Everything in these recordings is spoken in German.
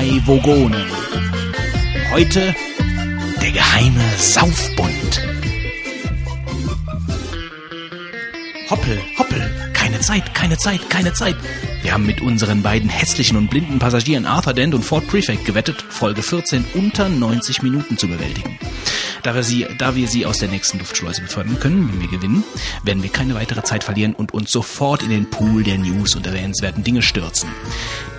drei Vogonen. Heute der geheime Saufbund. Hoppel, hoppel, keine Zeit, keine Zeit, keine Zeit. Wir haben mit unseren beiden hässlichen und blinden Passagieren Arthur Dent und Ford Prefect gewettet, Folge 14 unter 90 Minuten zu bewältigen. Da wir sie, da wir sie aus der nächsten Luftschleuse befördern können, wenn wir gewinnen, werden wir keine weitere Zeit verlieren und uns sofort in den Pool der News und erwähnenswerten Dinge stürzen.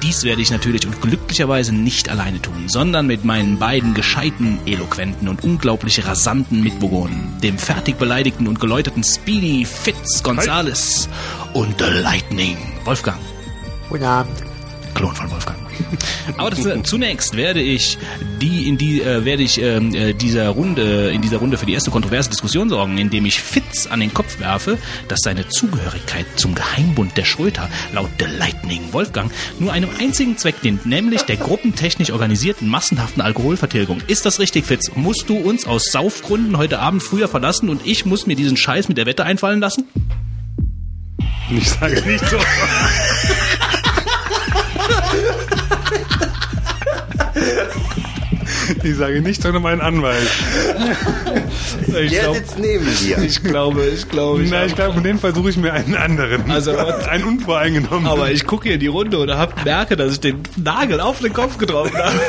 Dies werde ich natürlich und glücklicherweise nicht alleine tun, sondern mit meinen beiden gescheiten, eloquenten und unglaublich rasanten Mitbewohnern, dem fertig beleidigten und geläuterten Speedy Fitz Gonzales und The Lightning Wolfgang. Guten Abend. Klon von Wolfgang. Aber das, äh, zunächst werde ich die in die äh, werde ich ähm, äh, dieser Runde in dieser Runde für die erste kontroverse Diskussion sorgen, indem ich Fitz an den Kopf werfe, dass seine Zugehörigkeit zum Geheimbund der Schröter laut The Lightning Wolfgang nur einem einzigen Zweck dient, nämlich der gruppentechnisch organisierten massenhaften Alkoholvertilgung. Ist das richtig, Fitz? Musst du uns aus Saufgründen heute Abend früher verlassen und ich muss mir diesen Scheiß mit der Wette einfallen lassen? Ich sage nicht so. Ich sage nicht ohne meinen Anwalt. Ich Der glaub- sitzt neben dir. Ich glaube, ich glaube, Na, ich glaube, in dem Fall suche ich mir einen anderen. Also, einen unvoreingenommen. Aber ich gucke hier in die Runde und hab, merke, dass ich den Nagel auf den Kopf getroffen habe.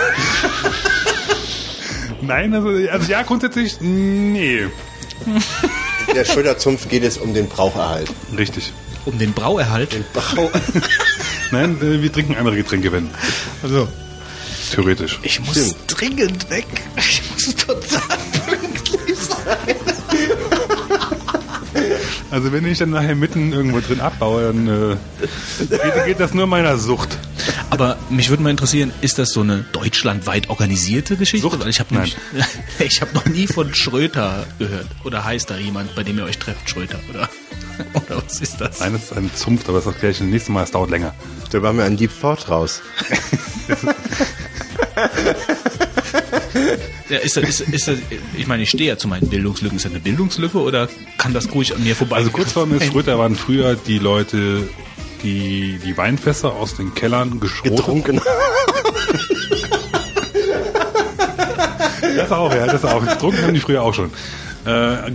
Nein, also, also ja, grundsätzlich, nee. Der Schröder-Zumpf geht es um den Braucherhalt. Richtig. Um den Brauerhalt. Brau Nein, äh, wir trinken andere Getränke, wenn. Also, Theoretisch. ich muss dringend weg. Ich muss total pünktlich sein. Also wenn ich dann nachher mitten irgendwo drin abbaue, dann äh, geht, geht das nur meiner Sucht. Aber mich würde mal interessieren, ist das so eine deutschlandweit organisierte Geschichte? Sucht? Weil ich habe habe noch nie von Schröter gehört. Oder heißt da jemand, bei dem ihr euch trefft, Schröter? Oder, oder was ist das? Nein, das ist ein Zunft, aber das erkläre ich das nächste Mal, es dauert länger. Da waren wir an Deep Thought raus. Ja, ist das, ist, ist das, ich meine, ich stehe ja zu meinen Bildungslücken. Ist das eine Bildungslücke oder kann das ruhig an mir vorbei? Also kurz vor mir Schröter waren früher die Leute, die die Weinfässer aus den Kellern geschrotet Getrunken. Das auch, ja, das auch. Getrunken haben die früher auch schon. Äh,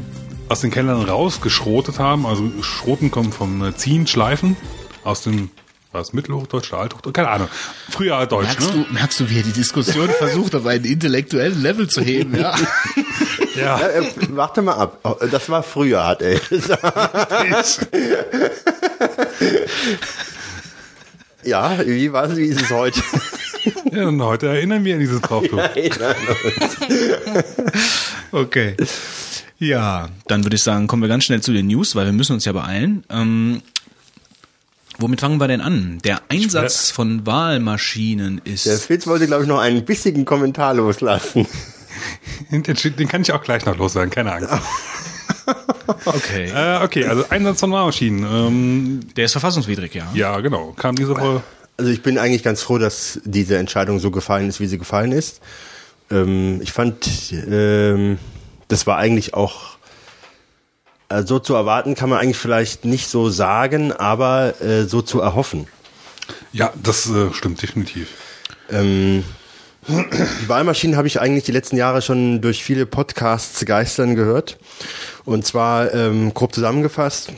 aus den Kellern rausgeschrotet haben, also Schroten kommt vom äh, Ziehen, Schleifen, aus dem, war es Mittelhochdeutsch oder Althochdeutsch? Keine Ahnung. Früher Deutsch, Merkst, ne? du, merkst du, wie er die Diskussion versucht, auf einen intellektuellen Level zu heben? Ja. Ja, Ja, äh, warte mal ab. Das war früher, hat er gesagt. Ja, wie war es, wie ist es heute? ja, und heute erinnern wir an dieses Brauchtum. Okay. Ja, dann würde ich sagen, kommen wir ganz schnell zu den News, weil wir müssen uns ja beeilen. Ähm, womit fangen wir denn an? Der Einsatz von Wahlmaschinen ist. Der Fitz wollte, glaube ich, noch einen bissigen Kommentar loslassen. Den, den kann ich auch gleich noch loswerden, keine Angst. Okay. Äh, okay, also Einsatz von Wahlmaschinen. Ähm, Der ist verfassungswidrig, ja. ja, genau. Kam diese Woche. Also ich bin eigentlich ganz froh, dass diese Entscheidung so gefallen ist, wie sie gefallen ist. Ähm, ich fand, ähm, das war eigentlich auch äh, so zu erwarten, kann man eigentlich vielleicht nicht so sagen, aber äh, so zu erhoffen. Ja, das äh, stimmt definitiv. Ähm, die Wahlmaschinen habe ich eigentlich die letzten Jahre schon durch viele Podcasts geistern gehört. Und zwar ähm, grob zusammengefasst,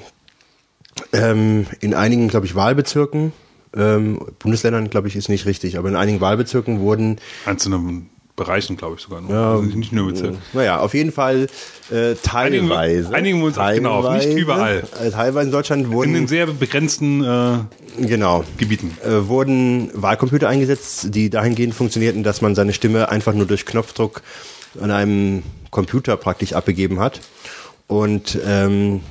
ähm, in einigen, glaube ich, Wahlbezirken, ähm, Bundesländern, glaube ich, ist nicht richtig, aber in einigen Wahlbezirken wurden Einzelne Bereichen, glaube ich sogar. Nur. Ja, also nicht nur Bezirke. Naja, auf jeden Fall äh, teilweise. einigen wir uns auf, genau, auf, nicht teilweise, überall. Äh, teilweise in Deutschland In den wurden, sehr begrenzten äh, genau, Gebieten. äh, wurden Wahlcomputer eingesetzt, die dahingehend funktionierten, dass man seine Stimme einfach nur durch Knopfdruck an einem Computer praktisch abgegeben hat. Und ähm,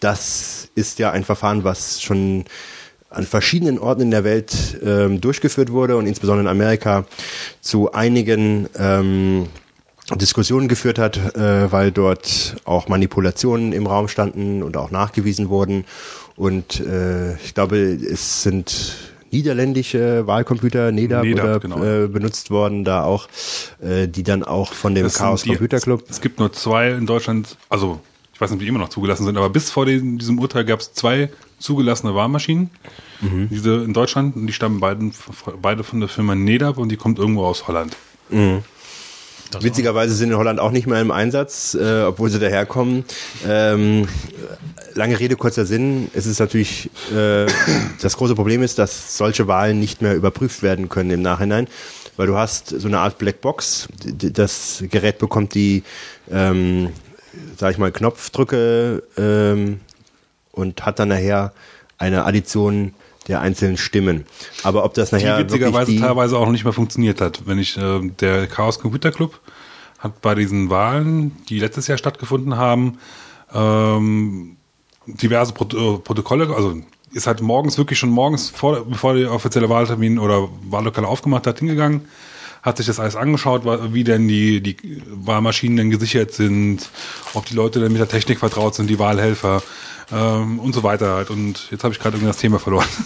das ist ja ein Verfahren, was schon an verschiedenen Orten in der Welt ähm, durchgeführt wurde und insbesondere in Amerika zu einigen ähm, Diskussionen geführt hat, äh, weil dort auch Manipulationen im Raum standen und auch nachgewiesen wurden. Und äh, ich glaube, es sind niederländische Wahlcomputer, NEDAP, NEDAP, oder, genau. äh, benutzt worden, da auch, äh, die dann auch von dem Das Chaos die- Computer Club. Es gibt nur zwei in Deutschland, also ich weiß nicht, ob die immer noch zugelassen sind, aber bis vor dem, diesem Urteil gab es zwei zugelassene Wahlmaschinen. Mhm. Diese in Deutschland, die stammen beiden, beide von der Firma Nedab und die kommt irgendwo aus Holland. Witzigerweise sind in Holland auch nicht mehr im Einsatz, äh, obwohl sie daherkommen. Ähm, lange Rede, kurzer Sinn. Es ist natürlich, äh, das große Problem ist, dass solche Wahlen nicht mehr überprüft werden können im Nachhinein, weil du hast so eine Art Blackbox. Das Gerät bekommt die, ähm, sag ich mal, Knopfdrücke ähm, und hat dann nachher eine Addition der einzelnen Stimmen. Aber ob das Die nachher witzigerweise wirklich die, teilweise auch nicht mehr funktioniert hat. Wenn ich, äh, der Chaos Computer Club hat bei diesen Wahlen, die letztes Jahr stattgefunden haben, ähm, diverse Prot äh, Protokolle, also ist halt morgens wirklich schon morgens, vor, bevor der offizielle Wahltermin oder Wahllokale aufgemacht hat, hingegangen, hat sich das alles angeschaut, wie denn die, die Wahlmaschinen denn gesichert sind, ob die Leute denn mit der Technik vertraut sind, die Wahlhelfer ähm, und so weiter halt. Und jetzt habe ich gerade irgendwie das Thema verloren.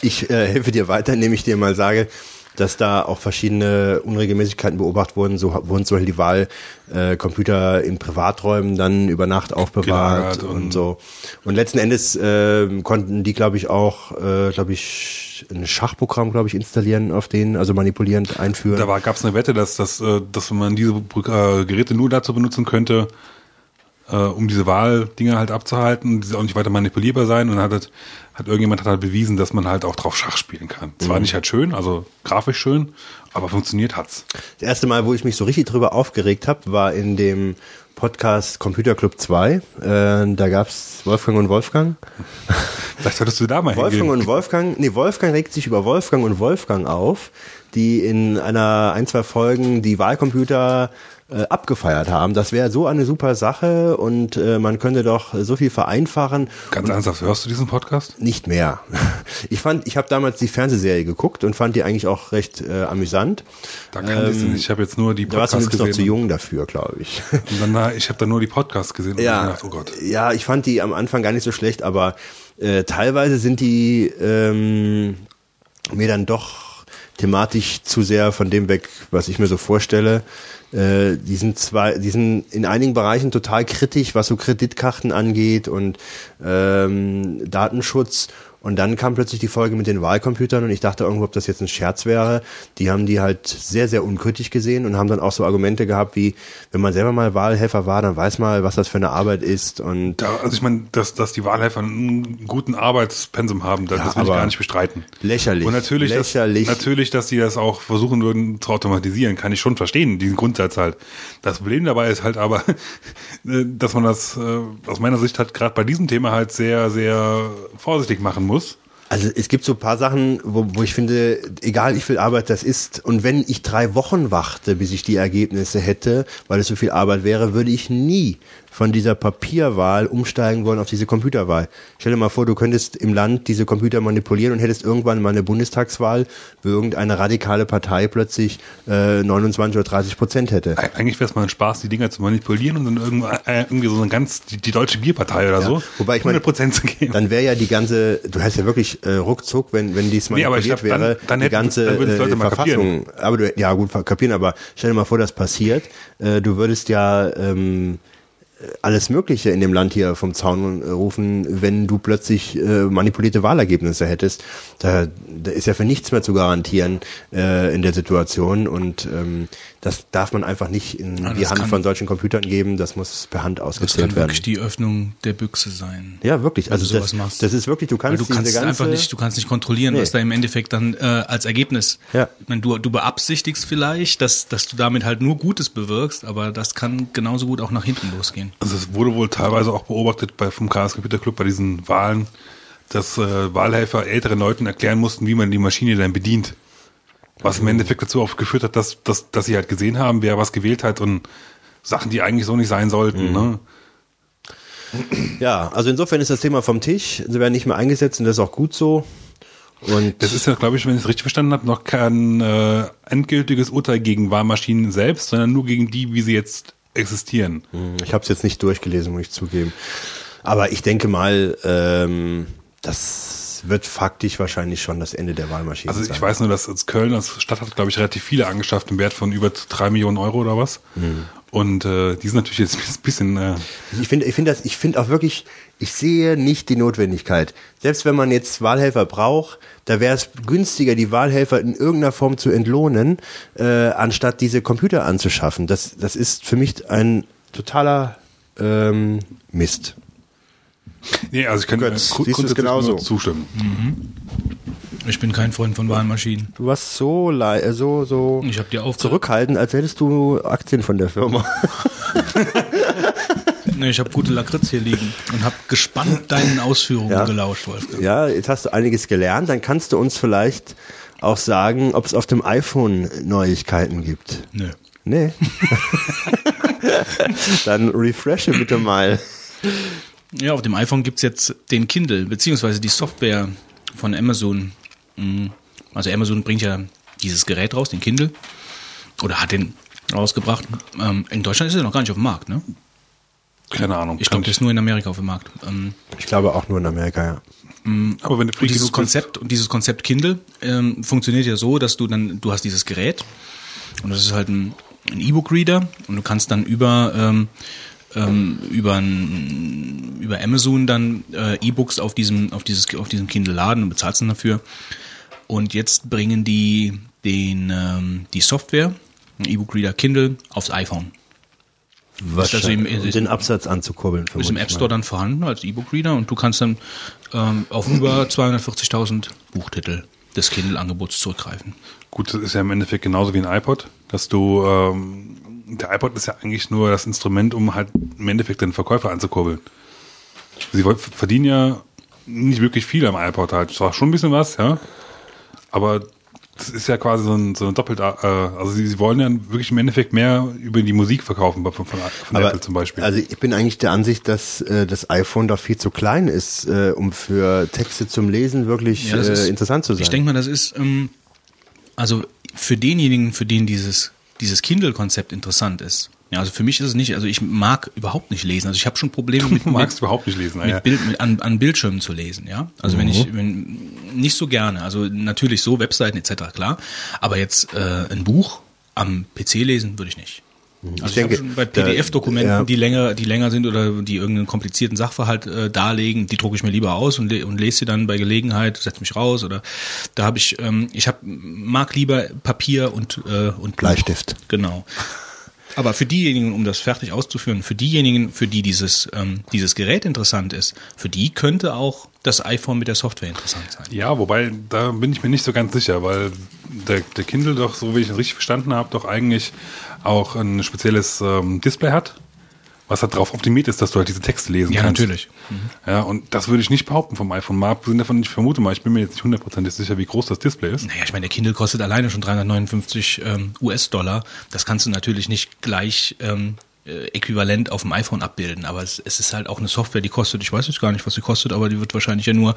Ich äh, helfe dir weiter, indem ich dir mal sage, dass da auch verschiedene Unregelmäßigkeiten beobachtet wurden. So wurden zum Beispiel die Wahlcomputer äh, in Privaträumen dann über Nacht aufbewahrt und, und- so. Und letzten Endes äh, konnten die, glaube ich, auch, äh, glaube ich, ein Schachprogramm, glaube ich, installieren auf denen, also manipulierend einführen. Da gab es eine Wette, dass, dass, äh, dass man diese äh, Geräte nur dazu benutzen könnte, äh, um diese Wahldinger halt abzuhalten, die auch nicht weiter manipulierbar sein. Und dann hat, halt- hat irgendjemand hat halt bewiesen, dass man halt auch drauf Schach spielen kann. Zwar nicht halt schön, also grafisch schön, aber funktioniert hat's. Das erste Mal, wo ich mich so richtig drüber aufgeregt habe, war in dem Podcast Computer Club 2. Äh, da gab's Wolfgang und Wolfgang. Vielleicht solltest du da mal Wolfgang hingehen. und Wolfgang, nee, Wolfgang regt sich über Wolfgang und Wolfgang auf, die in einer ein, zwei Folgen die Wahlcomputer äh, abgefeiert haben. Das wäre so eine super Sache und äh, man könnte doch so viel vereinfachen. Ganz ernsthaft, hörst du diesen Podcast? Nicht mehr. Ich fand, ich habe damals die Fernsehserie geguckt und fand die eigentlich auch recht äh, amüsant. Da kann ich nicht. Ich habe jetzt nur die Da warst du Podcasts übrigens noch zu gesehen. jung dafür, glaube ich. Und dann, da- ich habe da nur die Podcasts gesehen und Ja, gedacht, oh Gott. ja, ich fand die am Anfang gar nicht so schlecht, aber äh, teilweise sind die ähm, mir dann doch thematisch zu sehr von dem weg, was ich mir so vorstelle. Äh, die sind zwar, die sind in einigen Bereichen total kritisch, was so Kreditkarten angeht und ähm, Datenschutz. Und dann kam plötzlich die Folge mit den Wahlcomputern und ich dachte irgendwo, ob das jetzt ein Scherz wäre. Die haben die halt sehr, sehr unkritisch gesehen und haben dann auch so Argumente gehabt wie, wenn man selber mal Wahlhelfer war, dann weiß man, was das für eine Arbeit ist und Da, also ich meine, dass, dass die Wahlhelfer einen guten Arbeitspensum haben, das, Ja, das will ich gar nicht bestreiten. lächerlich. Und natürlich, lächerlich. Dass, natürlich, dass die das auch versuchen würden zu automatisieren, kann ich schon verstehen, diesen Grundsatz halt. Das Problem dabei ist halt aber, dass man das äh, aus meiner Sicht halt gerade bei diesem Thema halt sehr, sehr vorsichtig machen muss. Also es gibt so ein paar Sachen, wo, wo ich finde, egal wie viel Arbeit das ist, und wenn ich drei Wochen warte, bis ich die Ergebnisse hätte, weil es so viel Arbeit wäre, würde ich nie von dieser Papierwahl umsteigen wollen auf diese Computerwahl. Stell dir mal vor, du könntest im Land diese Computer manipulieren und hättest irgendwann mal eine Bundestagswahl, wo irgendeine radikale Partei plötzlich äh, 29 oder 30 Prozent hätte. Eig- Eigentlich wäre es mal ein Spaß, die Dinger zu manipulieren und dann irgendwo, äh, irgendwie so eine ganz, die, die deutsche Bierpartei oder so, wobei ich mein- 100% zu geben. Dann wäre ja die ganze, du hast ja wirklich äh, ruckzuck, wenn wenn dies Nee, manipuliert glaub, dann- wäre, dann die hätten- ganze dann äh, mal Verfassung. Aber du, ja gut kapieren, aber stell dir mal vor, das passiert. Äh, du würdest ja ähm, alles Mögliche in dem Land hier vom Zaun rufen, wenn du plötzlich äh, manipulierte Wahlergebnisse hättest. Da, da ist ja für nichts mehr zu garantieren äh, in der Situation und ähm, das darf man einfach nicht in Ah, die das Hand kann- von solchen Computern geben. Das muss per Hand Das ausgezählt kann werden. wirklich die Öffnung der Büchse sein. Ja, wirklich. Also das, machst. das ist wirklich, du Weil kannst, du kannst ganze, einfach nicht, du kannst nicht kontrollieren, Nee. was da im Endeffekt dann äh, als Ergebnis. Ja. Ich meine, du, du beabsichtigst vielleicht, dass, dass du damit halt nur Gutes bewirkst, aber das kann genauso gut auch nach hinten losgehen. Also es wurde wohl teilweise auch beobachtet bei, vom Chaos Computer Club bei diesen Wahlen, dass äh, Wahlhelfer älteren Leuten erklären mussten, wie man die Maschine dann bedient. Was im Endeffekt dazu auch geführt hat, dass, dass, dass sie halt gesehen haben, wer was gewählt hat und Sachen, die eigentlich so nicht sein sollten. Ne? Ja, also insofern ist das Thema vom Tisch. Sie werden nicht mehr eingesetzt und das ist auch gut so. Und Das ist ja, glaube ich, wenn ich es richtig verstanden habe, noch kein äh, endgültiges Urteil gegen Wahlmaschinen selbst, sondern nur gegen die, wie sie jetzt existieren. ich habe es jetzt nicht durchgelesen, muss ich zugeben. Aber ich denke mal, ähm, dass das wird faktisch wahrscheinlich schon das Ende der Wahlmaschine Also sein. ich weiß nur, dass als Köln als Stadt hat, glaube ich, relativ viele angeschafft im Wert von über drei Millionen Euro oder was. Mhm. Und äh, die sind natürlich jetzt ein bisschen, äh, Ich finde, ich finde das, ich finde auch wirklich, ich sehe nicht die Notwendigkeit. Selbst wenn man jetzt Wahlhelfer braucht, da wäre es günstiger, die Wahlhelfer in irgendeiner Form zu entlohnen, äh, anstatt diese Computer anzuschaffen. Das, das ist für mich ein totaler ähm, Mist. Nee, also ich kann Götz, äh, siehst genauso? zustimmen. Ich bin kein Freund von Wahlmaschinen. Du warst so äh, so so Ich habe dir auf zurückhaltend, als hättest du Aktien von der Firma. Nee, ich habe gute Lakritz hier liegen und habe gespannt deinen Ausführungen Ja. gelauscht, Wolfgang. Ja, jetzt hast du einiges gelernt. Dann kannst du uns vielleicht auch sagen, ob es auf dem iPhone Neuigkeiten gibt. Nö. Nee. Dann refreshe bitte mal. Ja, auf dem iPhone gibt's jetzt den Kindle, beziehungsweise die Software von Amazon. Mhm. Also Amazon bringt ja dieses Gerät raus, den Kindle, oder hat den rausgebracht. Ähm, in Deutschland ist er noch gar nicht auf dem Markt, ne? Keine Ahnung. Ich glaube, der ist nur in Amerika auf dem Markt. Ähm, Ich glaube auch nur in Amerika, ja. aber wenn du und dieses Konzept und dieses Konzept Kindle ähm, funktioniert ja so, dass du dann du hast dieses Gerät und das ist halt ein, ein E-Book-Reader und du kannst dann über ähm, ähm, über ein, über Amazon dann äh, E-Books auf diesem auf dieses auf diesem Kindle laden und bezahlst dann dafür. Und jetzt bringen die den ähm, die Software ein E-Book-Reader Kindle aufs iPhone. also im- um den Absatz anzukurbeln. Ist im App Store dann vorhanden als E-Book-Reader und du kannst dann ähm, auf über 240.000 Buchtitel des Kindle-Angebots zurückgreifen. Gut, das ist ja im Endeffekt genauso wie ein iPod, dass du, ähm, der iPod ist ja eigentlich nur das Instrument, um halt im Endeffekt den Verkäufer anzukurbeln. Sie verdienen ja nicht wirklich viel am iPod halt. Zwar schon ein bisschen was, ja, aber das ist ja quasi so ein, so ein doppelt, äh, also sie, sie wollen ja wirklich im Endeffekt mehr über die Musik verkaufen von, von, von Aber, Apple zum Beispiel. Also ich bin eigentlich der Ansicht, dass äh, das iPhone doch viel zu klein ist, äh, um für Texte zum Lesen wirklich das äh, ist- interessant zu sein. Ich denke mal, das ist ähm, also für denjenigen, für den dieses dieses Kindle-Konzept interessant ist. Ja, also für mich ist es nicht, also ich mag überhaupt nicht lesen. Also ich habe schon Probleme mit, du magst mit, überhaupt nicht lesen, mit ja. Bild, mit, an, an Bildschirmen zu lesen, ja. Also wenn ich, wenn, nicht so gerne. Also natürlich so Webseiten etc. klar, aber jetzt äh, ein Buch am PC lesen würde ich nicht. Also ich, denke, habe schon bei PDF-Dokumenten, ja. die länger, die länger sind oder die irgendeinen komplizierten Sachverhalt äh, darlegen, die drucke ich mir lieber aus und, le und lese sie dann bei Gelegenheit, setze mich raus oder da habe ich, ähm, ich hab, mag lieber Papier und äh, und. Bleistift. Genau. Aber für diejenigen, um das fertig auszuführen, für diejenigen, für die dieses, ähm, dieses Gerät interessant ist, für die könnte auch das iPhone mit der Software interessant sein. Ja, wobei, da bin ich mir nicht so ganz sicher, weil der, der Kindle doch, so wie ich ihn richtig verstanden habe, doch eigentlich auch ein spezielles ähm, Display hat, was halt darauf optimiert ist, dass du halt diese Texte lesen Ja, kannst. natürlich. Ja, und das würde ich nicht behaupten vom iPhone. Mal abgesehen davon, ich vermute mal, ich bin mir jetzt nicht hundertprozentig sicher, wie groß das Display ist. Naja, ich meine, der Kindle kostet alleine schon 359 ähm, US-Dollar. Das kannst du natürlich nicht gleich ähm, äh, äquivalent auf dem iPhone abbilden, aber es, es ist halt auch eine Software, die kostet, ich weiß jetzt gar nicht, was sie kostet, aber die wird wahrscheinlich ja nur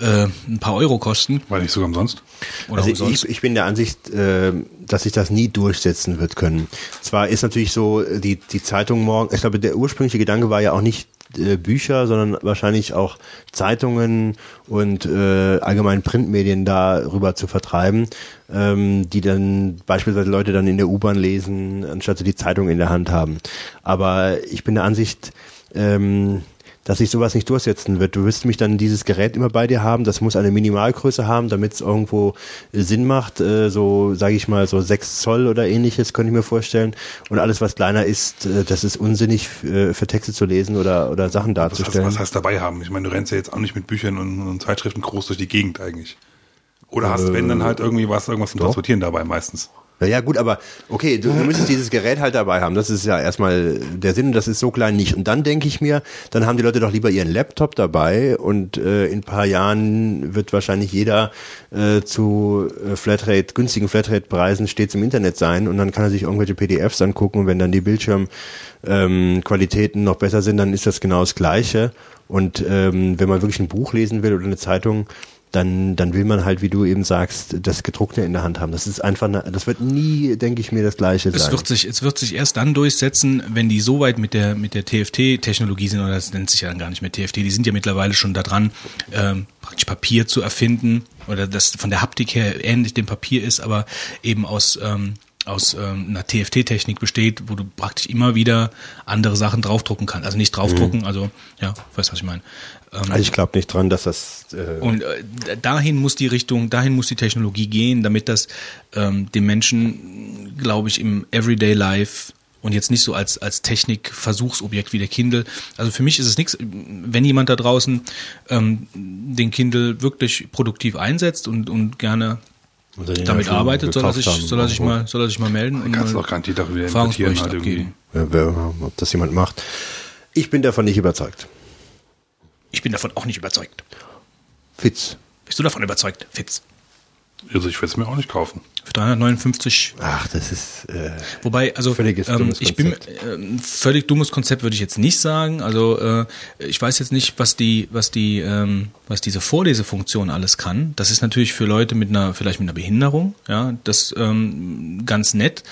äh, ein paar Euro kosten. Weil nicht sogar umsonst. Oder Also umsonst. ich, ich bin der Ansicht, äh, dass sich das nie durchsetzen wird können. Zwar ist natürlich so, die, die Zeitung morgen, ich glaube, der ursprüngliche Gedanke war ja auch nicht äh, Bücher, sondern wahrscheinlich auch Zeitungen und äh, allgemein Printmedien darüber zu vertreiben, ähm, die dann beispielsweise Leute dann in der U-Bahn lesen, anstatt sie die Zeitung in der Hand haben. Aber ich bin der Ansicht, ähm, dass sich sowas nicht durchsetzen wird. Du wirst mich dann dieses Gerät immer bei dir haben. Das muss eine Minimalgröße haben, damit es irgendwo äh, Sinn macht. Äh, so, sage ich mal, so 6 Zoll oder ähnliches, könnte ich mir vorstellen. Und alles, was kleiner ist, äh, das ist unsinnig äh, für Texte zu lesen oder, oder Sachen Was heißt, darzustellen. was heißt dabei haben? Ich meine, du rennst ja jetzt auch nicht mit Büchern und, und Zeitschriften groß durch die Gegend eigentlich. Oder hast, wenn dann halt irgendwie was, irgendwas zum Transportieren dabei meistens. Ja, ja, gut, aber okay, du, du müsstest dieses Gerät halt dabei haben. Das ist ja erstmal der Sinn, das ist so klein nicht. Und dann denke ich mir, dann haben die Leute doch lieber ihren Laptop dabei und äh, in ein paar Jahren wird wahrscheinlich jeder äh, zu äh, Flatrate, günstigen Flatrate-Preisen stets im Internet sein und dann kann er sich irgendwelche PDFs angucken und wenn dann die Bildschirmqualitäten ähm, noch besser sind, dann ist das genau das Gleiche. Und ähm, wenn man wirklich ein Buch lesen will oder eine Zeitung, dann, dann will man halt, wie du eben sagst, das Gedruckte in der Hand haben. Das ist einfach, eine, das wird nie, denke ich mir, das Gleiche Es sein. wird sich, es wird sich erst dann durchsetzen, wenn die so weit mit der, mit der TFT-Technologie sind, oder das nennt sich ja dann gar nicht mehr TFT, die sind ja mittlerweile schon da dran, ähm, praktisch Papier zu erfinden, oder das von der Haptik her ähnlich dem Papier ist, aber eben aus, ähm, aus ähm, einer TFT-Technik besteht, wo du praktisch immer wieder andere Sachen draufdrucken kannst. Also nicht draufdrucken, also ja, weißt was ich meine. Ähm, also ich glaube nicht dran, dass das. Äh, und äh, dahin muss die Richtung, dahin muss die Technologie gehen, damit das ähm, dem Menschen, glaube ich, im Everyday Life und jetzt nicht so als, als Technik-Versuchsobjekt wie der Kindle. Also für mich ist es nichts, wenn jemand da draußen ähm, den Kindle wirklich produktiv einsetzt und, und gerne also damit arbeitet, soll er sich, soll er sich mal, soll er sich mal melden und Kannst du mal auch garantiert importieren Erfahrungsbericht halt abgeben. Ja, wer, ob das jemand macht. Ich bin davon nicht überzeugt. Ich bin davon auch nicht überzeugt. Fitz. Bist du davon überzeugt, Fitz? Also ich will es mir auch nicht kaufen. Für 359 Ach, das ist. Äh, Wobei, also Völliges ähm, dummes ich bin Konzept. äh, ein völlig dummes Konzept würde ich jetzt nicht sagen. Also äh, ich weiß jetzt nicht, was die, was die, ähm, was diese Vorlesefunktion alles kann. Das ist natürlich für Leute mit einer, vielleicht mit einer Behinderung, ja, das ähm, ganz nett.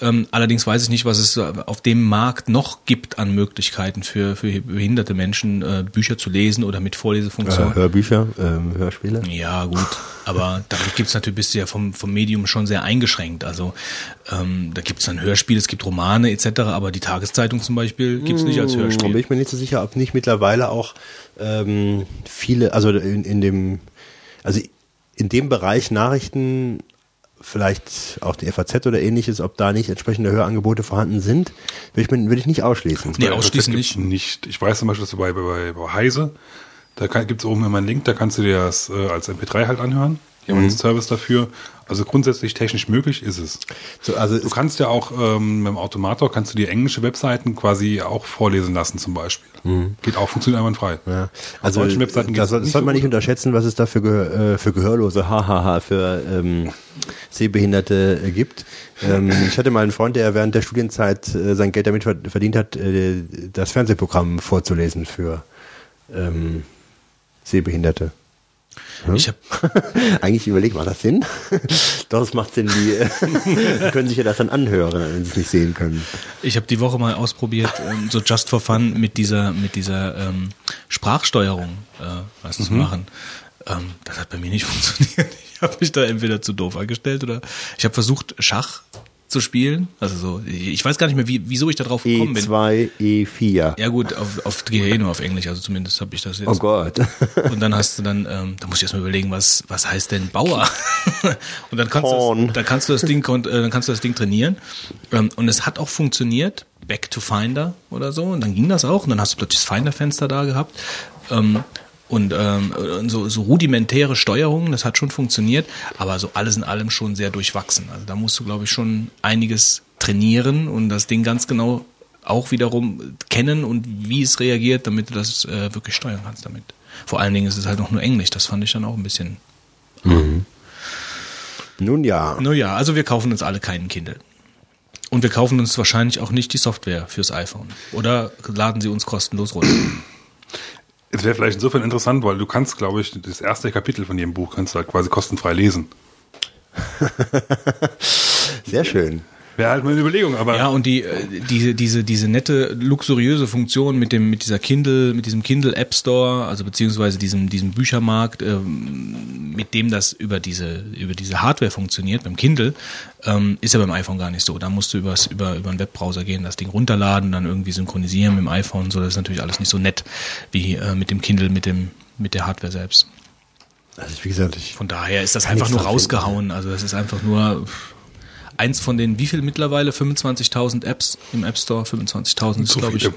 Ähm, allerdings weiß ich nicht, was es auf dem Markt noch gibt an Möglichkeiten für, für behinderte Menschen, äh, Bücher zu lesen oder mit Vorlesefunktion. äh, Hörbücher, ähm, Hörspiele. Ja, gut. Aber damit gibt's natürlich, bist du ja vom, vom Medium schon sehr eingeschränkt. Also ähm, da gibt's dann Hörspiele, es gibt Romane etc., aber die Tageszeitung zum Beispiel gibt's nicht als Da bin Hörspiel. ich mir nicht so sicher, ob nicht mittlerweile auch ähm, viele, also in, in dem, also in dem Bereich Nachrichten, vielleicht auch die FAZ oder ähnliches, ob da nicht entsprechende Hörangebote vorhanden sind, würde ich, würde ich nicht ausschließen. Nee, ausschließen nicht. nicht. Ich weiß zum Beispiel, dass du bei, bei, bei Heise, da gibt es oben immer einen Link, da kannst du dir das äh, als MP3 halt anhören. Die haben einen Service dafür. Also grundsätzlich technisch möglich ist es. So, also Du kannst ja auch ähm, mit dem Automator kannst du dir englische Webseiten quasi auch vorlesen lassen zum Beispiel. Geht auch, funktioniert einwandfrei. ja, Auf also deutschen Webseiten das, das sollte man so nicht unterschätzen, was es da für, Gehör, äh, für Gehörlose, hahaha, für ähm, Sehbehinderte äh, gibt. Ähm, ich hatte mal einen Freund, der während der Studienzeit äh, sein Geld damit ver- verdient hat, äh, das Fernsehprogramm vorzulesen für ähm, Sehbehinderte. Ich habe Eigentlich überleg mal, das Sinn? Doch, es macht Sinn, die, äh, die können sich ja das dann anhören, wenn sie es nicht sehen können. ich hab die Woche mal ausprobiert, ähm, so just for fun mit dieser mit dieser ähm, Sprachsteuerung äh, was zu machen. Ähm, das hat bei mir nicht funktioniert. Ich habe mich da entweder zu doof angestellt oder ich habe versucht Schach zu spielen. Also so, ich weiß gar nicht mehr, wie, wieso ich da drauf gekommen bin. E2, E4. Ja gut, auf, auf eh nur auf Englisch, also zumindest habe ich das jetzt. Oh Gott. Und dann hast du dann, ähm, da muss ich erstmal überlegen, was, was heißt denn Bauer? und dann kannst, du das, dann kannst du das Ding, äh, dann kannst du das Ding trainieren. Ähm, und es hat auch funktioniert, Back to Finder oder so. Und dann ging das auch. Und dann hast du plötzlich das Finder-Fenster da gehabt. Ähm, und ähm, und so, so rudimentäre Steuerungen, das hat schon funktioniert, aber so alles in allem schon sehr durchwachsen. Also da musst du, glaube ich, schon einiges trainieren und das Ding ganz genau auch wiederum kennen und wie es reagiert, damit du das äh, wirklich steuern kannst damit. Vor allen Dingen ist es halt noch nur Englisch, das fand ich dann auch ein bisschen. Nun ja. Naja, also wir kaufen uns alle keinen Kindle. Und wir kaufen uns wahrscheinlich auch nicht die Software fürs iPhone. Oder laden sie uns kostenlos runter. Wäre vielleicht insofern interessant, weil du kannst, glaube ich, das erste Kapitel von jedem Buch kannst du halt quasi kostenfrei lesen. Sehr schön. Wäre halt mal eine Überlegung, aber Ja, und die, äh, diese, diese, diese nette, luxuriöse Funktion mit dem, mit dieser Kindle, mit diesem Kindle App Store, also beziehungsweise diesem, diesem Büchermarkt, ähm, mit dem das über diese, über diese Hardware funktioniert, beim Kindle, ähm, ist ja beim iPhone gar nicht so. Da musst du übers, über, über einen Webbrowser gehen, das Ding runterladen, dann irgendwie synchronisieren mit dem iPhone, so, das ist natürlich alles nicht so nett wie äh, mit dem Kindle, mit dem, mit der Hardware selbst. Also wie gesagt, ich Von daher ist das einfach nur rausgehauen. Also das ist einfach nur pff, eins von den, wie viel mittlerweile? 25.000 Apps im App Store? 25.000 ist, zu glaube ich. viele.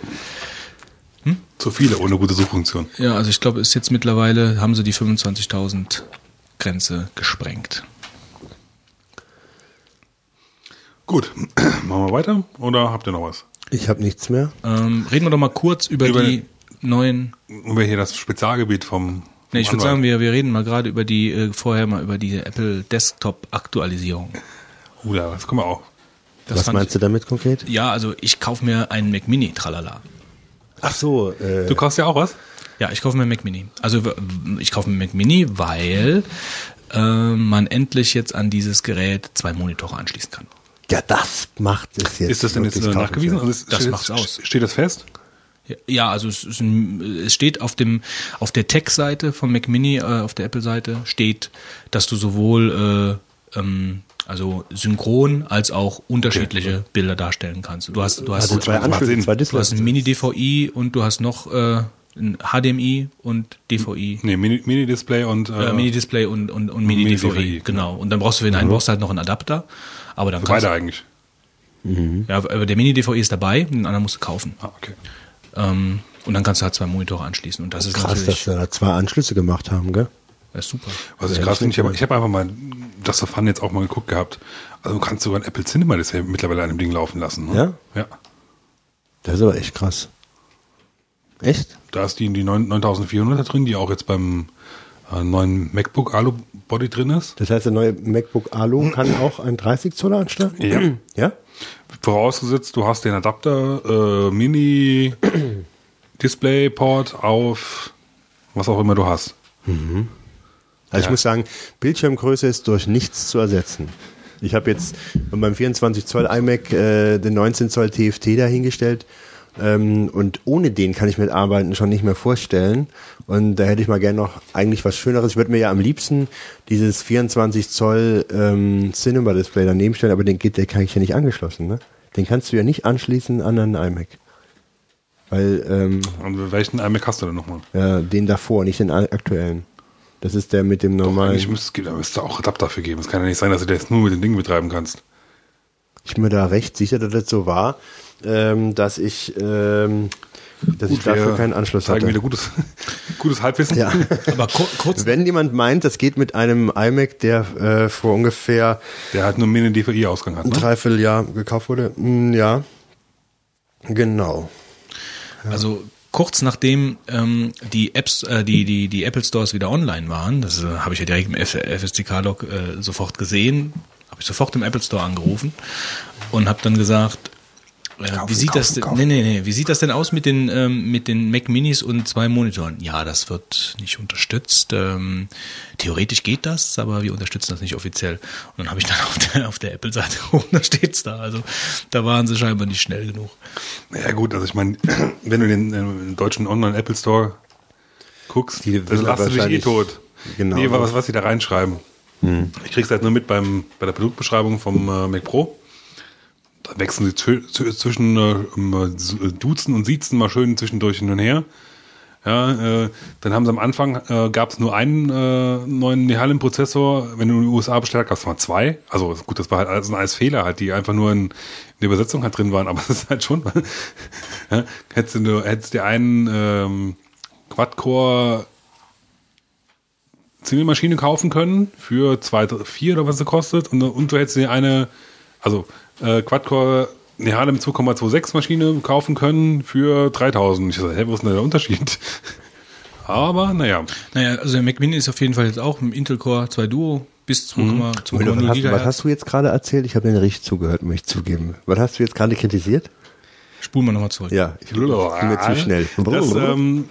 Zu viele ohne gute Suchfunktion. Ja, also ich glaube, ist jetzt mittlerweile, haben sie die 25.000 Grenze gesprengt. Gut, machen wir weiter oder habt ihr noch was? ich habe nichts mehr. Ähm, reden wir doch mal kurz über, Über- die neuen. Über hier das Spezialgebiet vom. Nee, ich würde sagen, wir, wir reden mal gerade über die, äh, vorher mal über die Apple Desktop Aktualisierung. Ja, das können wir auch. Das Was meinst du damit konkret? Ich, ja, also ich kaufe mir einen Mac Mini, tralala. Ach so, äh, Du kaufst ja auch was? Ja, ich kaufe mir einen Mac Mini. Also ich kaufe mir einen Mac Mini, weil äh, man endlich jetzt an dieses Gerät zwei Monitore anschließen kann. Ja, das macht es jetzt. Ist das denn jetzt nachgewiesen? Also es Das steht, macht's aus. Steht das fest? Ja, Ja, also es, ist ein, es steht auf dem auf der Tech-Seite von Mac Mini, äh, auf der Apple-Seite steht, dass du sowohl äh, ähm, also synchron als auch unterschiedliche Bilder darstellen kannst. Du hast du hast Also zwei. Anschlüsse, zwei du hast ein Mini-DVI und du hast noch äh, ein HDMI und DVI. Nee, Mini- Mini-Display und Äh, äh, Mini-Display und, und, und Mini-DVI, Mini-DVI, genau. Und dann brauchst du für den einen brauchst du halt noch einen Adapter. Aber dann kannst beide eigentlich. ja, aber der Mini-DVI ist dabei, den anderen musst du kaufen. Ah, okay. Ähm, und dann kannst du halt zwei Monitore anschließen. Und das ist Krass, natürlich dass wir da zwei Anschlüsse gemacht haben, gell? Das ist super. Was ich krass finde, ich habe hab einfach mal das Fun jetzt auch mal geguckt gehabt. Also du kannst sogar ein Apple Cinema das ja mittlerweile an dem Ding laufen lassen. Ne? Ja? Ja. Das ist aber echt krass. Echt? Da ist die, die 9 9400 drin, die auch jetzt beim äh, neuen MacBook Alu Body drin ist. Das heißt, der neue MacBook Alu kann auch ein 30 Zoll anstellen? Ja. Ja? Vorausgesetzt, du hast den Adapter, äh, Mini Displayport auf was auch immer du hast. Also ich Ja. muss sagen, Bildschirmgröße ist durch nichts zu ersetzen. Ich habe jetzt beim 24 Zoll iMac äh, den 19 Zoll TFT dahingestellt ähm, und ohne den kann ich mit Arbeiten schon nicht mehr vorstellen. Und da hätte ich mal gerne noch eigentlich was Schöneres. Ich würde mir ja am liebsten dieses 24 Zoll ähm, Cinema Display daneben stellen, aber den geht, der kann ich ja nicht angeschlossen. Ne? Den kannst du ja nicht anschließen an einen iMac. Weil ähm, Und welchen iMac hast du denn nochmal? ja, den davor, nicht den aktuellen. Das ist der mit dem normalen. Eigentlich müsste da auch Adapter für geben. Es kann ja nicht sein, dass du das nur mit dem Ding betreiben kannst. ich bin mir da recht sicher, dass das so war, ähm, dass ich, ähm, dass ich dafür keinen Anschluss zeigen hatte. wieder gutes, gutes Halbwissen. Ja. Aber kur kurz, Wenn jemand meint, das geht mit einem iMac, der äh, vor ungefähr Der halt nur Mini DVI Ausgang hat. ein Ne? Dreivierteljahr gekauft wurde, mm, ja, genau. also kurz nachdem ähm, die Apps, äh, die, die, die Apple Stores wieder online waren, das äh, habe ich ja direkt im FSCK-Log äh, sofort gesehen, habe ich sofort im Apple Store angerufen und habe dann gesagt, äh, wie sieht das denn, nee, nee, nee, wie sieht das denn aus mit den, ähm, mit den Mac Minis und zwei Monitoren? Ja, das wird nicht unterstützt. Ähm, theoretisch geht das, aber wir unterstützen das nicht offiziell. Und dann habe ich dann auf der, auf der Apple-Seite geguckt, da steht's da. Also da waren sie scheinbar nicht schnell genug. Ja gut, also ich meine, wenn du den, äh, den deutschen Online-Apple Store guckst, Die dann lass du dich eh tot. Genau. Nee, was, was sie da reinschreiben. Ich krieg's halt nur mit beim, bei der Produktbeschreibung vom äh, Mac Pro. Wechseln sie zw- zw- zwischen äh, äh, Duzen und Siezen mal schön zwischendurch hin und her. Ja, äh, dann haben sie am Anfang äh, gab es nur einen äh, neuen Nehalem-Prozessor. Wenn du in den USA bestellt hast, gab es mal zwei. Also gut, das war halt alles, alles Fehler, halt, die einfach nur in, in der Übersetzung halt drin waren. Aber das ist halt schon. ja, hättest du hättest dir einen ähm, Quad-Core Single-Maschine kaufen können für zwei, vier oder was sie kostet und, und du hättest dir eine, also äh, Quad-Core Nehalem 2,26 Maschine kaufen können für 3000. Ich so, hä, wo ist denn der Unterschied? Aber naja, Naja, also der Mac Mini ist auf jeden Fall jetzt auch im Intel Core 2 Duo bis 2,0 Moment, was, hast, Gigahertz. was hast du jetzt gerade erzählt? Ich habe dir nicht richtig zugehört, muss ich zugeben. Was hast du jetzt gerade kritisiert? Spulen wir nochmal zurück. Ja, ich bin mir zu schnell. Das, ähm,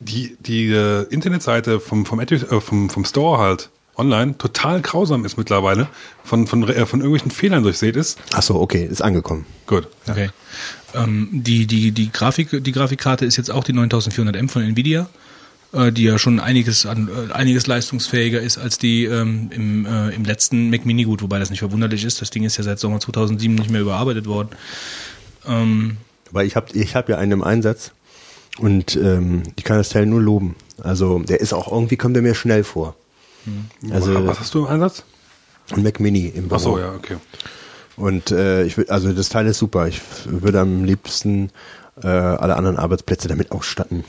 die die äh, Internetseite vom vom, Edu, äh, vom vom Store halt online total grausam ist mittlerweile, von von äh, von irgendwelchen Fehlern durchsät ist. Ach so, okay, ist angekommen. Gut. Okay. Ähm, die, die, die, Grafik, die Grafikkarte ist jetzt auch die 9400M von Nvidia, äh, die ja schon einiges an äh, einiges leistungsfähiger ist als die ähm, im, äh, im letzten Mac Mini gut, wobei das nicht verwunderlich ist. Das Ding ist ja seit Sommer 2007 nicht mehr überarbeitet worden. Ähm, Weil ich habe ich hab ja einen im Einsatz und ähm, ich kann das Teil nur loben. Also der ist auch irgendwie, kommt er mir schnell vor. Also was hast du im Einsatz? ein Mac Mini im Büro. Ach so, ja, okay. Und äh, ich will, also das Teil ist super. Ich würde am liebsten äh, alle anderen Arbeitsplätze damit ausstatten.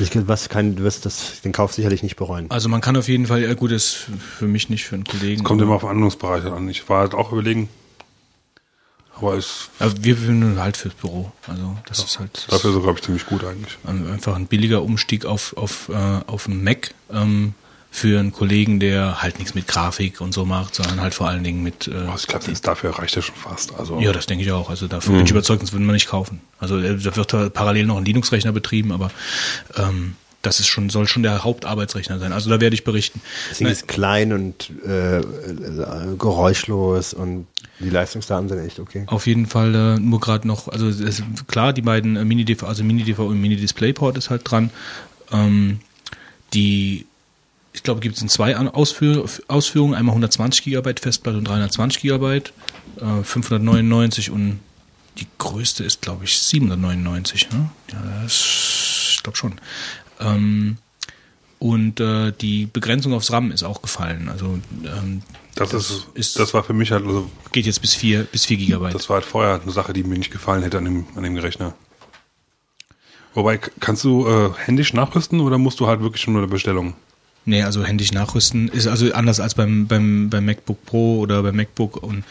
Ich, was kann, du wirst das, den Kauf sicherlich nicht bereuen. also man kann auf jeden Fall, ja gut, ist für mich nicht, für einen Kollegen. Kommt immer auf Anwendungsbereiche an. Ich war halt auch überlegen, aber ist Aber wir würden halt fürs Büro. Also das ist halt das dafür so, glaube ich, ziemlich gut eigentlich. ist einfach ein billiger Umstieg auf, auf, äh, auf einen Mac. Ähm, für einen Kollegen, der halt nichts mit Grafik und so macht, sondern halt vor allen Dingen mit. Äh, Oh, ich glaube, dafür reicht ja schon fast. Also, ja, das denke ich auch. Also dafür bin ich überzeugt, sonst würden wir nicht kaufen. Also äh, da wird da parallel noch ein Linux-Rechner betrieben, aber ähm, das ist schon, soll schon der Hauptarbeitsrechner sein. Also da werde ich berichten. Das Ding ist klein und äh, geräuschlos und die Leistungsdaten sind echt okay. Auf jeden Fall äh, nur gerade noch, also es ist klar, die beiden äh, Mini-DV, also Mini-DV und Mini-DisplayPort ist halt dran. Ähm, die, ich glaube, gibt es in zwei Ausführ Ausführungen, einmal 120 Gigabyte Festplatte und 320 Gigabyte, äh, 599 und die größte ist, glaube ich, 799. Ne? Ja, das, ich glaube schon. Ähm, und äh, die Begrenzung aufs RAM ist auch gefallen. Also ähm, das, ist, ist- das war für mich halt, also, geht jetzt bis 4 bis 4 Gigabyte. das war halt vorher eine Sache, die mir nicht gefallen hätte an dem, an dem Rechner. Wobei, kannst du äh, händisch nachrüsten oder musst du halt wirklich nur eine Bestellung? Nee, also händisch nachrüsten ist also anders als beim, beim, beim MacBook Pro oder beim MacBook und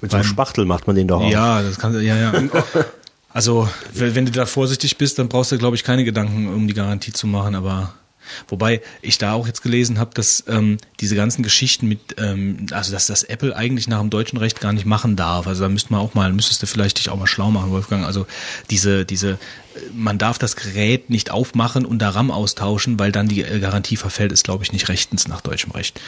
Mit so einem Spachtel macht man den doch auch. ja, das kann ja ja. Also wenn du da vorsichtig bist, dann brauchst du glaube ich keine Gedanken, um die Garantie zu machen, aber Wobei ich da auch jetzt gelesen habe, dass ähm, diese ganzen Geschichten mit, ähm, also dass das Apple eigentlich nach dem deutschen Recht gar nicht machen darf. Also da müsste man auch mal, müsstest du vielleicht dich auch mal schlau machen, Wolfgang. Also diese, diese, man darf das Gerät nicht aufmachen und da RAM austauschen, weil dann die äh, Garantie verfällt, ist glaube ich nicht rechtens nach deutschem Recht.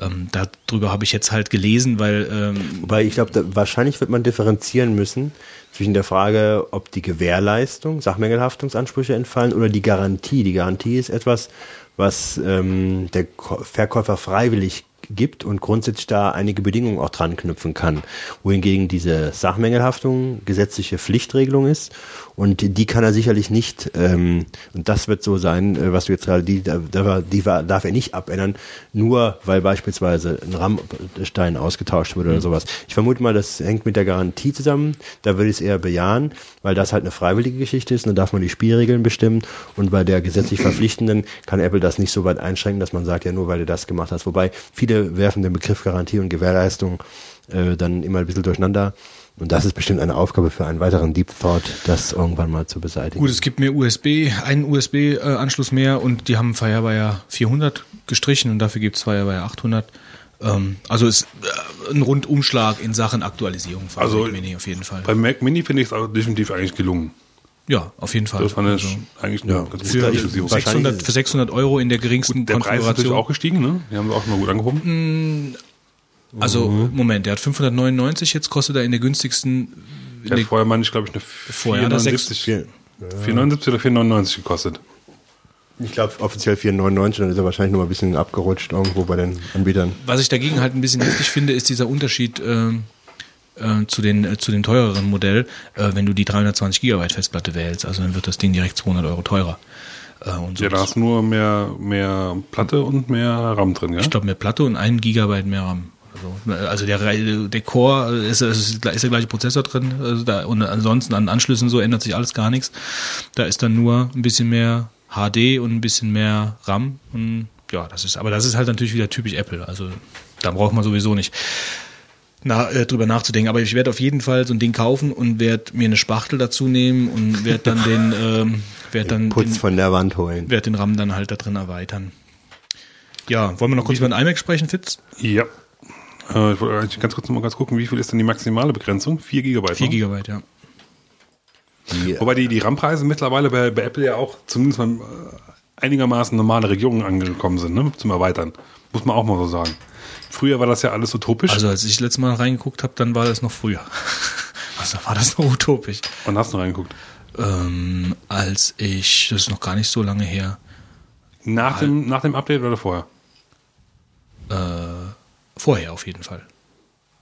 Ähm, darüber habe ich jetzt halt gelesen, weil ähm, Wobei ich glaube, wahrscheinlich wird man differenzieren müssen zwischen der Frage, ob die Gewährleistung, Sachmängelhaftungsansprüche entfallen oder die Garantie. Die Garantie ist etwas, was ähm, der Verkäufer freiwillig gibt und grundsätzlich da einige Bedingungen auch dran knüpfen kann. Wohingegen diese Sachmängelhaftung gesetzliche Pflichtregelung ist und die kann er sicherlich nicht, ähm, und das wird so sein, äh, was du jetzt gerade, die, die war- darf er nicht abändern, nur weil beispielsweise ein Rammstein ausgetauscht wurde oder sowas. Ich vermute mal, das hängt mit der Garantie zusammen, da würde ich es eher bejahen, weil das halt eine freiwillige Geschichte ist und da darf man die Spielregeln bestimmen und bei der gesetzlich verpflichtenden kann Apple das nicht so weit einschränken, dass man sagt, ja nur weil du das gemacht hast. Wobei viele werfen den Begriff Garantie und Gewährleistung äh, dann immer ein bisschen durcheinander. Und das ist bestimmt eine Aufgabe für einen weiteren Deep Thought, das irgendwann mal zu beseitigen. Gut, es gibt mehr USB, einen USB-Anschluss mehr und die haben Firewire 400 gestrichen und dafür gibt es Firewire 800. Ähm, also ist äh, ein Rundumschlag in Sachen Aktualisierung von Also Mac Mini auf jeden Fall. Beim Mac Mini finde ich es definitiv eigentlich gelungen. Ja, auf jeden Fall. Das fand ich Also eigentlich eine Ja. ganz für, gute ich- Inklusivung. wahrscheinlich 600, ist- für 600 Euro in der geringsten Der Preis ist natürlich Konfiguration. auch gestiegen, ne? Die haben wir auch mal gut angehoben. Also Moment, der hat 599, jetzt kostet er in der günstigsten in Der vorher, meine ich, glaube ich, eine Vorher hat er 479, Vier- 479 oder 499 gekostet. Ich glaube offiziell 4,99, dann ist er wahrscheinlich noch mal ein bisschen abgerutscht irgendwo bei den Anbietern. Was ich dagegen halt ein bisschen heftig finde, ist dieser Unterschied ähm, äh, zu, den, äh, zu dem teureren Modell, äh, wenn du die 320 Gigabyte Festplatte wählst. Also dann wird das Ding direkt 200 Euro teurer. Äh, und so Ja, da hast du nur mehr, mehr Platte und mehr RAM drin, ja? ich glaube, mehr Platte und einen Gigabyte mehr RAM. Also, also der, der Core ist, ist, ist der gleiche Prozessor drin also da, und ansonsten an Anschlüssen so ändert sich alles gar nichts. Da ist dann nur ein bisschen mehr HD und ein bisschen mehr RAM und ja, das ist, aber das ist halt natürlich wieder typisch Apple. Also da braucht man sowieso nicht na, äh, drüber nachzudenken. Aber ich werde auf jeden Fall so ein Ding kaufen und werde mir eine Spachtel dazu nehmen und werde dann den, ähm, werde dann Putz den, von der Wand holen. werd den RAM dann halt da drin erweitern. Ja, wollen wir noch kurz über den iMac sprechen, Fitz? Ja. Äh, ich wollte eigentlich ganz kurz mal ganz gucken, wie viel ist denn die maximale Begrenzung? 4 Gigabyte. 4 ne? Gigabyte, ja. Die, Wobei die, die RAM-Preise mittlerweile bei, bei Apple ja auch zumindest mal äh, einigermaßen normale Regionen angekommen sind, ne? Zum Erweitern. Muss man auch mal so sagen. Früher war das ja alles utopisch. Also als ich letztes Mal reingeguckt habe, dann war das noch früher. Also war das noch utopisch. Wann hast du reingeguckt? Ähm, als ich, das ist noch gar nicht so lange her, Nach dem, nach dem Update oder vorher? äh, vorher auf jeden Fall.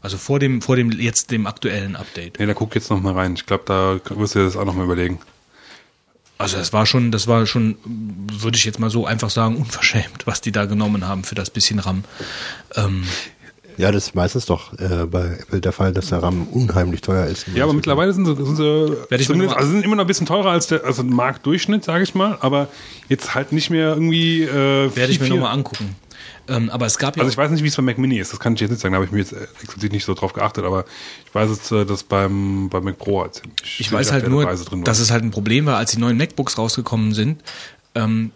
Also vor dem, vor dem jetzt dem aktuellen Update. Nee, da guck jetzt noch mal rein. Ich glaube, da wirst du dir das auch noch mal überlegen. Also das war schon, das war schon, würde ich jetzt mal so einfach sagen, unverschämt, was die da genommen haben für das bisschen RAM. Ähm, ja, das ist meistens doch äh, bei Apple der Fall, dass der RAM unheimlich teuer ist. Ja, aber mittlerweile sind sie, sind sie also sind immer noch ein bisschen teurer als der also Marktdurchschnitt, sage ich mal, aber jetzt halt nicht mehr irgendwie. Äh, werde ich mir nochmal angucken. Ähm, aber es gab ja Also ich weiß nicht, wie es bei Mac Mini ist, das kann ich jetzt nicht sagen, da habe ich mir jetzt äh, explizit nicht so drauf geachtet, aber ich weiß jetzt, äh, dass beim, beim Mac Pro halt ziemlich Ich weiß halt nur, dass es halt ein Problem war, als die neuen MacBooks rausgekommen sind. Ähm,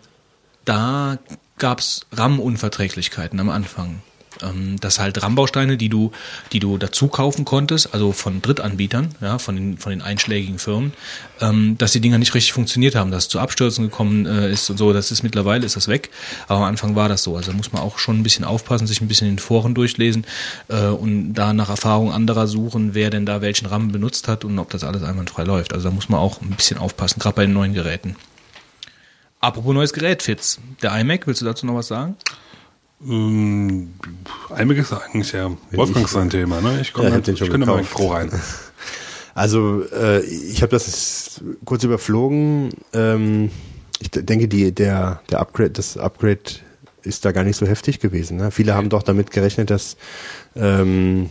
da gab es RAM-Unverträglichkeiten am Anfang. Ähm, dass halt RAM-Bausteine, die du, die du dazu kaufen konntest, also von Drittanbietern, ja, von den, von den einschlägigen Firmen, ähm, dass die Dinger nicht richtig funktioniert haben, dass es zu Abstürzen gekommen äh, ist und so. Das ist mittlerweile ist das weg, aber am Anfang war das so. Also muss man auch schon ein bisschen aufpassen, sich ein bisschen in den Foren durchlesen äh, und da nach Erfahrung anderer suchen, wer denn da welchen RAM benutzt hat und ob das alles einwandfrei läuft. Also da muss man auch ein bisschen aufpassen, gerade bei den neuen Geräten. Apropos neues Gerät, Fitz. Der iMac, willst du dazu noch was sagen? Ähm, iMac ist eigentlich ja Wolfgang sein Thema, ne? Ich komme Ja, ich schon ich könnte mal. Pro rein. Also äh, ich habe das kurz überflogen. Ähm, ich denke, die, der, der Upgrade, das Upgrade ist da gar nicht so heftig gewesen. Ne? Viele haben doch damit gerechnet, dass ähm,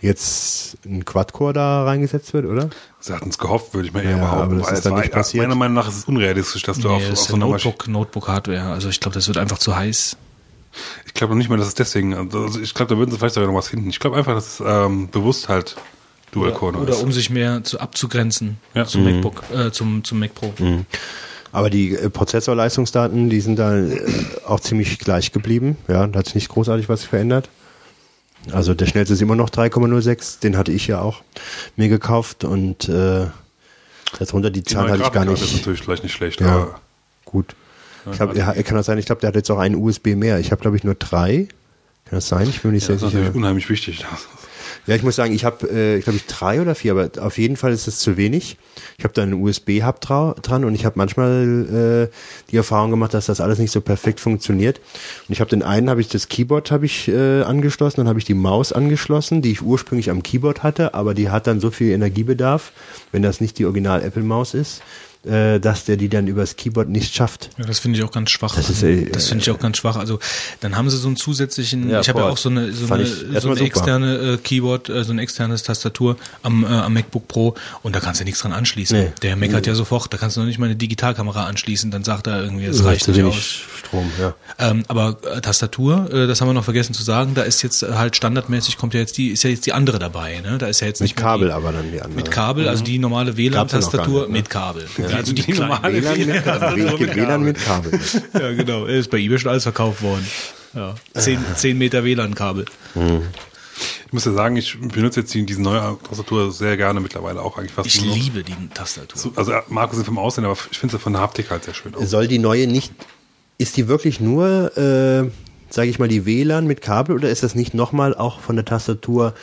jetzt ein Quad-Core da reingesetzt wird, oder? Sie hatten es gehofft, würde ich mal eher Ja, behaupten. aber das ist es dann nicht passiert. Meiner Meinung nach ist es unrealistisch, dass du auf, Nee, auf ist so einer. Notebook, Notebook-Hardware. Also ich glaube, das wird einfach zu heiß. Ich glaube noch nicht mal, dass es deswegen. Also ich glaube, da würden sie vielleicht sogar noch was finden. Ich glaube einfach, dass es ähm, bewusst halt Dual Core noch Oder ist. um sich mehr zu abzugrenzen Ja. zum MacBook, äh, zum, zum Mac Pro. Aber die äh, Prozessorleistungsdaten, die sind da äh, auch ziemlich gleich geblieben. Ja, da hat sich nicht großartig was verändert. Also der schnellste ist immer noch 3,06, den hatte ich ja auch mir gekauft und äh, darunter die Die Zahl hatte ich gar Grafikkarte ist nicht. natürlich vielleicht nicht schlecht, Ja. aber Gut. Ich hab, ja, kann das sein? Ich glaube, der hat jetzt auch einen USB mehr. Ich habe, glaube ich, nur drei. Kann das sein? Ich bin mir nicht das ist sehr sicher. natürlich unheimlich wichtig. Ja, ich muss sagen, ich habe, äh, ich glaube, ich drei oder vier, aber auf jeden Fall ist es zu wenig. Ich habe da einen USB-Hub dra dran und ich habe manchmal äh, die Erfahrung gemacht, dass das alles nicht so perfekt funktioniert. Und ich habe den einen, habe ich das Keyboard habe ich äh, angeschlossen, dann habe ich die Maus angeschlossen, die ich ursprünglich am Keyboard hatte, aber die hat dann so viel Energiebedarf, wenn das nicht die Original Apple Maus ist, äh, dass der die dann übers Keyboard nicht schafft. Ja, das finde ich auch ganz schwach. Das ist, äh, das finde ich auch ganz schwach. Also dann haben sie so einen zusätzlichen, Ja, ich habe ja auch so eine so eine, so eine externe äh, Keyboard, äh, so ein externes Tastatur am, äh, am MacBook Pro und da kannst du nichts dran anschließen. Nee. Der meckert ja sofort, da kannst du noch nicht mal eine Digitalkamera anschließen, dann sagt er irgendwie, Ja, reicht nicht aus. Strom, ja. Ähm, aber äh, Tastatur, äh, das haben wir noch vergessen zu sagen, da ist jetzt äh, halt standardmäßig kommt ja jetzt die, ist ja jetzt die andere dabei, ne? Da ist ja jetzt Mit nicht Kabel die, aber dann die andere. mit Kabel, also die normale WLAN-Tastatur ne? mit Kabel. Ja, also die, Die normale WLAN mit Kabel. Ja, W- WLAN mit Kabel. ja, genau. Ist bei eBay schon alles verkauft worden. Ja. Zehn, zehn Meter WLAN-Kabel. Ich muss ja sagen, ich benutze jetzt die, diese neue Tastatur sehr gerne mittlerweile auch eigentlich fast Ich nur liebe die Tastatur. So, Also äh, Markus ist vom Aussehen, aber ich finde sie von der Haptik halt sehr schön aus. Soll die neue nicht, ist die wirklich nur, äh, sage ich mal, die WLAN mit Kabel oder ist das nicht nochmal auch von der Tastatur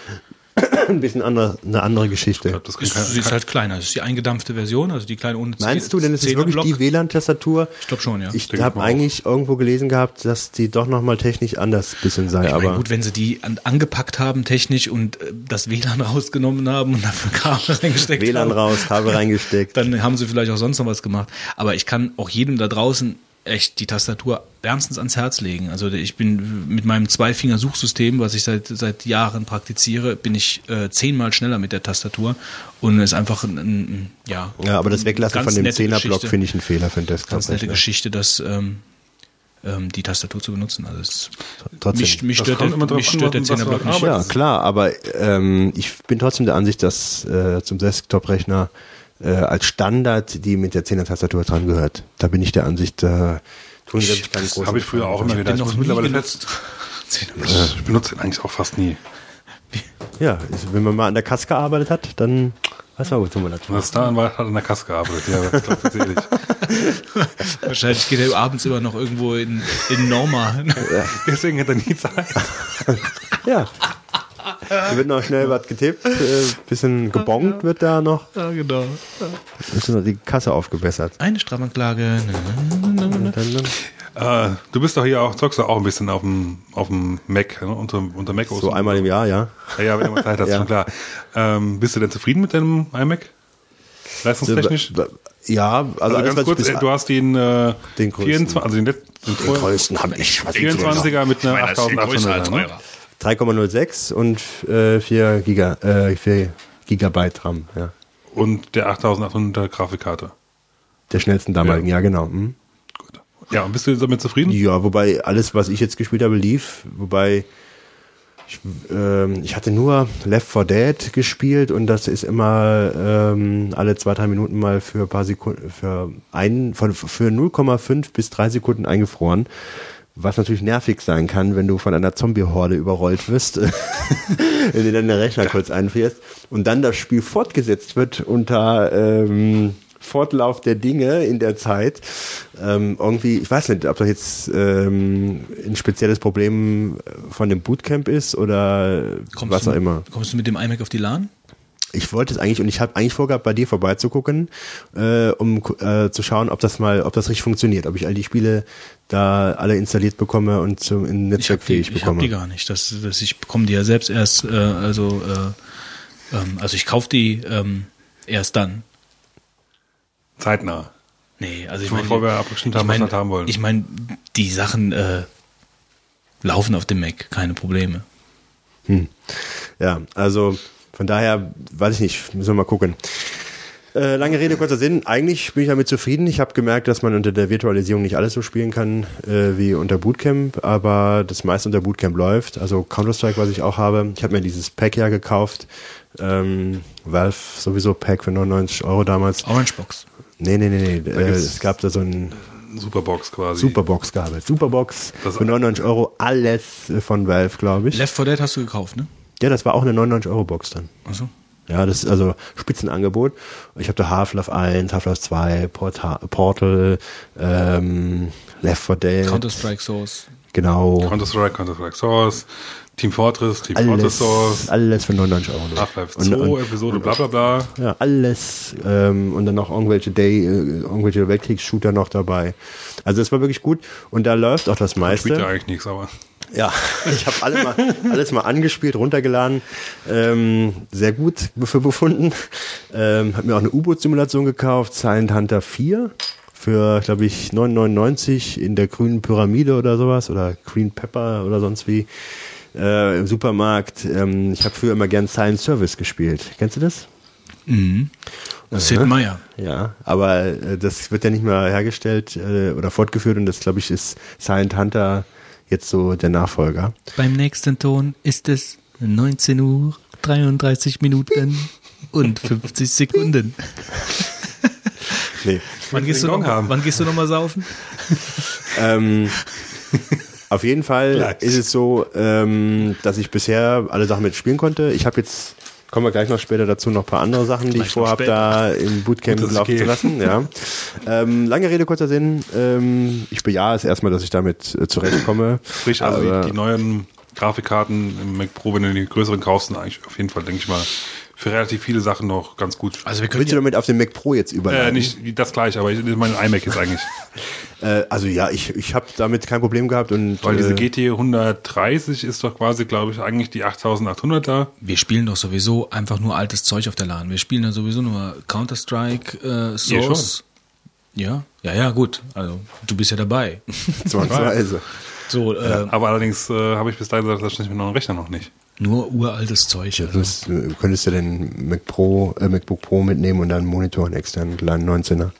ein bisschen andere, eine andere Geschichte? Ich glaub, Ist, kein, sie ist halt kleiner. Das ist die eingedampfte Version, also die kleine ohne Meinst du denn, es ist wirklich die? WLAN-Tastatur? Ich glaube schon, ja. Ich habe mal auch. eigentlich irgendwo gelesen gehabt, dass die doch nochmal technisch anders bisschen sei, Ich aber meine, gut, wenn sie die an, angepackt haben technisch und äh, das WLAN rausgenommen haben und dafür Kabel reingesteckt WLAN haben, raus, Kabel reingesteckt. dann haben sie vielleicht auch sonst noch was gemacht. Aber ich kann auch jedem da draußen echt die Tastatur ernstens ans Herz legen. Also ich bin mit meinem Zweifinger-Suchsystem, was ich seit seit Jahren praktiziere, bin ich äh, zehnmal schneller mit der Tastatur und es ist einfach ein, ein, ja ja, aber das Weglassen von dem nette 10er-Block Geschichte. finde ich ein Fehler für den ganz nette. Geschichte, dass ähm, ähm, die Tastatur zu benutzen. Also es, Trotzdem. mich, mich stört, der, immer drauf mich an, stört der Zehnerblock nicht. Ja, klar, aber ähm, ich bin trotzdem der Ansicht, dass äh, zum Desktop-Rechner äh, als Standard die mit der 10er-Tastatur dran gehört. Da bin ich der Ansicht, äh, tun sie sich das habe ich früher auch immer gedacht. Ich noch mittlerweile genutzt. fest. Ich benutze den eigentlich auch fast nie. Ja, ist- wenn man mal an der Kasse gearbeitet hat, dann weiß man, wozu man das macht. das da war, hat an der Kasse gearbeitet. Ja, das glaube ich ehrlich. Wahrscheinlich geht er abends immer noch irgendwo in, in Norma. Deswegen hat er nie Zeit. Ja. Da wird noch schnell was getippt, äh, bisschen gebongt wird da noch, ja, genau. ist noch die Kasse aufgebessert. Eine Strafanklage. Äh, du bist doch hier auch, zockst doch auch ein bisschen auf dem, auf dem Mac, ne? unter, unter Mac OS. so einmal im Jahr, ja. Ja, ja, wenn du mal Zeit hast, Ja. schon klar. Ähm, bist du denn zufrieden mit deinem iMac? Leistungstechnisch? Ja, also, Also ganz kurz, äh, du hast den, äh, Den größten. 24, also den, letzten- den, den größten habe ich. Was 24er mit einer 8800. Ne? 3,06 und äh, 4, Giga, äh, 4 Gigabyte RAM, ja. Und der 8800 Grafikkarte. Der schnellsten damaligen, ja, genau. Hm. Gut. Ja, und bist du damit zufrieden? Ja, wobei alles, was ich jetzt gespielt habe, lief. Wobei ich, ähm, ich hatte nur Left 4 Dead gespielt und das ist immer ähm, alle zwei, drei Minuten mal für ein paar Sekunden, für ein, für 0,5 bis drei Sekunden eingefroren. Was natürlich nervig sein kann, wenn du von einer Zombie-Horde überrollt wirst, wenn du dann den Rechner kurz einfrierst und dann das Spiel fortgesetzt wird unter ähm, Fortlauf der Dinge in der Zeit. Ähm, irgendwie, ich weiß nicht, ob das jetzt ähm, ein spezielles Problem von dem Bootcamp ist oder Kommst was auch immer. Kommst du mit dem iMac auf die LAN? Ich wollte es eigentlich und ich habe eigentlich vorgehabt, bei dir vorbeizugucken, äh, um äh, zu schauen, ob das mal, ob das richtig funktioniert, ob ich all die Spiele da alle installiert bekomme und zum in Ich habe die, Netzwerkfähig ich hab bekomme. die gar nicht. Das, das, ich bekomme die ja selbst erst, äh, also, äh, ähm, also ich kaufe die ähm, erst dann. Zeitnah. Nee, also ich Bevor meine, wir abgestimmt haben, was wir haben wollen. Ich meine, die Sachen äh, laufen auf dem Mac, keine Probleme. Ja, also von daher, weiß ich nicht, müssen wir mal gucken. Äh, lange Rede, kurzer Sinn. Eigentlich bin ich damit zufrieden. Ich habe gemerkt, dass man unter der Virtualisierung nicht alles so spielen kann äh, wie unter Bootcamp, aber das meiste unter Bootcamp läuft. Also Counter-Strike, was ich auch habe. Ich habe mir dieses Pack ja gekauft. Ähm, Valve sowieso Pack für 99 Euro damals. Orangebox. Nee, nee, nee, nee. Äh, es gab da so ein Superbox quasi. Superbox gab es. Superbox Das- für 99 Euro. Alles von Valve, glaube ich. Left 4 Dead hast du gekauft, ne? Ja, das war auch eine 99 Euro Box dann. Achso. Ja, das ist also Spitzenangebot. Ich habe da Half-Life 1, Half-Life 2, Porta Portal, ähm, Left 4 Dead. Counter-Strike Source. Genau. Counter-Strike, Counter-Strike Source, Team Fortress, Team Fortress Alles, Source, alles für 99 Euro. Half-Life Und- 2, und- Episode bla bla bla. Ja, alles. Ähm, und dann noch irgendwelche Day, äh, irgendwelche Weltkriegs-Shooter noch dabei. Also es war wirklich gut. Und da läuft auch das meiste. Spielt ja eigentlich nichts, aber Ja, ich habe alle mal, alles mal angespielt, runtergeladen. Ähm, sehr gut für befunden. Ähm, habe mir auch eine U-Boot-Simulation gekauft, Silent Hunter 4 für, glaube ich, 9,99 in der grünen Pyramide oder sowas oder Green Pepper oder sonst wie äh, im Supermarkt. Ähm, ich habe früher immer gern Silent Service gespielt. Kennst du das? Sid Meier. Ja, aber äh, das wird ja nicht mehr hergestellt äh, oder fortgeführt und das, glaube ich, ist Silent Hunter jetzt so der Nachfolger. Beim nächsten Ton ist es 19 Uhr, 33 Minuten und 50 Sekunden. Nee. Wann gehst, du noch, haben. wann gehst du noch mal saufen? Ähm, auf jeden Fall ist es so, ähm, dass ich bisher alle Sachen mit spielen konnte. Ich habe jetzt, kommen wir gleich noch später dazu, noch ein paar andere Sachen, die Gleich ich vorhabe, da im Bootcamp Gut, laufen zu lassen. Ja. ähm, lange Rede, kurzer Sinn. Ähm, ich bejahe es erstmal, dass ich damit äh, zurechtkomme. sprich also die, die neuen Grafikkarten im Mac Pro, wenn du die größeren kaufst, sind eigentlich auf jeden Fall, denke ich mal, für relativ viele Sachen noch ganz gut. Also wir können Willst du ja, damit auf den Mac Pro jetzt überleiten? Äh, nicht das gleiche, aber ich, mein iMac ist eigentlich. Äh, also ja, ich, ich habe damit kein Problem gehabt und Weil diese äh, GT 130 ist doch quasi, glaube ich, eigentlich die 8800 da. wir spielen doch sowieso einfach nur altes Zeug auf der LAN. Wir spielen ja sowieso nur Counter-Strike äh, Source. Ja, ja, ja, gut. Also du bist ja dabei. zwangsweise. So, äh, Aber allerdings äh, habe ich bis dahin gesagt, das steht mit neuen Rechner noch nicht. Nur uraltes Zeug. Also. Das, äh, könntest du den Mac Pro, äh, MacBook Pro mitnehmen und dann einen Monitor, einen externen kleinen 19er.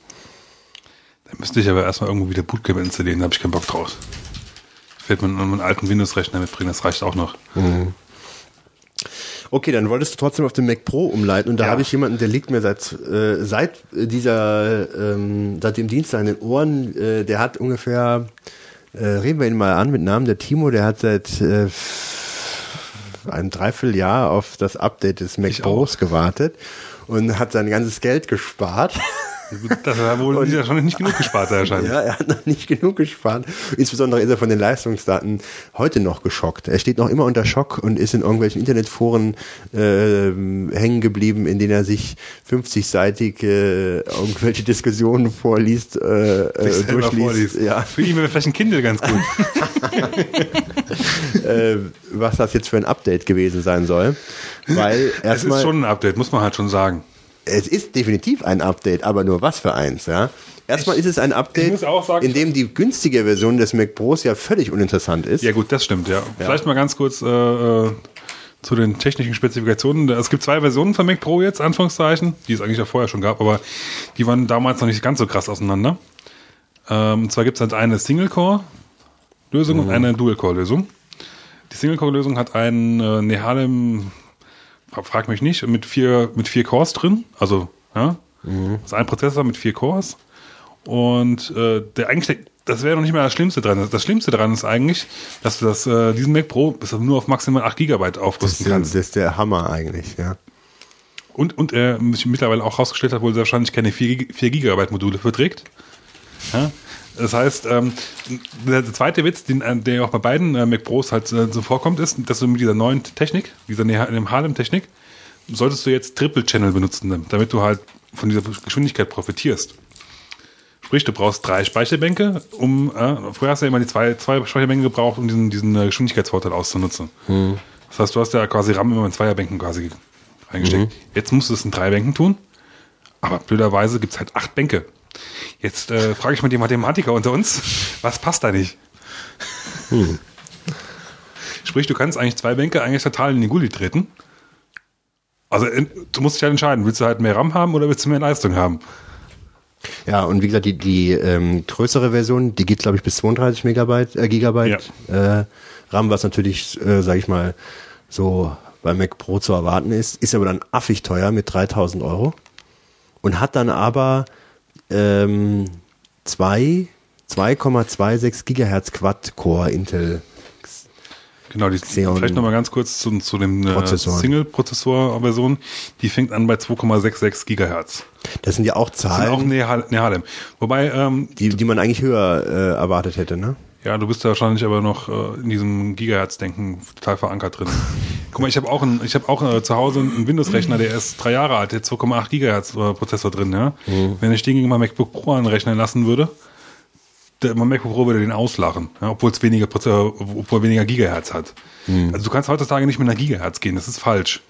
Da müsste ich aber erstmal irgendwo wieder Bootcamp installieren, da habe ich keinen Bock drauf. Fällt mir einen alten Windows-Rechner mitbringen, das reicht auch noch. Okay, dann wolltest du trotzdem auf den Mac Pro umleiten und da Ja. habe ich jemanden, der liegt mir seit äh, seit dieser ähm, seit dem Dienstag in den Ohren. Äh, der hat ungefähr äh, reden wir ihn mal an mit Namen. Der Timo, der hat seit äh, ein Dreivierteljahr auf das Update des Mac Ich Pros gewartet und hat sein ganzes Geld gespart. Das hat wohl nicht, schon nicht genug gespart, wahrscheinlich. Ja, er hat noch nicht genug gespart. Insbesondere ist er von den Leistungsdaten heute noch geschockt. Er steht noch immer unter Schock und ist in irgendwelchen Internetforen äh, hängen geblieben, in denen er sich 50-seitig äh, irgendwelche Diskussionen vorliest, äh, äh, durchliest. vorliest. Ja, Für ihn wäre vielleicht ein Kindle ganz gut. äh, was das jetzt für ein Update gewesen sein soll. Weil Es ist erstmal, schon ein Update, muss man halt schon sagen. Es ist definitiv ein Update, aber nur was für eins, ja. Erstmal ist es ein Update, sagen- in dem die günstige Version des Mac Pros ja völlig uninteressant ist. Ja gut, das stimmt, ja. Vielleicht mal ganz kurz äh, äh, zu den technischen Spezifikationen. Es gibt zwei Versionen von Mac Pro jetzt, Anführungszeichen, die es eigentlich ja vorher schon gab, aber die waren damals noch nicht ganz so krass auseinander. Ähm, und zwar gibt es halt eine Single-Core-Lösung und eine Dual-Core-Lösung. Die Single-Core-Lösung hat einen äh, Nehalem, frag mich nicht, mit vier, mit vier Cores drin. Also, ja, das ist ein Prozessor mit vier Cores. Und äh, der eigentlich das wäre noch nicht mal das Schlimmste dran. Das Schlimmste dran ist eigentlich, dass du das, äh, diesen Mac Pro nur auf maximal 8 GB Das, aufrüsten ist- kannst. das ist der Hammer eigentlich, ja. Und, und er sich mittlerweile auch herausgestellt hat, wohl wahrscheinlich keine 4, 4 GB Module verträgt. Ja? Das heißt, ähm, der zweite Witz, den, äh, der auch bei beiden äh, Mac Pros halt äh, so vorkommt, ist, dass du mit dieser neuen Technik, dieser Harlem-Technik, solltest du jetzt Triple Channel benutzen, damit du halt von dieser Geschwindigkeit profitierst. Sprich, du brauchst drei Speicherbänke, um, äh, früher hast du ja immer die zwei, zwei Speicherbänke gebraucht, um diesen, diesen äh, Geschwindigkeitsvorteil auszunutzen. Das heißt, du hast ja quasi RAM immer in Zweierbänken quasi reingesteckt. Jetzt musst du es in drei Bänken tun, aber blöderweise gibt's halt acht Bänke. Jetzt äh, frage ich mal die Mathematiker unter uns, was passt da nicht? Sprich, du kannst eigentlich zwei Bänke eigentlich total in die Gully treten. Also in, du musst dich halt entscheiden, willst du halt mehr RAM haben oder willst du mehr Leistung haben? Ja, und wie gesagt, die, die ähm, größere Version, die geht, glaube ich, bis 32 Megabyte, äh, Gigabyte äh, RAM, was natürlich, äh, sage ich mal, so bei Mac Pro zu erwarten ist, ist aber dann affig teuer mit 3000 Euro und hat dann aber ähm, zwei 2,26 Gigahertz Quad-Core Intel. Genau, die, Xeon vielleicht nochmal ganz kurz zu, zu dem äh, Prozessoren. Single-Prozessor-Version. Die fängt an bei 2,66 Gigahertz. Das sind ja auch Das sind Zahlen, auch Neha- Nehalem. Wobei, ähm, die, die man eigentlich höher äh, erwartet hätte, ne? Ja, du bist ja wahrscheinlich aber noch äh, in diesem Gigahertz-Denken total verankert drin. Guck mal, ich habe auch, ein, ich hab auch äh, zu Hause einen Windows-Rechner, der ist drei Jahre alt, der hat 2,8 Gigahertz äh, Prozessor drin. Ja? Wenn ich den gegen mein MacBook Pro anrechnen lassen würde, der, mein MacBook Pro würde den auslachen, ja? obwohl es weniger, Prozessor, obwohl er weniger Gigahertz hat. Also du kannst heutzutage nicht mit einer Gigahertz gehen, das ist falsch.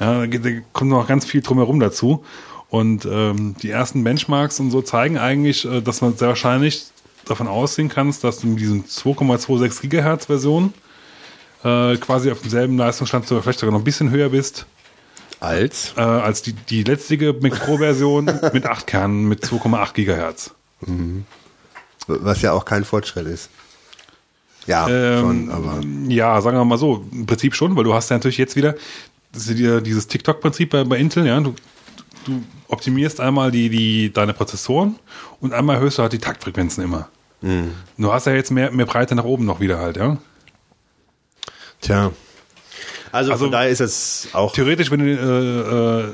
Ja, da, da kommt noch ganz viel drumherum dazu. Und ähm, die ersten Benchmarks und so zeigen eigentlich, äh, dass man sehr wahrscheinlich davon ausgehen kannst, dass du mit diesen 2,26 Gigahertz Version äh, quasi auf demselben Leistungsstand sogar vielleicht sogar noch ein bisschen höher bist Als? äh, als die, die letztige Mac Pro Version mit 8 Kernen mit 2,8 Gigahertz. Was ja auch kein Fortschritt ist. Ja, Ähm, schon, aber. Ja, sagen wir mal so, im Prinzip schon, weil du hast ja natürlich jetzt wieder dieses TikTok-Prinzip bei, bei Intel, ja, du, du optimierst einmal die, die, deine Prozessoren und einmal erhöhst du halt die Taktfrequenzen immer. Du hast ja jetzt mehr, mehr Breite nach oben noch wieder halt, ja. Tja. Also, Also- von daher ist es auch. Theoretisch, wenn du äh, äh,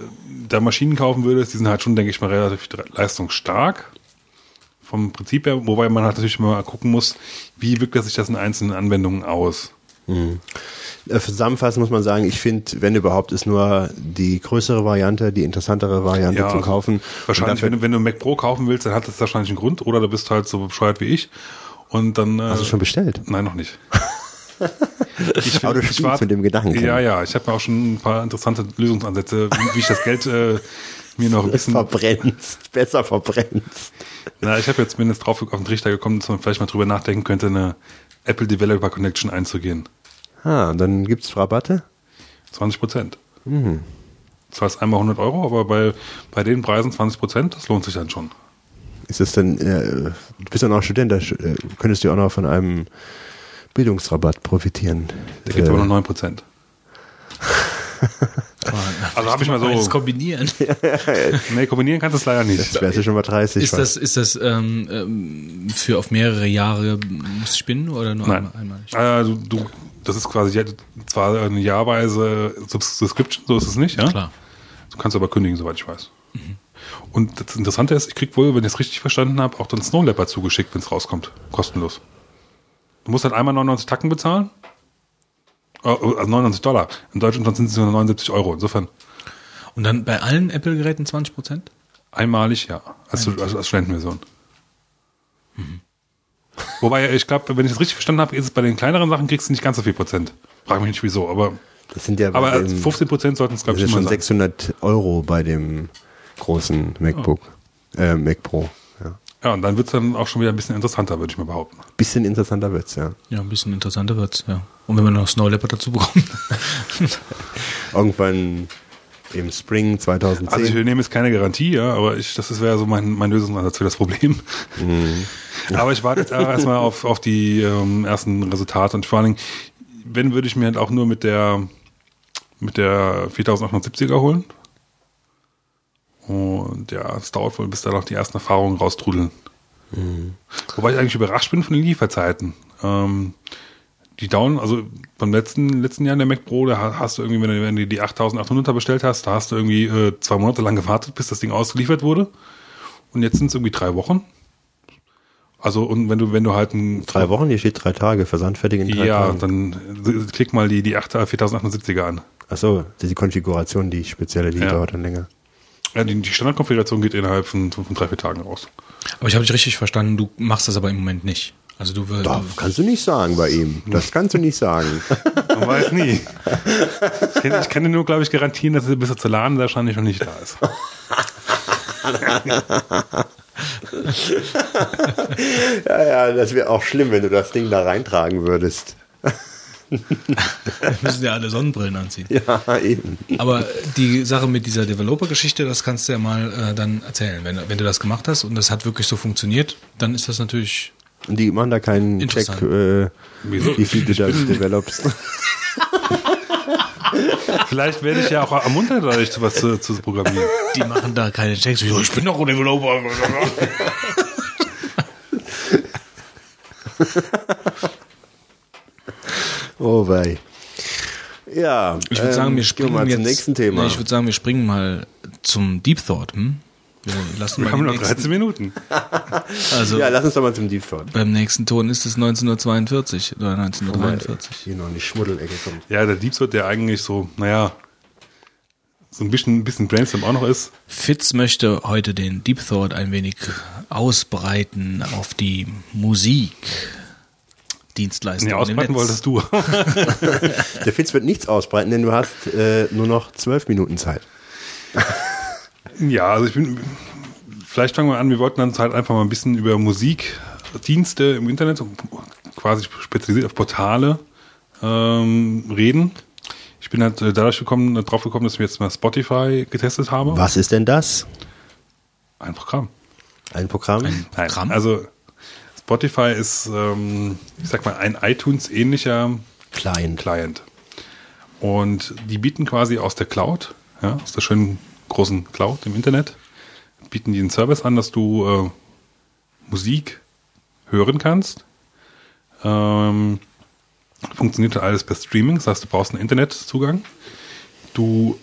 da Maschinen kaufen würdest, die sind halt schon, denke ich mal, relativ leistungsstark. Vom Prinzip her, wobei man halt natürlich mal gucken muss, wie wirkt sich das in einzelnen Anwendungen aus. Äh, Zusammenfassend muss man sagen, ich finde, wenn überhaupt, ist nur die größere Variante, die interessantere Variante zum Kaufen. Wahrscheinlich, Und wenn dafür, du, wenn du Mac Pro kaufen willst, dann hat das wahrscheinlich einen Grund. Oder du bist halt so bescheuert wie ich. Und dann. Äh, hast du schon bestellt? Nein, noch nicht. Aber du spielst warte- mit dem Gedanken. Ja, ja. Ich habe mir auch schon ein paar interessante Lösungsansätze, wie, ich das Geld äh, mir noch ein bisschen. Verbrennst, besser verbrennst. Na, ich habe jetzt zumindest drauf auf den Trichter gekommen, dass man vielleicht mal drüber nachdenken könnte, eine Apple Developer Connection einzugehen. Ah, und dann gibt's Rabatte? 20 Prozent. Das heißt einmal 100 Euro, aber bei, bei den Preisen 20 Prozent, das lohnt sich dann schon. Ist das denn, äh, du bist ja noch Student, da äh, könntest du auch noch von einem Bildungsrabatt profitieren. Da gibt es Äh, aber noch 9 Prozent. Also habe ich mal Beides so. kombinieren. Nee, kombinieren kannst du es leider nicht. Das wärst du schon mal 30. Ist das, ist das ähm, ähm, für auf mehrere Jahre muss spinnen oder nur Nein. einmal, du, du, das ist quasi zwar eine jahrweise Subs- Subscription, so ist es nicht, ja? Klar. Du kannst aber kündigen, soweit ich weiß. Und das Interessante ist, ich krieg wohl, wenn ich es richtig verstanden habe, auch dann Snow Leopard zugeschickt, wenn es rauskommt. Kostenlos. Du musst halt einmal 99 Tacken bezahlen. Äh, Also 99 Dollar. In Deutschland sind es nur 79 Euro. Insofern Und dann bei allen Apple-Geräten 20 Prozent? einmalig, ja. Als, als, als Studentenversion. Wobei, ich glaube, wenn ich das richtig verstanden habe, ist es bei den kleineren Sachen kriegst du nicht ganz so viel Prozent. Frag mich nicht wieso, aber, Das sind ja bei aber dem- 15 Prozent sollten es, glaube ich, schon sein. 600 Euro bei dem großen MacBook, äh, Mac Pro. Ja. Ja, und dann wird es dann auch schon wieder ein bisschen interessanter, würde ich mal behaupten. Bisschen interessanter wird's, ja. Ja, ein bisschen interessanter wird's, ja. Und wenn man noch Snow Leopard dazu bekommt. Irgendwann im Spring 2010. Also ich nehme jetzt keine Garantie, ja, aber ich, das wäre so mein, mein Lösungsansatz für das Problem. aber ich warte jetzt auch erstmal auf, auf die ähm, ersten Resultate und vor allen Dingen, wenn würde ich mir halt auch nur mit der mit der 4870er holen. Und ja, es dauert wohl, bis da noch die ersten Erfahrungen raustrudeln. Wobei ich eigentlich überrascht bin von den Lieferzeiten. Ähm, die dauern, also beim letzten, letzten Jahr in der Mac Pro, da hast du irgendwie, wenn du, wenn du die 8800er bestellt hast, da hast du irgendwie äh, zwei Monate lang gewartet, bis das Ding ausgeliefert wurde. Und jetzt sind es irgendwie drei Wochen. Also, und wenn du, wenn du halt ein, Drei Wochen, hier steht drei Tage, Versand fertig in drei ja, Tagen. dann äh, klick mal die, die 8, 4870er an. Achso, das ist die Konfiguration, die spezielle, die Ja. dauert dann länger. Ja, die, die Standardkonfiguration geht innerhalb von, von drei, vier Tagen raus. Aber ich habe dich richtig verstanden, du machst das aber im Moment nicht. Also du willst. Das kannst du nicht sagen bei ihm. Das kannst du nicht sagen. Man weiß nie. Ich kann, ich kann dir nur, glaube ich, garantieren, dass er bis er zu laden wahrscheinlich noch nicht da ist. ja, ja, das wäre auch schlimm, wenn du das Ding da reintragen würdest. Wir müssen ja alle Sonnenbrillen anziehen. Ja, eben. Aber die Sache mit dieser Developer-Geschichte, das kannst du ja mal äh, dann erzählen. Wenn, wenn du das gemacht hast und das hat wirklich so funktioniert, dann ist das natürlich. Die machen da keinen Check, äh, Wieso? wie viel du Ich da developst. Vielleicht werde ich ja auch ermuntert, dadurch sowas zu, zu programmieren. Die machen da keine Checks. Wieso, Ich bin doch ein Developer. Oh wei. Ja, Ich würde ähm, sagen, wir springen mal jetzt. zum nächsten Thema. Nee, ich würde sagen, wir springen mal zum Deep Thought. Hm? Wir lassen Wir mal haben noch nächsten, 13 Minuten. Also ja, lass uns doch mal zum Deep Thought. beim nächsten Ton ist es 1942 oder 1943. Hier noch in die Schmuddelecke kommen. Ja, der Deep Thought, der eigentlich so, naja, so ein bisschen, ein bisschen Brainstorm auch noch ist. Fitz möchte heute den Deep Thought ein wenig ausbreiten auf die Musik. Dienstleistungen. Nee, im ausbreiten wolltest du. Der Fitz wird nichts ausbreiten, denn du hast äh, nur noch zwölf Minuten Zeit. ja, also ich bin, vielleicht fangen wir an, wir wollten dann halt einfach mal ein bisschen über Musikdienste im Internet, quasi spezialisiert auf Portale, ähm, reden. Ich bin halt äh, dadurch gekommen, äh, drauf gekommen, dass ich jetzt mal Spotify getestet habe. Was ist denn das? Ein Programm. Ein Programm? Nein, Programm? also Spotify ist, ähm, ich sag mal, ein iTunes-ähnlicher Client. Client. Und die bieten quasi aus der Cloud, ja, aus der schönen großen Cloud im Internet, bieten die einen Service an, dass du äh, Musik hören kannst. Ähm, funktioniert alles per Streaming, das heißt, du brauchst einen Internetzugang. Du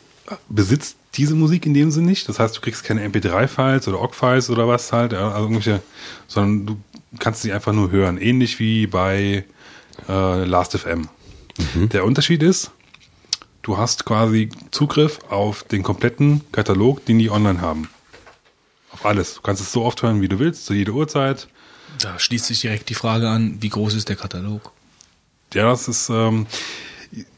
besitzt diese Musik in dem Sinne nicht, das heißt, du kriegst keine MP3-Files oder OGG-Files oder was halt, also irgendwelche, sondern du kannst sie einfach nur hören, ähnlich wie bei äh, Last.fm. Der Unterschied ist, du hast quasi Zugriff auf den kompletten Katalog, den die online haben. Auf alles. Du kannst es so oft hören, wie du willst, zu jeder Uhrzeit. Da schließt sich direkt die Frage an, wie groß ist der Katalog? Ja, das ist. Ähm,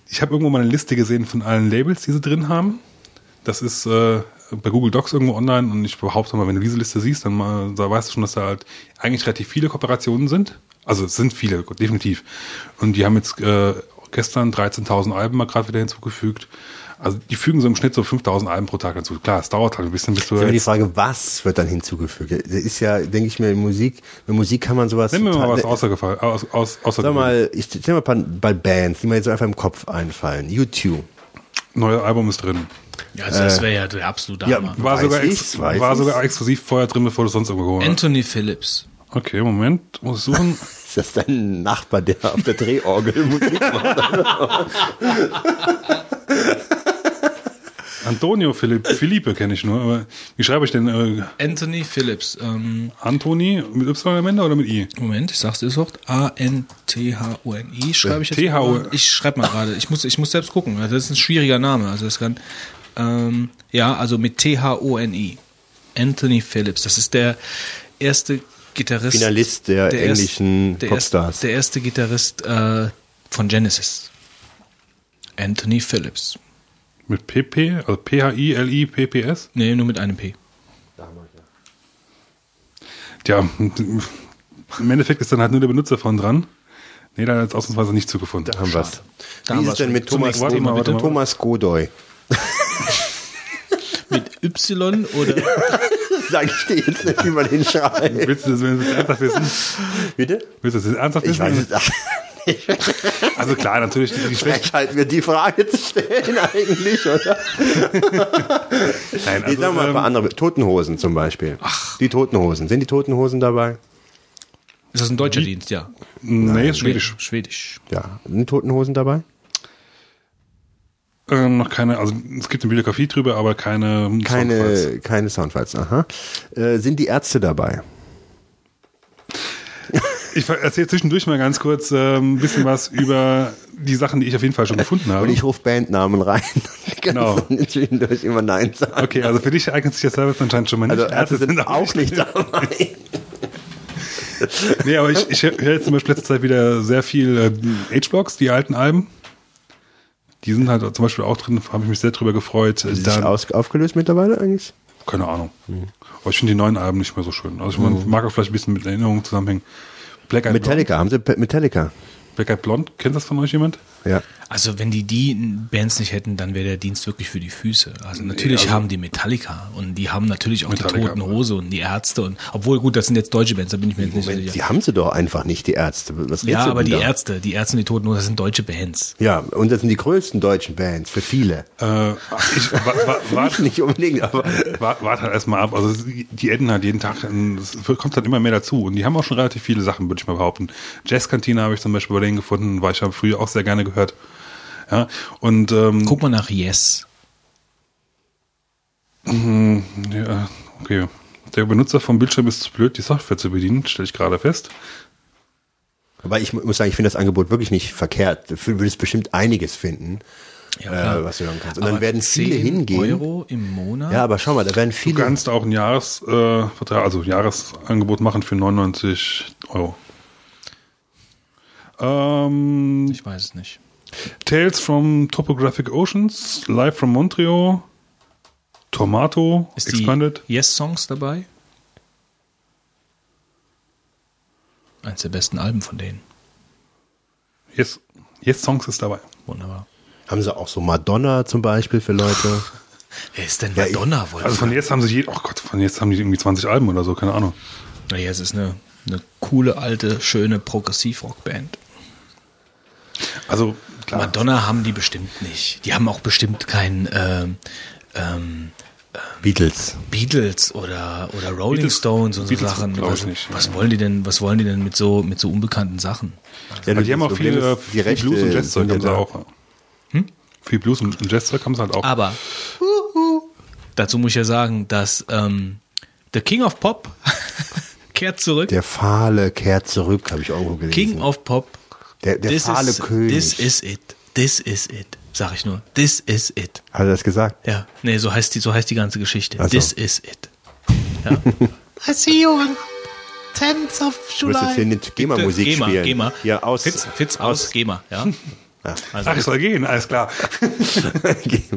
ich habe irgendwo mal eine Liste gesehen von allen Labels, die sie drin haben. Das ist äh, bei Google Docs irgendwo online und ich behaupte mal, wenn du diese Liste siehst, dann mal, da weißt du schon, dass da halt eigentlich relativ viele Kooperationen sind. Also es sind viele, definitiv. Und die haben jetzt äh, gestern 13.000 Alben mal gerade wieder hinzugefügt. Also die fügen so im Schnitt so 5.000 Alben pro Tag hinzu. Klar, es dauert halt ein bisschen, bis du Ist immer die Frage, was wird dann hinzugefügt? Das ist ja, denke ich mir, in Musik, in Musik kann man sowas. Nimm mir mal was außergefallen, aus, aus, außer Sag mal, ich stell mal ein paar bei Bands, die mir jetzt so einfach im Kopf einfallen. YouTube. Neues Album ist drin. Ja, also das wäre ja der absolute ja, Hammer. War, sogar, weiß war sogar exklusiv vorher drin, bevor du es sonst irgendwo geholt hast. Anthony Phillips. Okay, Moment, muss ich suchen. Ist das dein Nachbar, der auf der Drehorgel Musik macht? Antonio Philipp, Philippe kenne ich nur, aber wie schreibe ich denn? Äh, Anthony Phillips. Ähm, Antoni mit Y am Ende oder mit I? Moment, ich sag's dir sofort. A-N-T-H-O-N-I schreibe ich jetzt. T-H-O- mal. Ich schreibe mal gerade. Ich muss, ich muss selbst gucken. Das ist ein schwieriger Name. Also das kann. Ähm, ja, also mit T-H-O-N-I. Anthony Phillips. Das ist der erste Gitarrist. Finalist der erst- englischen der Popstars. Erste, der erste Gitarrist äh, von Genesis. Anthony Phillips. Mit PP, also P-H-I-L-I-P-P-S? Nee, nur mit einem P. Ja, im Endeffekt ist dann halt nur der Benutzer von dran. Nee, da hat jetzt ausnahmsweise nicht zugefunden. Da haben wir's. Da Wie ist es denn mit Thomas, Thema, mit. Thomas Godoy? Mit Y oder Sag ich dir jetzt nicht, wie man den schreibt. Willst du das, willst du das ernsthaft wissen? Bitte? Willst du das ernsthaft Ich wissen? weiß es ach, Also klar, natürlich, die. Frechheit, mir die Frage zu stellen eigentlich, oder? Nein, Ich sag mal ein ähm, paar andere. Totenhosen zum Beispiel. Ach. Die Totenhosen. Sind die Totenhosen dabei? Ist das ein deutscher Dienst? Ja. Nee, ist schwedisch. Schwedisch. Ja, sind Toten Hosen dabei? Ähm, noch keine, also es gibt eine Bibliografie drüber, aber keine Soundfiles. Keine, keine Soundfiles, aha. Äh, sind die Ärzte dabei? Ich erzähle zwischendurch mal ganz kurz äh, ein bisschen was über die Sachen, die ich auf jeden Fall schon gefunden habe. Und ich rufe Bandnamen rein. Genau. Zwischendurch immer Nein sagen. Okay, also für dich eignet sich der Service anscheinend schon mal nicht. Also Ärzte sind auch nicht dabei. Nee, aber ich, ich höre jetzt zum Beispiel letzte Zeit wieder sehr viel äh, H-Box, die alten Alben. Die sind halt zum Beispiel auch drin, habe ich mich sehr drüber gefreut. Ist Da- das aus, aufgelöst mittlerweile eigentlich? keine Ahnung. Aber ich finde die neuen Alben nicht mehr so schön. Also ich mag auch vielleicht ein bisschen mit Erinnerungen zusammenhängen. Black Eyed. Metallica, haben sie Metallica? Black Eyed Blonde, kennt das von euch jemand? Ja. Also wenn die die Bands nicht hätten, dann wäre der Dienst wirklich für die Füße. Also natürlich also- haben die Metallica und die haben natürlich auch Metallica. die Toten Hose und die Ärzte und obwohl gut, das sind jetzt deutsche Bands, da bin ich mir jetzt nicht so Moment, sicher. die haben sie doch einfach nicht, die Ärzte. Was Ja, aber die da? Ärzte, die Ärzte und die Toten Hose, das sind deutsche Bands. Ja, und das sind die größten deutschen Bands für viele. Äh, ich wa- wa- warte Nicht unbedingt, aber wart, wart halt erstmal ab. Also die adden halt jeden Tag, es kommt halt immer mehr dazu. Und die haben auch schon relativ viele Sachen, würde ich mal behaupten. Jazzkantine habe ich zum Beispiel bei denen gefunden, weil ich habe früher auch sehr gerne gehört. Ja, und ähm, Guck mal nach Yes. Ja, okay. Der Benutzer vom Bildschirm ist zu blöd, die Software zu bedienen, stelle ich gerade fest. Aber ich mu- muss sagen, ich finde das Angebot wirklich nicht verkehrt. Du würdest bestimmt einiges finden, Ja, äh, was du hören kannst. Und Aber dann werden viele 10 hingehen. Euro im Monat? Ja, aber schau mal, da werden Du viele. kannst auch ein Jahresvertrag, äh, also Jahresangebot machen für 99 Euro. Ähm, ich weiß es nicht. Tales from Topographic Oceans, Live from Montreal, Tomato, Ist Expanded. die Yes-Songs dabei? Eins der besten Alben von denen. Yes, yes Songs ist dabei. Wunderbar. Haben sie auch so Madonna zum Beispiel für Leute? Wer ist denn Ja, ich- Madonna? Also von jetzt haben sie je, oh Gott, von jetzt haben die irgendwie 20 Alben oder so, keine Ahnung. naja, es ist eine, eine coole, alte, schöne Progressiv-Rock-Band. Also klar. Madonna haben die bestimmt nicht. Die haben auch bestimmt kein ähm, ähm, Beatles. Beatles oder, oder Rolling Beatles- Stones und so Beatles Sachen. Was, nicht, was ja. wollen die denn, was wollen die denn mit so, mit so unbekannten Sachen? Ja, Weil die haben auch Problem viel, äh, ist, viel Blues und Jazzzeug haben sie auch. Viel Blues und Jazzzeug haben sie halt auch. Aber dazu muss ich ja sagen, dass ähm, The King of Pop kehrt zurück. Der Fahle kehrt zurück, habe ich irgendwo gelesen. King of Pop. Der der This fahle is, König. This is it. This is it. Sag ich nur. This is it. Hat er das gesagt? Ja, nee, so heißt die, so heißt die ganze Geschichte. Ach so. This is it. Ja. I see you on 10th of Du wirst jetzt hier GEMA-Musik GEMA, spielen. GEMA. Ja, aus. Fitz, Fitz aus, GEMA, ja. Also, Ach, ich soll gehen, alles klar.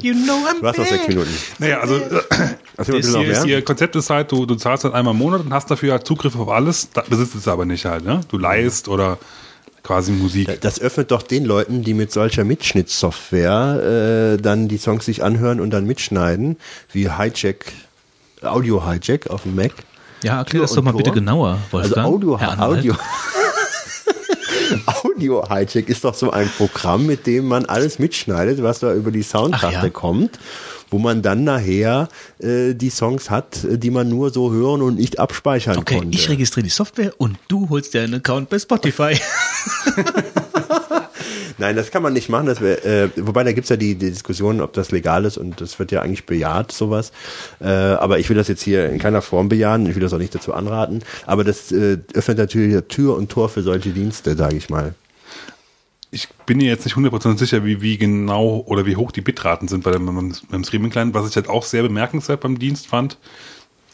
you know I'm Du hast noch sechs. Minuten. Naja, also noch hier, ist hier Konzept ist halt, du, du zahlst halt einmal im Monat und hast dafür halt Zugriff auf alles, da besitzt es aber nicht halt, ne? Du leihst oder quasi Musik. Das öffnet doch den Leuten, die mit solcher Mitschnittsoftware äh, dann die Songs sich anhören und dann mitschneiden, wie Hijack, Audio Hijack auf dem Mac. Ja, erklär Tür das doch mal Tor. bitte genauer, Also Wolfgang. Audio, Herr Anwalt. Audio. Audio Hijack ist doch so ein Programm, mit dem man alles mitschneidet, was da über die Soundkarte ja. kommt, wo man dann nachher äh, die Songs hat, äh, die man nur so hören und nicht abspeichern Okay, konnte. ich registriere die Software und du holst dir einen Account bei Spotify. Nein, das kann man nicht machen. Das wär, äh, wobei da gibt's ja die, die Diskussion, ob das legal ist und das wird ja eigentlich bejaht, sowas. Äh, aber ich will das jetzt hier in keiner Form bejahen. Ich will das auch nicht dazu anraten. Aber das äh, öffnet natürlich Tür und Tor für solche Dienste, sage ich mal. Ich bin mir jetzt nicht 100% sicher, wie, wie genau oder wie hoch die Bitraten sind bei dem, beim, beim Streaming-Client. Was ich halt auch sehr bemerkenswert beim Dienst fand,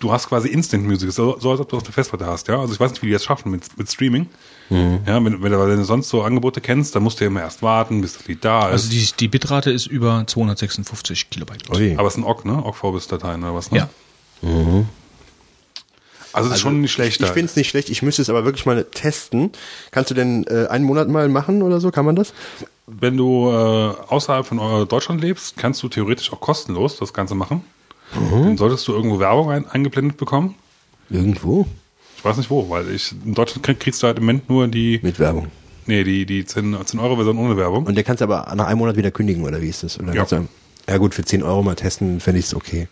du hast quasi Instant Music, so, so als ob du auf der Festplatte hast, ja. Also ich weiß nicht, wie die das schaffen mit, mit Streaming. Ja, wenn, wenn, du- wenn du sonst so Angebote kennst, dann musst du ja immer erst warten, bis das Lied da ist. Also die, die Bitrate ist über 256 Kilobyte. Ui. Aber es sind OGG, ne? OGG-Vorbis-Dateien oder was, ne? Ja. Also das ist schon nicht schlechter. Ich finde es nicht schlecht. Ich müsste es aber wirklich mal testen. Kannst du denn äh, einen Monat mal machen oder so? Kann man das? Wenn du äh, außerhalb von äh, Deutschland lebst, kannst du theoretisch auch kostenlos das Ganze machen. Dann solltest du irgendwo Werbung ein, eingeblendet bekommen. Irgendwo? Ich weiß nicht wo, weil ich in Deutschland krieg, kriegst du halt im Moment nur die, Mit Werbung. nee, die, die 10, 10 Euro Version ohne Werbung. Und der kannst aber nach einem Monat wieder kündigen, oder wie ist das? Oder Ja. kannst du- ja gut, für 10 Euro mal testen, fände ich es okay.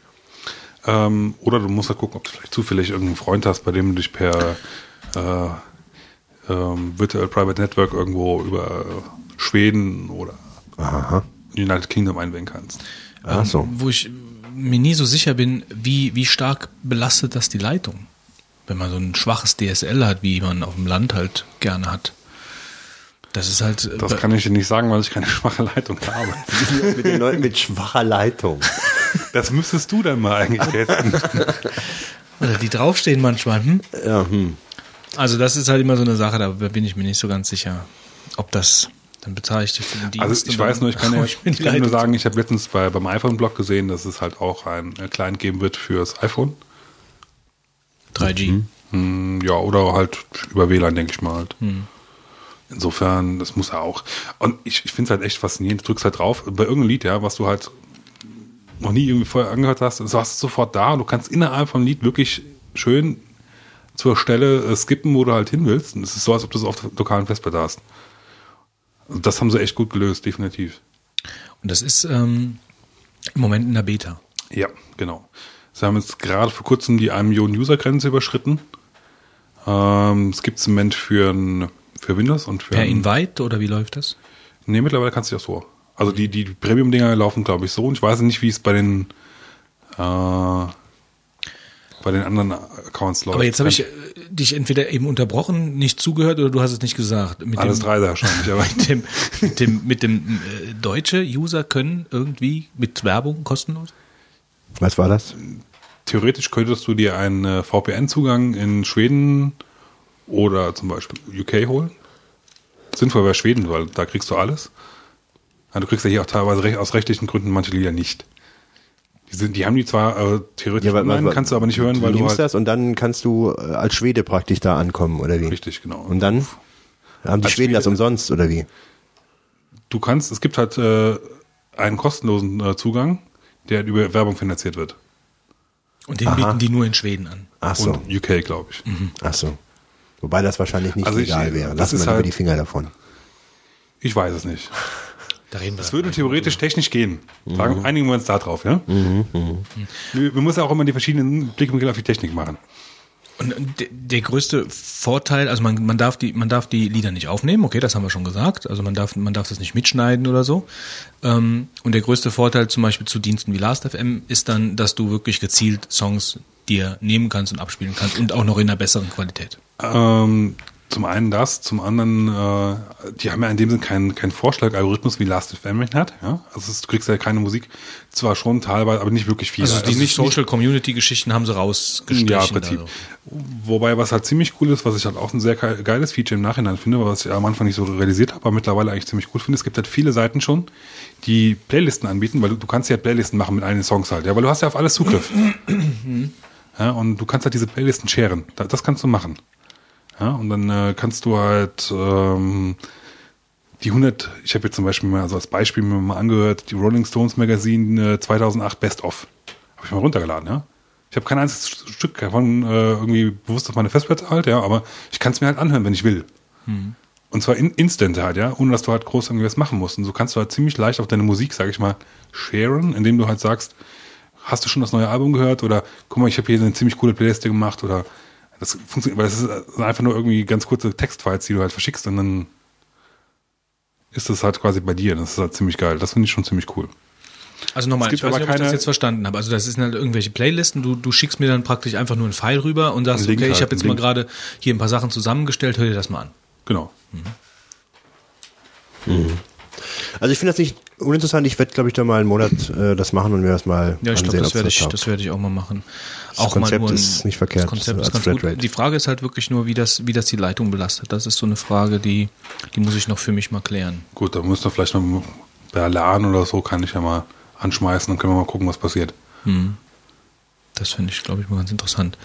Ähm, oder du musst halt gucken, ob du vielleicht zufällig irgendeinen Freund hast, bei dem du dich per, äh, ähm, Virtual Private Network irgendwo über Schweden oder Aha. United Kingdom einwählen kannst. Ach so. Ähm, Wo ich mir nie so sicher bin, wie, wie stark belastet das die Leitung? Wenn man so ein schwaches DSL hat, wie man auf dem Land halt gerne hat. Das ist halt. äh, Das kann ich dir nicht sagen, weil ich keine schwache Leitung habe. mit den Leuten mit schwacher Leitung. Das müsstest du dann mal eigentlich testen. oder die draufstehen manchmal. Hm? Ja, hm. Also das ist halt immer so eine Sache, da bin ich mir nicht so ganz sicher, ob das, dann bezahle ich dich für den Dienst. Also ich weiß nur, ich kann, ja, ich die kann nur sagen, ich habe letztens bei, beim iPhone-Blog gesehen, dass es halt auch ein äh, Client geben wird fürs iPhone. zu. 3G. Hm, ja, oder halt über WLAN, denke ich mal halt. Hm. Insofern, das muss er auch. Und ich, ich finde es halt echt faszinierend. Du drückst halt drauf, bei irgendeinem Lied, ja, was du halt noch nie irgendwie vorher angehört hast, du hast es sofort da und du kannst innerhalb vom Lied wirklich schön zur Stelle äh, skippen, wo du halt hin willst. Und es ist so, als ob du es auf der lokalen Festplatte hast. Also das haben sie echt gut gelöst, definitiv. Und das ist ähm, im Moment in der Beta. Ja, genau. Sie haben jetzt gerade vor kurzem die 1 Million User-Grenze überschritten. Ähm, es gibt es im Moment für, ein, für Windows und für. Per Invite oder wie läuft das? Nee, mittlerweile kannst du das so. Also die, die Premium-Dinger laufen, glaube ich, so. Und ich weiß nicht, wie es bei den äh, bei den anderen Accounts läuft. Aber jetzt habe ich äh, dich entweder eben unterbrochen, nicht zugehört oder du hast es nicht gesagt. Mit alles dem, drei wahrscheinlich, aber mit dem, mit dem, mit dem äh, deutsche User können irgendwie mit Werbung kostenlos? Was war das? theoretisch könntest du dir einen äh, VPN-Zugang in Schweden oder zum Beispiel UK holen. Sinnvoll wäre Schweden, weil da kriegst du alles. Ja, du kriegst ja hier auch teilweise recht, aus rechtlichen Gründen manche Lieder nicht. Die, sind, die haben die zwar äh, theoretisch weil- online, kannst du aber nicht hören, weil du du nimmst halt... das und dann kannst du äh, als Schwede praktisch da ankommen, oder wie? Richtig, genau. Und dann haben die Als Schweden das Schwede- umsonst, oder wie? Du kannst, es gibt halt äh, einen kostenlosen äh, Zugang, der über Werbung finanziert wird. Und den Aha. bieten die nur in Schweden an. Ach so, Und UK, glaube ich. ach so. Wobei das wahrscheinlich nicht Also ich- legal wäre. das wir lieber halt- die Finger davon. Ich weiß es nicht. Da reden wir. Es würde theoretisch technisch gehen. Sagen, einigen wir uns da drauf, ja? Wir, wir müssen auch immer die verschiedenen Blickwinkel auf die Technik machen. Und der, der größte Vorteil, also man, man darf die, man darf die Lieder nicht aufnehmen, okay, das haben wir schon gesagt. Also man darf, man darf das nicht mitschneiden oder so. Ähm, und der größte Vorteil zum Beispiel zu Diensten wie Last.fm ist dann, dass du wirklich gezielt Songs dir nehmen kannst und abspielen kannst und auch noch in einer besseren Qualität. Ähm, zum einen das, zum anderen, äh, die haben ja in dem Sinn keinen keinen Vorschlagalgorithmus wie Last.fm hat. Ja? Also du kriegst ja keine Musik, zwar schon teilweise, aber nicht wirklich viel. Also diese nicht, Social Community Geschichten haben sie rausgestrichen. Ja, im Prinzip. Also. Wobei, was halt ziemlich cool ist, was ich halt auch ein sehr ge- geiles Feature im Nachhinein finde, was ich am Anfang nicht so realisiert habe, aber mittlerweile eigentlich ziemlich cool finde. Es gibt halt viele Seiten schon, die Playlisten anbieten, weil du, du kannst ja Playlisten machen mit einigen Songs halt, ja, weil du hast ja auf alles Zugriff. ja, und du kannst halt diese Playlisten sharen. Da- Das kannst du machen. Ja, und dann äh, kannst du halt ähm, die 100, ich habe jetzt zum Beispiel mal so als Beispiel mir mal angehört, die Rolling Stones Magazine äh, 2008 Best of. Habe ich mal runtergeladen, ja. Ich habe kein einziges Stück davon äh, irgendwie bewusst auf meine Festplatte halt, ja, aber ich kann es mir halt anhören, wenn ich will. Und zwar in, instant halt, ja, ohne dass du halt groß irgendwie was machen musst. Und so kannst du halt ziemlich leicht auch deine Musik, sage ich mal, sharen, indem du halt sagst, hast du schon das neue Album gehört oder guck mal, ich habe hier eine ziemlich coole Playlist gemacht oder das funktioniert, weil das ist einfach nur irgendwie ganz kurze Textfiles, die du halt verschickst und dann ist das halt quasi bei dir. Das ist halt ziemlich geil. Das finde ich schon ziemlich cool. Also nochmal, Es ich weiß aber nicht, ob ich das jetzt verstanden habe. Also das sind halt irgendwelche Playlisten, du, du schickst mir dann praktisch einfach nur einen File rüber und sagst, okay, ich halt, habe jetzt mal gerade hier ein paar Sachen zusammengestellt, hör dir das mal an. Genau. Also ich finde das nicht uninteressant. Ich werde, glaube ich, da mal einen Monat äh, das machen und mir das mal Ja, ich ansehen, glaube, das werde ich, das werde ich auch mal machen. Das auch Konzept mal nur ein, ist nicht verkehrt, Das Konzept als ist ganz gut. Die Frage ist halt wirklich nur, wie das, wie das die Leitung belastet. Das ist so eine Frage, die, die muss ich noch für mich mal klären. Gut, dann müssen wir vielleicht mal bei LAN oder so, kann ich ja mal anschmeißen, dann können wir mal gucken, was passiert. Das finde ich, glaube ich, mal ganz interessant.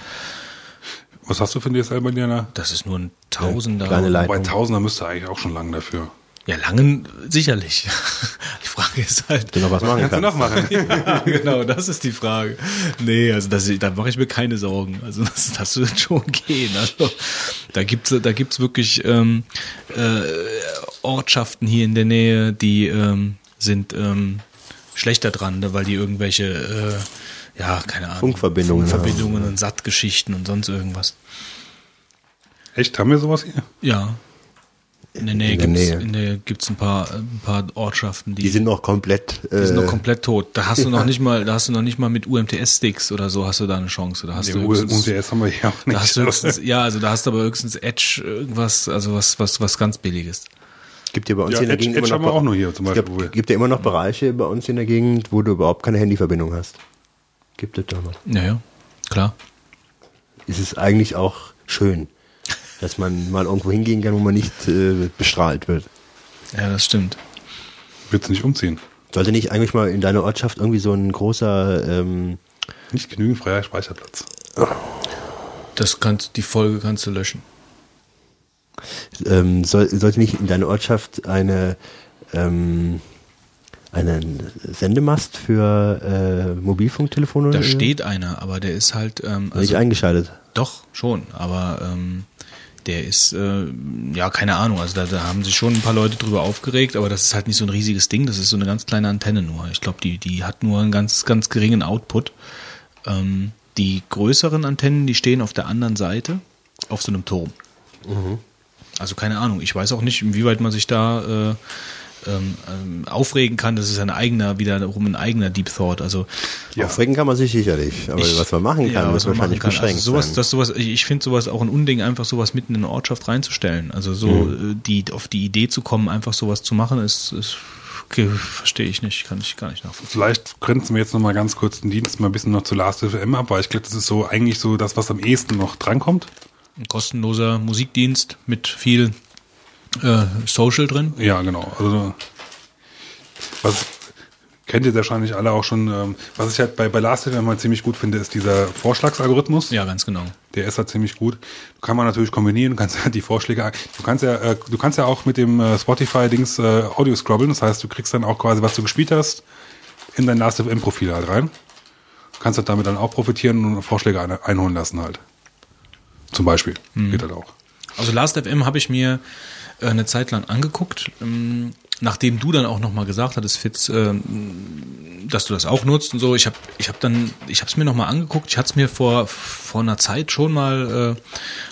Was hast du für ein DSL bei dir? Das ist nur ein Tausender. kleine Leitung. Bei Tausender müsste eigentlich auch schon lang dafür. Ja, langen sicherlich. Die Frage ist halt. Du noch was machen Kannst du noch machen? Ja, genau, das ist die Frage. Nee, also das, da mache ich mir keine Sorgen. Also das, das wird schon gehen. Also da gibt's da gibt's wirklich ähm, äh, Ortschaften hier in der Nähe, die ähm, sind ähm, schlechter dran, ne, weil die irgendwelche, äh, ja, keine Ahnung, Funkverbindungen Funkverbindungen und Sattgeschichten und sonst irgendwas. Echt, haben wir sowas hier? Ja. In der Nähe In der gibt's, Nähe. in der gibt's ein paar, ein paar Ortschaften, die, Die sind noch komplett. die sind äh, noch komplett tot. Da hast du noch nicht mal, da hast du noch nicht mal mit UMTS-Sticks oder so hast du da eine Chance. Da hast Den du höchstens, UMTS haben wir hier auch nicht. da hast du höchstens, ja, also da hast du aber höchstens Edge irgendwas, also was, was, was ganz billiges. Gibt ja bei uns Ja, in der Edge- Gegend Edge immer haben noch. wir auch nur hier zum Es Beispiel, gibt, gibt ja immer noch Bereiche bei uns in der Gegend, wo du überhaupt keine Handyverbindung hast. Gibt es da noch. Ja, ja, klar. Es ist eigentlich auch schön, dass man mal irgendwo hingehen kann, wo man nicht äh, bestrahlt wird. Ja, das stimmt. Willst du nicht umziehen? Sollte nicht eigentlich mal in deiner Ortschaft irgendwie so ein großer ähm, Nicht genügend freier Speicherplatz. Das kannst, die Folge kannst du löschen. ähm, soll, sollte nicht in deiner Ortschaft eine ähm, einen Sendemast für äh, Mobilfunktelefone Da äh, steht einer, aber der ist halt, ähm, nicht also, eingeschaltet? doch, schon, aber ähm, der ist, äh, ja, keine Ahnung, also da, da haben sich schon ein paar Leute drüber aufgeregt, aber das ist halt nicht so ein riesiges Ding, das ist so eine ganz kleine Antenne nur. Ich glaube, die, die hat nur einen ganz, ganz geringen Output. Ähm, die größeren Antennen, die stehen auf der anderen Seite, auf so einem Turm. Also keine Ahnung, ich weiß auch nicht, inwieweit man sich da äh, ähm, ähm, aufregen kann. Das ist ein eigener, wiederum ein eigener Deep Thought. Also Aufregen kann man sich sicherlich, aber ich- was man machen kann, ja, ist was man wahrscheinlich kann. beschränkt. Also sowas, sein. das sowas, ich ich finde sowas auch ein Unding, einfach sowas mitten in eine Ortschaft reinzustellen. Also so Mhm. äh, die auf die Idee zu kommen, einfach sowas zu machen, ist, ist okay, verstehe ich nicht, kann ich gar nicht nachvollziehen. Vielleicht grenzen wir jetzt noch mal ganz kurz den Dienst mal ein bisschen noch zu Last FM ab, weil ich glaube, das ist so eigentlich so das, was am ehesten noch drankommt. Ein kostenloser Musikdienst mit viel äh, Social drin. Ja, genau. Also was kennt ihr wahrscheinlich alle auch schon. Ähm, was ich halt bei, bei Last FM halt ziemlich gut finde, ist dieser Vorschlagsalgorithmus. Ja, ganz genau. Der ist halt ziemlich gut. Du kann man natürlich kombinieren, du kannst halt die Vorschläge, du kannst ja, äh, du kannst ja auch mit dem äh, Spotify-Dings äh, Audio scrobbeln. Das heißt, du kriegst dann auch quasi, was du gespielt hast, in dein Last FM-Profil halt rein. Du kannst halt damit dann auch profitieren und Vorschläge ein, einholen lassen halt. Zum Beispiel. Geht halt auch. Also Last FM habe ich mir eine Zeit lang angeguckt, ähm, nachdem du dann auch nochmal gesagt hattest, Fitz, ähm, dass du das auch nutzt und so. Ich habe ich hab dann, ich habe es mir nochmal angeguckt. Ich hatte es mir vor vor einer Zeit schon mal äh,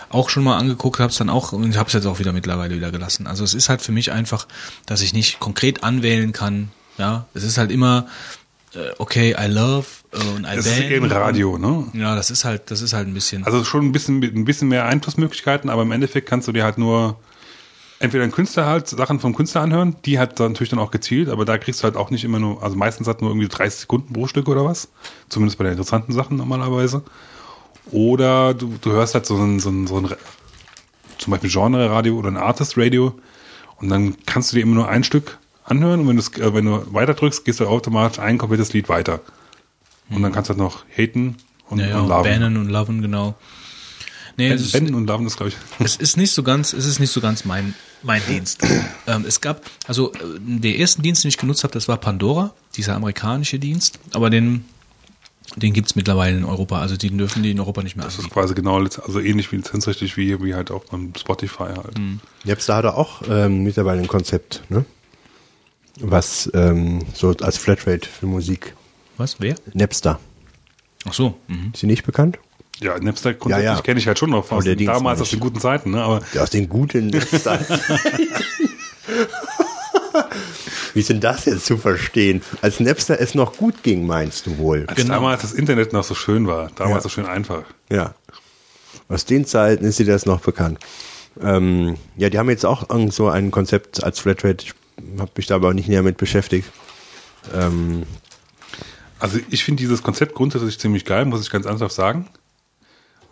auch schon mal angeguckt, habe es dann auch und ich habe es jetzt auch wieder mittlerweile wieder gelassen. Also es ist halt für mich einfach, dass ich nicht konkret anwählen kann. Ja, es ist halt immer äh, okay, I love äh, und I Das ist eher ein Radio, ne? Ja, das ist halt, das ist halt ein bisschen. Also schon ein bisschen, ein bisschen mehr Einflussmöglichkeiten, aber im Endeffekt kannst du dir halt nur entweder ein Künstler halt Sachen vom Künstler anhören, die hat dann natürlich dann auch gezielt, aber da kriegst du halt auch nicht immer nur, also meistens hat nur irgendwie 30 Sekunden pro Stück oder was. Zumindest bei den interessanten Sachen normalerweise. Oder du, du hörst halt so ein, so ein, so ein zum Beispiel Genre-Radio oder ein Artist-Radio und dann kannst du dir immer nur ein Stück anhören und wenn, äh, wenn du weiter drückst, gehst du automatisch ein komplettes Lied weiter. Und dann kannst du halt noch haten und, ja, ja, und loven. bannen und loven, genau. Nee, es ist- und Loven ist, glaube ich. es ist nicht so ganz, es ist nicht so ganz mein, mein Dienst. Ähm, es gab, also äh, der ersten Dienst, den ich genutzt habe, das war Pandora, dieser amerikanische Dienst, aber den, den gibt's mittlerweile in Europa, also die dürfen die in Europa nicht mehr Das ist anbieten. quasi genau, also ähnlich wie lizenzrechtlich wie, wie halt auch beim Spotify halt. Mhm. Napster hat auch ähm, mittlerweile ein Konzept, ne? Was ähm, so als Flatrate für Musik. Was, wer? Napster. Ach so, mhm. Ist sie nicht bekannt? Ja, Napster grundsätzlich Ja, ja. kenne ich halt schon noch aus der den, damals nicht. aus den guten Zeiten, ne? Aber Ja, aus den guten Napster. Wie ist denn das jetzt zu verstehen? Als Napster es noch gut ging, meinst du wohl? als Genau. damals das Internet noch so schön war, damals Ja. so schön einfach. Ja. Aus den Zeiten ist dir das noch bekannt. Ähm, ja, die haben jetzt auch irgend so ein Konzept als Flatrate. Ich habe mich da aber auch nicht näher mit beschäftigt. Ähm, Also ich finde dieses Konzept grundsätzlich ziemlich geil, muss ich ganz ernsthaft sagen.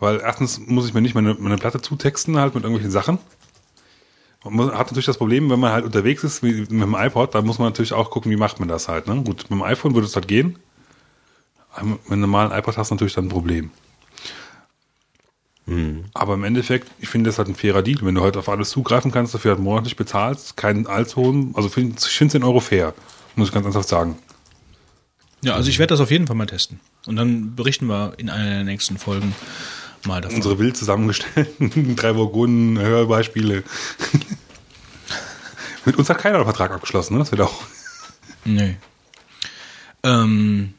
Weil erstens muss ich mir nicht meine, meine Platte zutexten halt mit irgendwelchen Sachen. Man muss, hat natürlich das Problem, wenn man halt unterwegs ist wie mit dem iPod, dann muss man natürlich auch gucken, wie macht man das halt. Ne? Gut, mit dem iPhone würde es halt gehen. Aber mit einem normalen iPod hast du natürlich dann ein Problem. Aber im Endeffekt, ich finde das halt ein fairer Deal. Wenn du halt auf alles zugreifen kannst, dafür halt monatlich bezahlst, keinen allzu hohen, also finde ich finde 10 Euro fair, muss ich ganz ernsthaft sagen. Ja, also ich werde das auf jeden Fall mal testen. Und dann berichten wir in einer der nächsten Folgen mal davon. Unsere wild zusammengestellten drei Vogonen Hörbeispiele. Mit uns hat keiner einen Vertrag abgeschlossen, ne? Das wird auch. Nee. Ähm,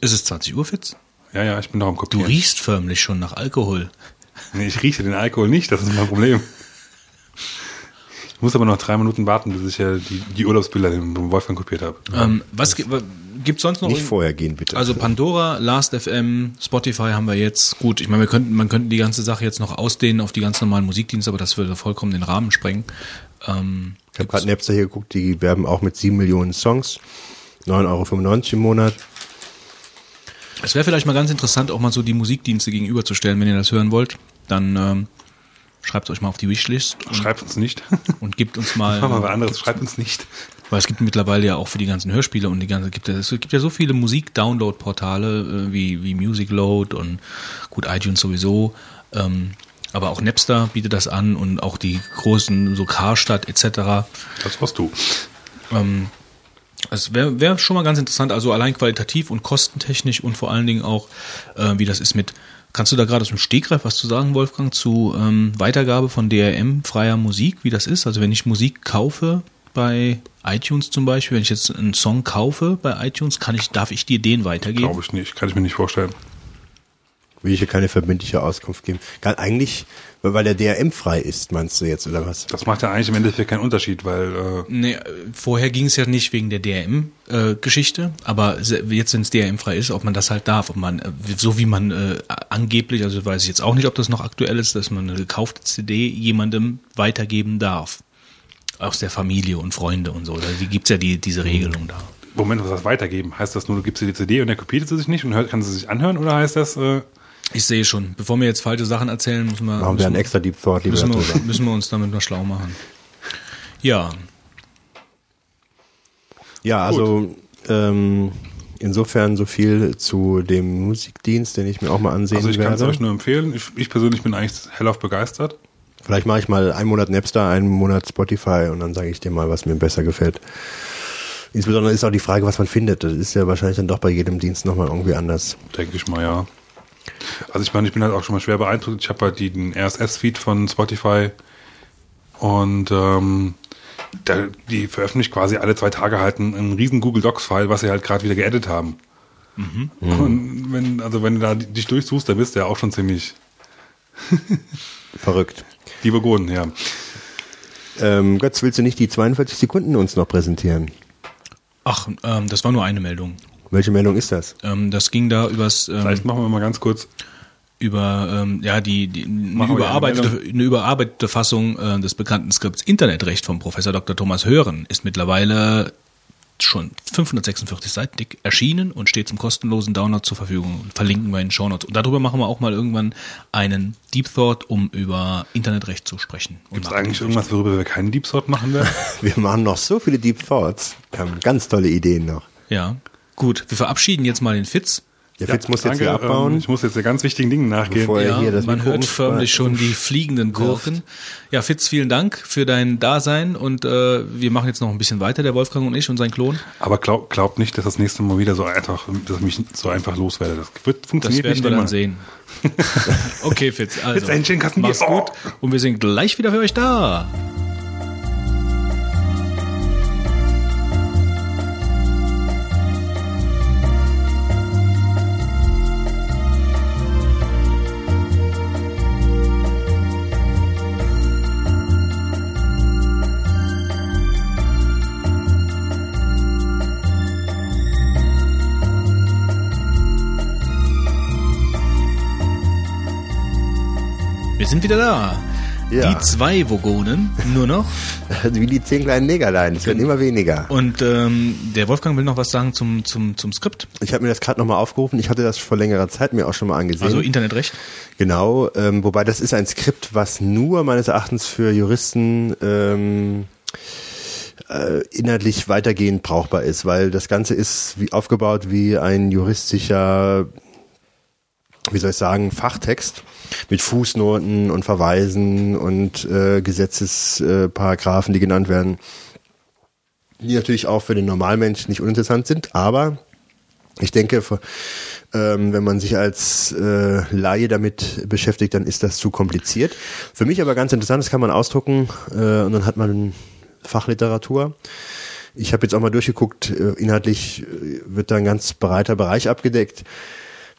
ist es 20 Uhr, Fitz? Ja, ja, ich bin noch am Du Kopieren. riechst förmlich schon nach Alkohol. Nee, ich rieche den Alkohol nicht, das ist mein Problem. Ich muss aber noch drei Minuten warten, bis ich ja die, die Urlaubsbilder dem Wolfgang kopiert habe. Ähm, was gi- wa- gibt's sonst noch? Nicht irgend- vorher gehen, bitte. Also Pandora, Last.fm, Spotify haben wir jetzt. Gut, ich meine, wir könnten, man könnte die ganze Sache jetzt noch ausdehnen auf die ganz normalen Musikdienste, aber das würde vollkommen den Rahmen sprengen. Ähm, ich habe gerade Napster hier geguckt, die werben auch mit sieben Millionen Songs. 9,95 Euro im Monat. es wäre vielleicht mal ganz interessant, auch mal so die Musikdienste gegenüberzustellen, wenn ihr das hören wollt. Dann ähm, schreibt euch mal auf die Wishlist Schreibt uns nicht. und gebt uns mal. Machen wir was anderes, schreibt uns nicht. Weil es gibt mittlerweile ja auch für die ganzen Hörspiele und die ganze gibt es gibt ja so viele Musik-Download-Portale äh, wie wie Musicload und gut iTunes sowieso, ähm, aber auch Napster bietet das an und auch die großen so Karstadt etc. Das warst du. Ähm, es wäre wär schon mal ganz interessant, also allein qualitativ und kostentechnisch und vor allen Dingen auch, äh, wie das ist mit. Kannst du da gerade aus dem Stegreif was zu sagen, Wolfgang, zu ähm, Weitergabe von DRM freier Musik, wie das ist? Also wenn ich Musik kaufe bei iTunes zum Beispiel, wenn ich jetzt einen Song kaufe bei iTunes, kann ich, darf ich dir den weitergeben? Glaube ich nicht, kann ich mir nicht vorstellen. Will ich hier keine verbindliche Auskunft geben. Kann eigentlich, weil der DRM frei ist, meinst du jetzt, oder was? Das macht ja eigentlich im Endeffekt keinen Unterschied, weil äh, Nee, äh, vorher ging es ja nicht wegen der DRM-Geschichte, aber se- jetzt, wenn es DRM-frei ist, ob man das halt darf, ob man, äh, so wie man äh, angeblich, also weiß ich jetzt auch nicht, ob das noch aktuell ist, dass man eine gekaufte CD jemandem weitergeben darf. Aus der Familie und Freunde und so. Da gibt's ja die, diese Regelung da. Moment, was heißt weitergeben? Heißt das nur, du gibst dir die CD und er kopiert sie sich nicht und hört, kann sie sich anhören oder heißt das, äh, Ich sehe schon, bevor wir jetzt falsche Sachen erzählen, müssen wir, Machen wir einen extra Deep Thought müssen, wir, müssen wir uns damit mal schlau machen. Ja, Ja, also ähm, insofern so viel zu dem Musikdienst, den ich mir auch mal ansehen also ich kann es werde. euch nur empfehlen. Ich, ich persönlich bin eigentlich hellauf begeistert. Vielleicht mache ich mal einen Monat Napster, einen Monat Spotify und dann sage ich dir mal, was mir besser gefällt. Insbesondere ist auch die Frage, was man findet. Das ist ja wahrscheinlich dann doch bei jedem Dienst nochmal irgendwie anders. Denke ich mal, ja. Also ich meine, ich bin halt auch schon mal schwer beeindruckt. Ich habe halt den RSS-Feed von Spotify und ähm, da, die veröffentlicht quasi alle zwei Tage halt einen, einen riesen Google Docs-File, was sie halt gerade wieder geedit haben. Und wenn, also wenn du da dich durchsuchst, dann bist du ja auch schon ziemlich Verrückt. die Burgunden, ja. Ähm, Götz, willst du nicht die 42 Sekunden uns noch präsentieren? ach, ähm, das war nur eine Meldung. Welche Meldung ist das? Ähm, das ging da übers ähm, Vielleicht machen wir mal ganz kurz. über ähm, ja die, die eine, überarbeitete, eine eine überarbeitete Fassung äh, des bekannten Skripts Internetrecht von Professor Dr. Thomas Hören ist mittlerweile schon 546 Seiten dick erschienen und steht zum kostenlosen Download zur Verfügung. Verlinken wir in den Shownotes. Und darüber machen wir auch mal irgendwann einen Deep Thought, um über Internetrecht zu sprechen. Gibt es eigentlich irgendwas, worüber wir keinen Deep Sort machen werden? Wir machen noch so viele Deep Thoughts. Wir haben ganz tolle Ideen noch. Ja, gut. Wir verabschieden jetzt mal den Fitz. Der Fitz muss jetzt danke, wieder abbauen. Ähm, ich muss jetzt der ganz wichtigen Dingen nachgehen. Bevor er Ja, hier das man hört förmlich schon die fliegenden Gurken. Ja, Fitz, vielen Dank für dein Dasein und äh, wir machen jetzt noch ein bisschen weiter, der Wolfgang und ich und sein Klon. Aber glaub, glaubt nicht, dass das nächste Mal wieder so einfach, dass ich mich so einfach loswerde. Das wird Das funktioniert werden nicht wir dann sehen. okay, Fitz, also Fitz, mach's gut und wir sind gleich wieder für euch da. Sind wieder da. Ja. Die zwei Vogonen, nur noch. Wie die zehn kleinen Negerlein. Es werden immer weniger. Und ähm, der Wolfgang will noch was sagen zum, zum, zum Skript, Ich habe mir das gerade nochmal aufgerufen. Ich hatte das vor längerer Zeit mir auch schon mal angesehen. also Internetrecht. Genau, ähm, wobei das ist ein Skript, was nur meines Erachtens für Juristen ähm, äh, inhaltlich weitergehend brauchbar ist, weil das Ganze ist wie aufgebaut wie ein juristischer, wie soll ich sagen, Fachtext mit Fußnoten und Verweisen und äh, Gesetzesparagraphen, die genannt werden, die natürlich auch für den Normalmensch nicht uninteressant sind, aber ich denke, ähm, wenn man sich als äh, Laie damit beschäftigt, dann ist das zu kompliziert. Für mich aber ganz interessant, das kann man ausdrucken äh, und dann hat man Fachliteratur. Ich habe jetzt auch mal durchgeguckt, äh, inhaltlich äh, wird da ein ganz breiter Bereich abgedeckt.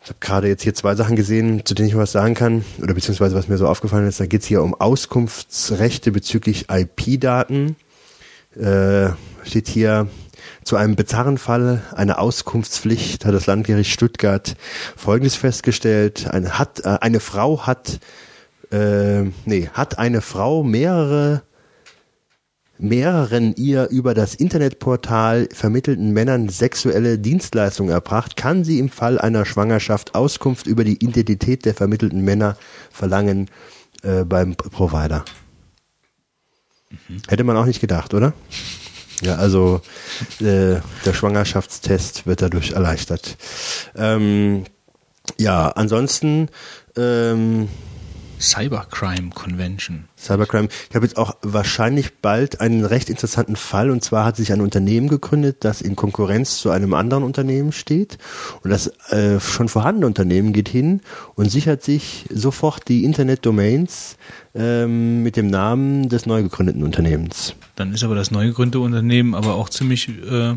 Ich habe gerade jetzt hier zwei Sachen gesehen, zu denen ich was sagen kann, oder beziehungsweise was mir so aufgefallen ist. Da geht es hier um Auskunftsrechte bezüglich IP-Daten. Äh, steht hier, zu einem bizarren Fall einer Auskunftspflicht hat das Landgericht Stuttgart Folgendes festgestellt. Eine, hat, äh, eine Frau hat, äh, nee, hat eine Frau mehrere mehreren ihr über das Internetportal vermittelten Männern sexuelle Dienstleistungen erbracht, kann sie im Fall einer Schwangerschaft Auskunft über die Identität der vermittelten Männer verlangen äh, beim Provider. Mhm. Hätte man auch nicht gedacht, oder? Ja, also äh, der Schwangerschaftstest wird dadurch erleichtert. Ähm, ja, ansonsten ähm, Cybercrime Convention. Cybercrime. Ich habe jetzt auch wahrscheinlich bald einen recht interessanten Fall und zwar hat sich ein Unternehmen gegründet, das in Konkurrenz zu einem anderen Unternehmen steht und das äh, schon vorhandene Unternehmen geht hin und sichert sich sofort die Internet-Domains ähm, mit dem Namen des neu gegründeten Unternehmens. Dann ist aber das neu gegründete Unternehmen aber auch ziemlich äh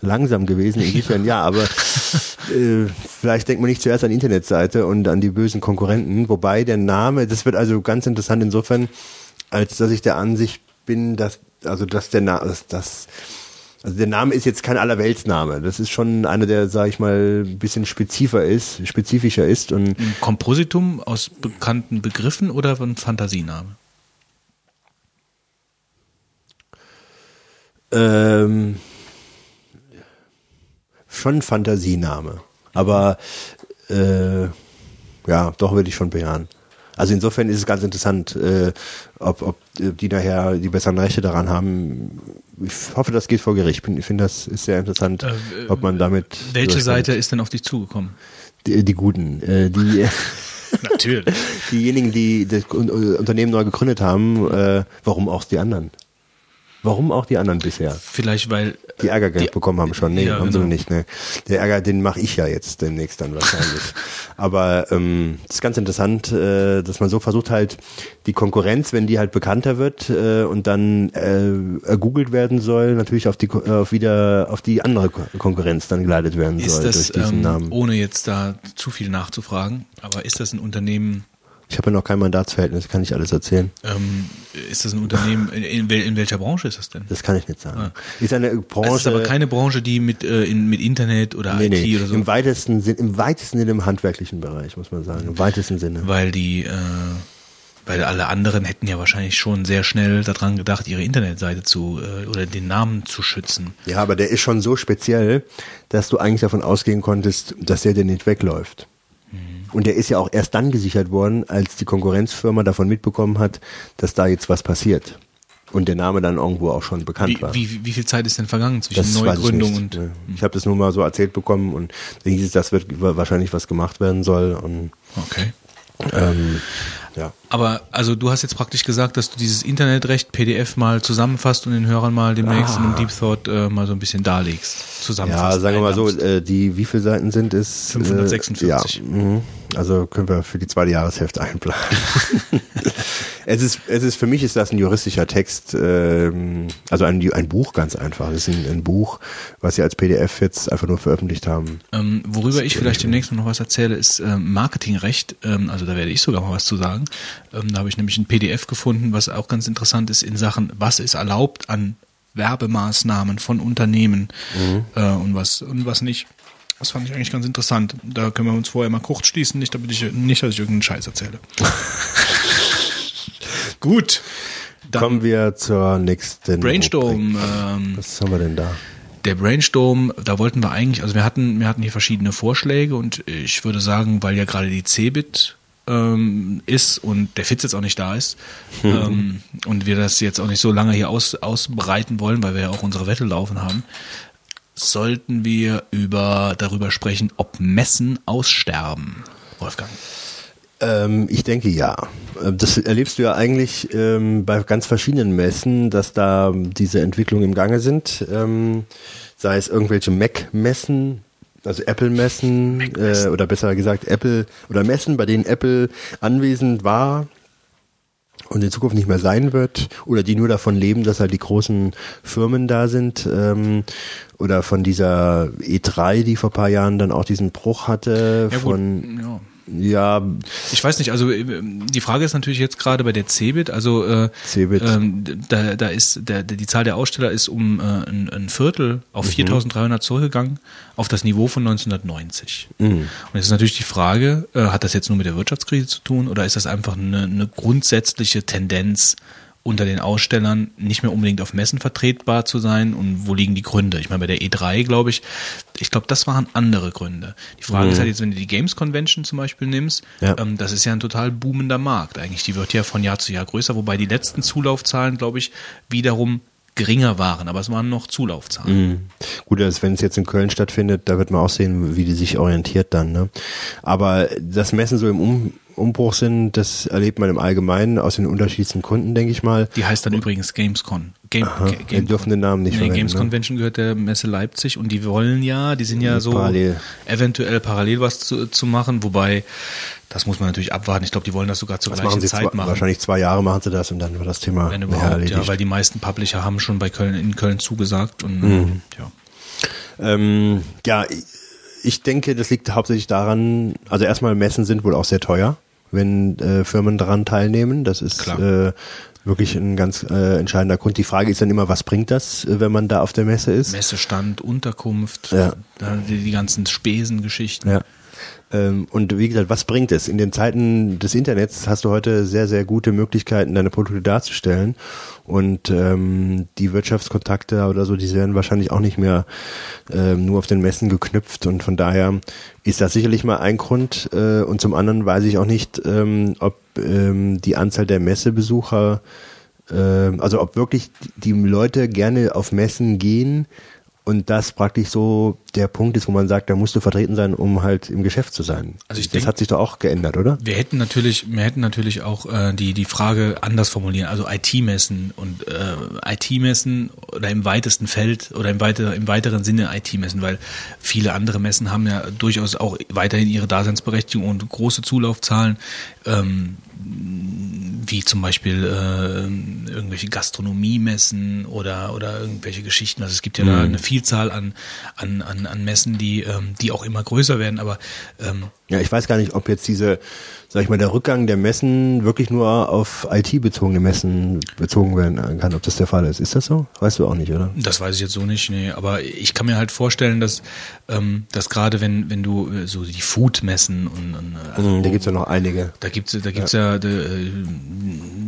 langsam gewesen, insofern ja, aber äh, vielleicht denkt man nicht zuerst an die Internetseite und an die bösen Konkurrenten, wobei der Name, das wird also ganz interessant insofern, als dass ich der Ansicht bin, dass, also dass der Name, dass, dass also der Name ist jetzt kein Allerweltsname. Das ist schon einer, der, sag ich mal, ein bisschen spezifischer ist, spezifischer ist. Und ein Kompositum aus bekannten Begriffen oder ein Fantasiename? Ähm, schon ein Fantasiename. Aber äh, ja, doch würde ich schon bejahen. Also insofern ist es ganz interessant, äh, ob, ob die nachher die besseren Rechte daran haben. Ich hoffe, das geht vor Gericht. Ich finde, das ist sehr interessant, äh, ob man damit. Welche Seite ist denn auf dich zugekommen? Die, die Guten. Äh, die Natürlich. Diejenigen, die das Unternehmen neu gegründet haben, äh, warum auch die anderen? Warum auch die anderen bisher? Vielleicht weil die Ärger die, bekommen haben schon. Nee, ja, haben genau. sie nicht. Ne. Der Ärger, den mache ich ja jetzt demnächst dann wahrscheinlich. Aber ähm, das ist ganz interessant, äh, dass man so versucht halt die Konkurrenz, wenn die halt bekannter wird äh, und dann äh, ergoogelt werden soll, natürlich auf die auf wieder auf die andere Konkurrenz dann geleitet werden ist soll das, durch diesen ähm, Namen. Ohne jetzt da zu viel nachzufragen, aber ist das ein Unternehmen, ich habe ja noch kein Mandatsverhältnis, kann ich alles erzählen. Ähm, ist das ein Unternehmen, in, in, welcher Branche ist das denn? Das kann ich nicht sagen. Ah. Ist eine Branche. Es ist aber keine Branche, die mit, äh, in, mit Internet oder nee, IT nee. oder so. Im weitesten Sinne, im weitesten Sinne im handwerklichen Bereich, muss man sagen. Im weitesten Sinne. Weil die, äh, weil alle anderen hätten ja wahrscheinlich schon sehr schnell daran gedacht, ihre Internetseite zu äh, oder den Namen zu schützen. Ja, aber der ist schon so speziell, dass du eigentlich davon ausgehen konntest, dass der dir nicht wegläuft. Und der ist ja auch erst dann gesichert worden, als die Konkurrenzfirma davon mitbekommen hat, dass da jetzt was passiert. Und der Name dann irgendwo auch schon bekannt wie, war. Wie, wie viel Zeit ist denn vergangen zwischen das Neugründung und. Ich habe das nur mal so erzählt bekommen und da hieß es, das wird wahrscheinlich was gemacht werden soll. Und, okay. Ähm, ja. Aber also du hast jetzt praktisch gesagt, dass du dieses Internetrecht PDF mal zusammenfasst und den Hörern mal demnächst ah. in einem Deep Thought äh, mal so ein bisschen darlegst. Zusammenfasst. Ja, sagen wir mal so, äh, die wie viele Seiten sind es? 546. Äh, ja, mh. also können wir für die zweite Jahreshälfte einplanen. es ist, es ist für mich ist das ein juristischer Text, ähm, also ein, ein Buch ganz einfach. Es ist ein, ein Buch, was sie als PDF jetzt einfach nur veröffentlicht haben. Ähm, worüber ich vielleicht demnächst noch was erzähle, ist ähm, Marketingrecht. Ähm, also da werde ich sogar mal was zu sagen. Ähm, da habe ich nämlich ein PDF gefunden, was auch ganz interessant ist in Sachen, was ist erlaubt an Werbemaßnahmen von Unternehmen mhm. äh, und was und was nicht. Das fand ich eigentlich ganz interessant. Da können wir uns vorher mal kurz schließen, nicht, damit ich, nicht dass ich irgendeinen Scheiß erzähle. Gut. Kommen wir zur nächsten. Brainstorm. Ähm, Was haben wir denn da? Der Brainstorm, da wollten wir eigentlich, also wir hatten, wir hatten hier verschiedene Vorschläge und ich würde sagen, weil ja gerade die Cebit ähm, ist und der Fitz jetzt auch nicht da ist mhm. ähm, und wir das jetzt auch nicht so lange hier aus, ausbreiten wollen, weil wir ja auch unsere Wette laufen haben, sollten wir über darüber sprechen, ob Messen aussterben. Wolfgang. Ähm, ich denke ja. Äh, das erlebst du ja eigentlich ähm, bei ganz verschiedenen Messen, dass da diese Entwicklungen im Gange sind. Ähm, sei es irgendwelche Mac-Messen, also Apple-Messen äh, oder besser gesagt Apple oder Messen, bei denen Apple anwesend war und in Zukunft nicht mehr sein wird oder die nur davon leben, dass halt die großen Firmen da sind ähm, oder von dieser E3, die vor paar Jahren dann auch diesen Bruch hatte Ja, von gut, ja. Ja Ich weiß nicht, also äh, die Frage ist natürlich jetzt gerade bei der Cebit, also äh, Cebit. Ähm, da, da ist der, der, die Zahl der Aussteller ist um äh, ein, ein Viertel auf Mhm. 4.300 zurückgegangen auf das Niveau von 1990. Mhm. Und jetzt ist natürlich die Frage, äh, hat das jetzt nur mit der Wirtschaftskrise zu tun oder ist das einfach eine, eine grundsätzliche Tendenz unter den Ausstellern nicht mehr unbedingt auf Messen vertretbar zu sein und wo liegen die Gründe? Ich meine, bei der E3 glaube ich, ich glaube, das waren andere Gründe. Die Frage ist halt jetzt, wenn du die Games Convention zum Beispiel nimmst, Mhm. Ja. ähm, das ist ja ein total boomender Markt eigentlich. Die wird ja von Jahr zu Jahr größer, wobei die letzten Zulaufzahlen, glaube ich, wiederum geringer waren, aber es waren noch Zulaufzahlen. Mhm. Gut, also wenn es jetzt in Köln stattfindet, da wird man auch sehen, wie die sich orientiert dann. Ne? Aber dass Messen so im um Umbruch sind, das erlebt man im Allgemeinen aus den unterschiedlichsten Gründen, denke ich mal. Die heißt dann übrigens Gamescon. Game, Aha, wir dürfen den Namen nicht nee, verwenden, Games ne? Convention gehört der Messe Leipzig und die wollen ja, die sind ja so Parallel. eventuell parallel was zu, zu machen, wobei das muss man natürlich abwarten. Ich glaube, die wollen das sogar zur Das gleichen machen Zeit zwei, machen. wahrscheinlich zwei Jahre machen sie das und dann wird das Thema Wenn überhaupt, erledigt. ja, weil die meisten Publisher haben schon bei Köln in Köln zugesagt und Mhm. ja. Ähm, ja, ich denke, das liegt hauptsächlich daran, also erstmal Messen sind wohl auch sehr teuer, wenn äh, Firmen daran teilnehmen. Das ist Klar. äh, wirklich ein ganz äh, entscheidender Grund. Die Frage ist dann immer, was bringt das, äh, wenn man da auf der Messe ist? Messestand, Unterkunft, Ja. die, die ganzen Spesengeschichten. Ja. Ähm, und wie gesagt, was bringt es? In den Zeiten des Internets hast du heute sehr, sehr gute Möglichkeiten, deine Produkte darzustellen. Und ähm, die Wirtschaftskontakte oder so, die werden wahrscheinlich auch nicht mehr ähm, nur auf den Messen geknüpft. Und von daher ist das sicherlich mal ein Grund. Äh, und zum anderen weiß ich auch nicht, ähm, ob ähm, die Anzahl der Messebesucher, ähm, also ob wirklich die Leute gerne auf Messen gehen und das praktisch so der Punkt ist, wo man sagt, da musst du vertreten sein, um halt im Geschäft zu sein. Also ich das denk- hat sich doch auch geändert, oder? Wir hätten natürlich, wir hätten natürlich auch äh, die die Frage anders formulieren, also IT-Messen und äh, IT-Messen oder im weitesten Feld oder im weiter, im weiteren Sinne IT-Messen, weil viele andere Messen haben ja durchaus auch weiterhin ihre Daseinsberechtigung und große Zulaufzahlen. Ähm, wie zum Beispiel äh, irgendwelche Gastronomiemessen oder oder irgendwelche Geschichten. Also es gibt ja da eine Vielzahl an an an, an Messen, die ähm, die auch immer größer werden. Aber ähm, Ja, ich weiß gar nicht, ob jetzt diese, sag ich mal, der Rückgang der Messen wirklich nur auf IT-bezogene Messen bezogen werden kann, ob das der Fall ist. Ist das so? Weißt du auch nicht, oder? Das weiß ich jetzt so nicht, nee. Aber ich kann mir halt vorstellen, dass, ähm, dass gerade wenn, wenn du äh, so die Food-Messen und, und äh, also Mhm, da gibt's ja noch einige. da gibt's da gibt's ja, äh,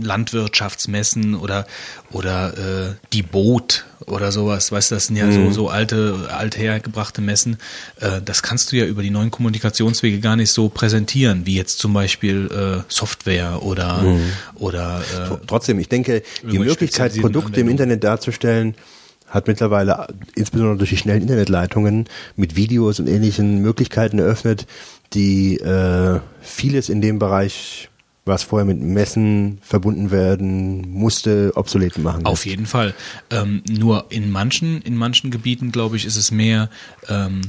Landwirtschaftsmessen oder oder äh, die Boot oder sowas, weißt du, das sind ja so so alte althergebrachte Messen. Äh, das kannst du ja über die neuen Kommunikationswege gar nicht so präsentieren, wie jetzt zum Beispiel äh, Software oder oder äh, Trotzdem, ich denke, die Möglichkeit, Produkte im. Internet darzustellen, hat mittlerweile insbesondere durch die schnellen Internetleitungen mit Videos und ähnlichen Möglichkeiten eröffnet, die äh, vieles in dem Bereich, was vorher mit Messen verbunden werden musste, obsolet machen. Auf jeden Fall. Ähm, nur in manchen, in manchen Gebieten, glaube ich, ist es mehr ähm,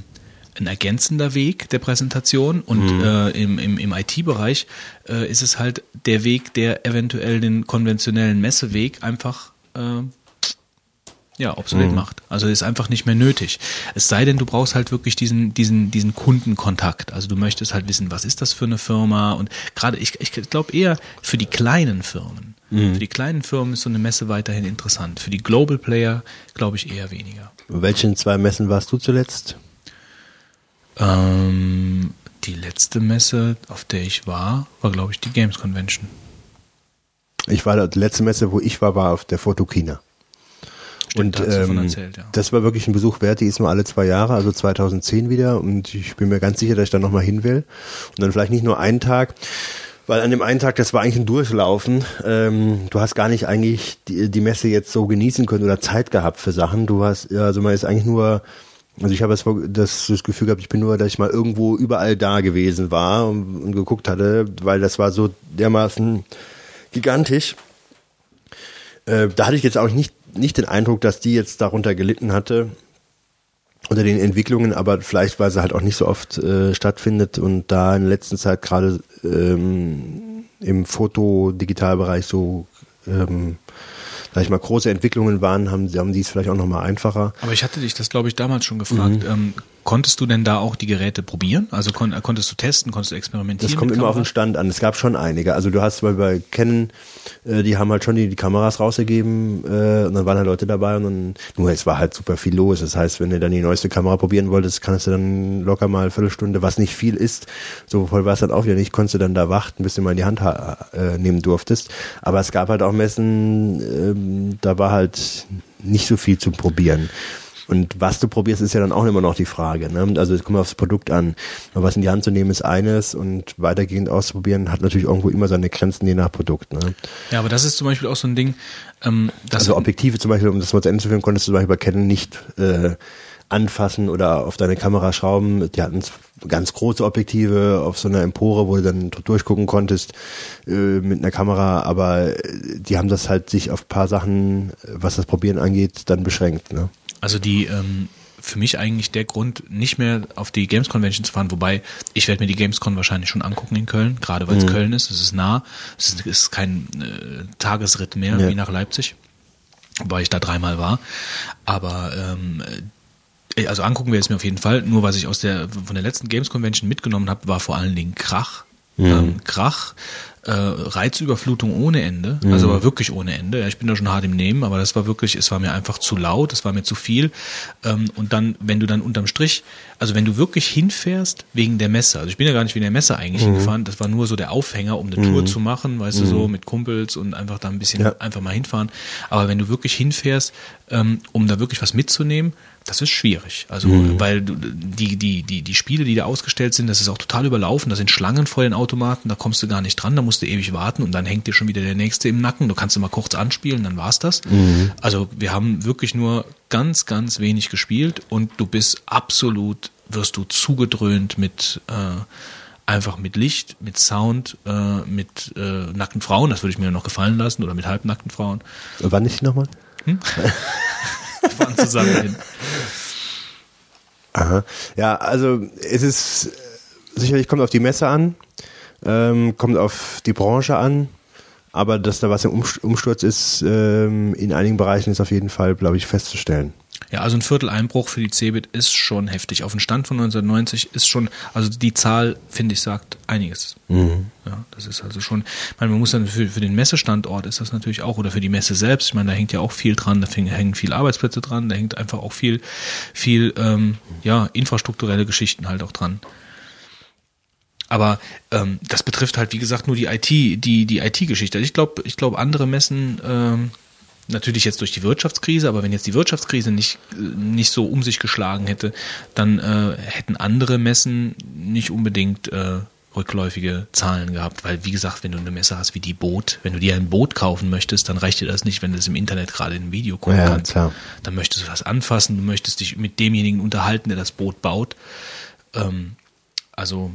ein ergänzender Weg der Präsentation und äh, im, im, im IT-Bereich äh, ist es halt der Weg, der eventuell den konventionellen Messeweg einfach äh, ja, obsolet macht. Also ist einfach nicht mehr nötig. Es sei denn, du brauchst halt wirklich diesen, diesen, diesen Kundenkontakt. Also du möchtest halt wissen, was ist das für eine Firma und gerade, ich, ich glaube eher für die kleinen Firmen. Für die kleinen Firmen ist so eine Messe weiterhin interessant. Für die Global Player glaube ich eher weniger. Welchen zwei Messen warst du zuletzt? Ähm, die letzte Messe, auf der ich war, war glaube ich die Games Convention. Ich war die letzte Messe, wo ich war, war auf der Fotokina. Stimmt, du davon erzählt, ja. das war wirklich ein Besuch wert, die ist nur alle zwei Jahre, also 2010 wieder und ich bin mir ganz sicher, dass ich da nochmal hin will und dann vielleicht nicht nur einen Tag, weil an dem einen Tag, das war eigentlich ein Durchlaufen, ähm, du hast gar nicht eigentlich die, die Messe jetzt so genießen können oder Zeit gehabt für Sachen, du hast, ja, also man ist eigentlich nur also ich habe das, das, das Gefühl gehabt, ich bin nur, dass ich mal irgendwo überall da gewesen war und, und geguckt hatte, weil das war so dermaßen gigantisch. Äh, da hatte ich jetzt auch nicht, nicht den Eindruck, dass die jetzt darunter gelitten hatte unter den Entwicklungen, aber vielleicht, weil sie halt auch nicht so oft äh, stattfindet und da in der letzten Zeit gerade ähm, im Foto-Digitalbereich so ähm, sag ich mal, große Entwicklungen waren, haben, haben die es vielleicht auch nochmal einfacher. Aber ich hatte dich das, glaube ich, damals schon gefragt. Mhm. Ähm, konntest du denn da auch die Geräte probieren? Also kon konntest du testen, konntest du experimentieren? Das kommt immer auf den Stand an. Es gab schon einige. Also du hast mal bei Canon, äh, die haben halt schon die, die Kameras rausgegeben äh, und dann waren halt Leute dabei und dann, nur es war halt super viel los. Das heißt, wenn du dann die neueste Kamera probieren wolltest, kannst du dann locker mal eine Viertelstunde, was nicht viel ist, so voll war es dann auch wieder nicht, konntest du dann da warten, bis du mal in die Hand äh, nehmen durftest. Aber es gab halt auch Messen, äh, da war halt nicht so viel zum Probieren. Und was du probierst, ist ja dann auch immer noch die Frage. Ne? Also es kommt aufs Produkt an. Was in die Hand zu nehmen ist eines und weitergehend auszuprobieren hat natürlich irgendwo immer seine Grenzen je nach Produkt. Ne? Ja, aber das ist zum Beispiel auch so ein Ding. Ähm, also Objektive zum Beispiel, um das mal zu Ende zu führen, konntest du zum Beispiel bei Canon nicht äh, anfassen oder auf deine Kamera schrauben. Die hatten ganz große Objektive auf so einer Empore, wo du dann durchgucken konntest äh, mit einer Kamera, aber die haben das halt sich auf paar Sachen, was das Probieren angeht, dann beschränkt. Ne? Also die ähm, für mich eigentlich der Grund, nicht mehr auf die Games Convention zu fahren, wobei ich werde mir die Gamescon wahrscheinlich schon angucken in Köln, gerade weil es mhm. Köln ist, es ist nah, es ist, ist kein äh, Tagesritt mehr ja. wie nach Leipzig, wobei ich da dreimal war. Aber ähm, äh, also angucken wir es mir auf jeden Fall. Nur was ich aus der von der letzten Games Convention mitgenommen habe, war vor allen Dingen Krach. Mhm. Ähm, Krach, äh, Reizüberflutung ohne Ende, mhm. also aber wirklich ohne Ende. Ja, ich bin da schon hart im Nehmen, aber das war wirklich, es war mir einfach zu laut, es war mir zu viel. Ähm, und dann, wenn du dann unterm Strich, also wenn du wirklich hinfährst wegen der Messe, also ich bin ja gar nicht wegen der Messe eigentlich mhm. hingefahren, das war nur so der Aufhänger, um eine Tour mhm. zu machen, weißt du, so mhm. mit Kumpels und einfach da ein bisschen ja. einfach mal hinfahren. Aber wenn du wirklich hinfährst, ähm, um da wirklich was mitzunehmen, das ist schwierig. Also, mhm. weil die, die, die, die Spiele, die da ausgestellt sind, das ist auch total überlaufen. Da sind Schlangen vor den Automaten, da kommst du gar nicht dran, da musst du ewig warten und dann hängt dir schon wieder der nächste im Nacken. Du kannst immer kurz anspielen, dann war's das. Mhm. Also, wir haben wirklich nur ganz, ganz wenig gespielt und du bist absolut, wirst du zugedröhnt mit, äh, einfach mit Licht, mit Sound, äh, mit äh, nackten Frauen, das würde ich mir noch gefallen lassen, oder mit halbnackten Frauen. Wann nicht nochmal? Hm? fahren zusammen hin. Aha. Ja, also es ist sicherlich kommt auf die Messe an, ähm, kommt auf die Branche an, aber dass da was im Umsturz ist, ähm, in einigen Bereichen ist auf jeden Fall, glaube ich, festzustellen. Ja, also ein Viertel Einbruch für die Cebit ist schon heftig. Auf den Stand von 1990 ist schon, also die Zahl, finde ich, sagt einiges. Mhm. Ja, das ist also schon, ich meine, man muss dann für, für den Messestandort ist das natürlich auch, oder für die Messe selbst, ich meine, da hängt ja auch viel dran, da hängen viele Arbeitsplätze dran, da hängt einfach auch viel, viel, ähm, ja, infrastrukturelle Geschichten halt auch dran. Aber ähm, das betrifft halt, wie gesagt, nur die IT, die, die IT-Geschichte. Ich glaube, ich glaube, andere Messen, ähm, natürlich jetzt durch die Wirtschaftskrise, aber wenn jetzt die Wirtschaftskrise nicht, nicht so um sich geschlagen hätte, dann äh, hätten andere Messen nicht unbedingt äh, rückläufige Zahlen gehabt, weil wie gesagt, wenn du eine Messe hast wie die Boot, wenn du dir ein Boot kaufen möchtest, dann reicht dir das nicht, wenn du es im Internet gerade in einem Video gucken ja, kannst. Klar. Dann möchtest du das anfassen, du möchtest dich mit demjenigen unterhalten, der das Boot baut. Ähm, also,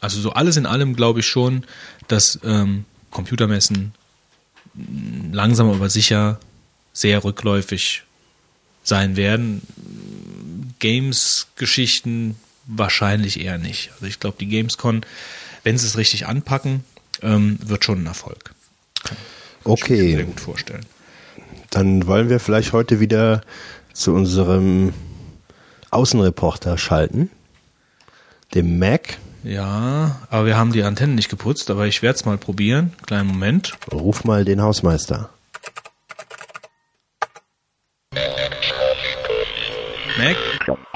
also so alles in allem glaube ich schon, dass ähm, Computermessen langsam aber sicher sehr rückläufig sein werden. Games-Geschichten wahrscheinlich eher nicht. Also ich glaube, die Gamescon, wenn sie es richtig anpacken, ähm, wird schon ein Erfolg. Kann okay. Ich mir sehr gut vorstellen. Dann wollen wir vielleicht heute wieder zu unserem Außenreporter schalten, dem Mac. Ja, aber wir haben die Antennen nicht geputzt, aber ich werde es mal probieren. Kleinen Moment. Ruf mal den Hausmeister. Mac?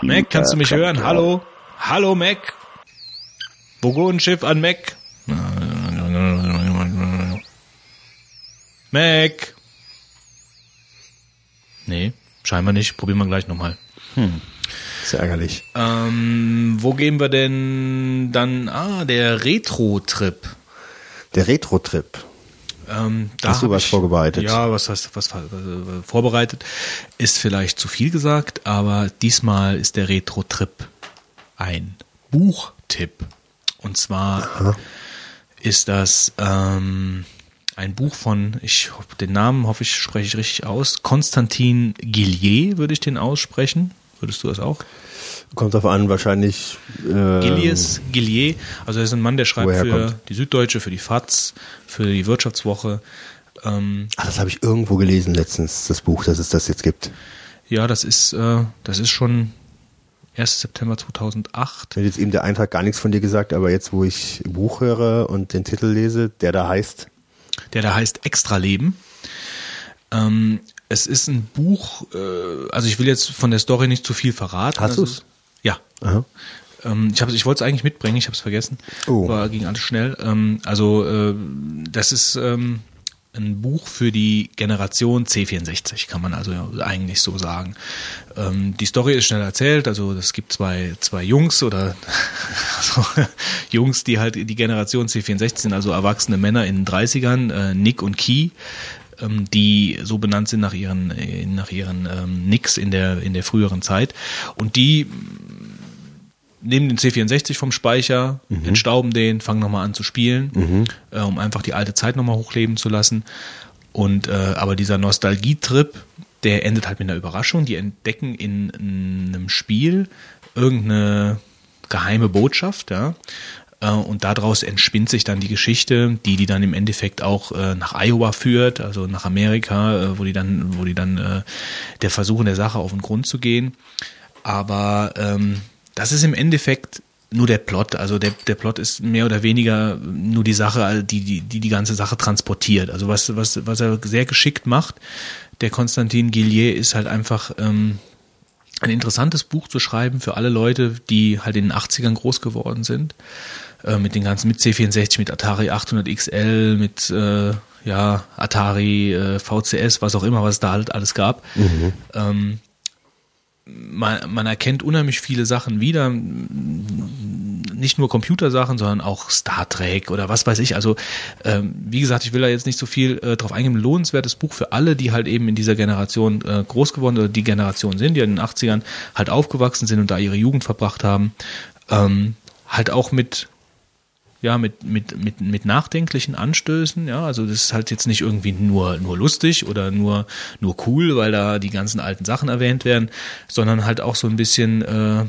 Mac, kannst du mich hören? Hallo? Hallo, Mac? Burgundenschiff an Mac? Mac? Nee, scheinbar nicht. Probieren wir gleich nochmal. Hm. Ist ärgerlich. Ähm, wo gehen wir denn dann? Ah, der Retro-Trip. Der Retro-Trip. Ähm, da hast du was ich, vorbereitet? Ja, was hast du was, was vorbereitet? Ist vielleicht zu viel gesagt, aber diesmal ist der Retro-Trip ein Buchtipp. Und zwar Aha. ist das ähm, ein Buch von, ich den Namen hoffe ich spreche ich richtig aus, Konstantin Gillier würde ich den aussprechen Würdest du das auch? Kommt drauf an, wahrscheinlich. Äh, Gillies, Gillier, also er ist ein Mann, der schreibt für kommt. die Süddeutsche, für die FAZ, für die Wirtschaftswoche. Ähm, Ach, das habe ich irgendwo gelesen letztens, das Buch, dass es das jetzt gibt. ja, das ist, äh, das ist schon 1. September 2008. Mir hat jetzt eben der Eintrag gar nichts von dir gesagt, aber jetzt, wo ich Buch höre und den Titel lese, der da heißt. der da heißt Extraleben. Ähm, es ist ein Buch, äh, also ich will jetzt von der Story nicht zu viel verraten. Hast Also- du's? Ja. Aha. Ähm, ich, hab, ich wollte es eigentlich mitbringen, ich habe es vergessen. Oh. War, ging alles schnell. Ähm, also äh, das ist ähm, ein Buch für die Generation C64, kann man also eigentlich so sagen. Ähm, die Story ist schnell erzählt, also es gibt zwei, zwei Jungs oder also, Jungs, die halt die Generation C64 sind, also erwachsene Männer in den 30ern, äh, Nick und Key die so benannt sind nach ihren äh, nach ihren ähm, Nicks in der in der früheren Zeit und die nehmen den C64 vom Speicher, entstauben den, fangen nochmal an zu spielen, äh, um einfach die alte Zeit nochmal hochleben zu lassen. Und äh, aber dieser Nostalgietrip, der endet halt mit einer Überraschung. Die entdecken in, einem Spiel irgendeine geheime Botschaft, ja. Äh, Und daraus entspinnt sich dann die Geschichte, die die dann im Endeffekt auch äh, nach Iowa führt, also nach Amerika, äh, wo die dann, wo die dann äh, der versuchen der Sache auf den Grund zu gehen. Aber ähm, das ist im Endeffekt nur der Plot. Also der, der Plot ist mehr oder weniger nur die Sache, die die, die, die ganze Sache transportiert. Also was, was, was er sehr geschickt macht, der Konstantin Gillier ist halt einfach ähm, ein interessantes Buch zu schreiben für alle Leute, die halt in den 80ern groß geworden sind. Äh, mit den ganzen, mit C64, mit Atari 800 XL, mit äh, ja, Atari, äh, VCS, was auch immer, was es da halt alles gab. Ähm, man, man erkennt unheimlich viele Sachen wieder, nicht nur Computersachen, sondern auch Star Trek oder was weiß ich. Also ähm, wie gesagt, ich will da jetzt nicht so viel äh, drauf eingehen. Ein lohnenswertes Buch für alle, die halt eben in dieser Generation äh, groß geworden oder die Generation sind, die in den 80ern halt aufgewachsen sind und da ihre Jugend verbracht haben. Ähm, halt auch mit ja, mit, mit, mit, mit nachdenklichen Anstößen, ja, also das ist halt jetzt nicht irgendwie nur, nur lustig oder nur, nur cool, weil da die ganzen alten Sachen erwähnt werden, sondern halt auch so ein bisschen, äh,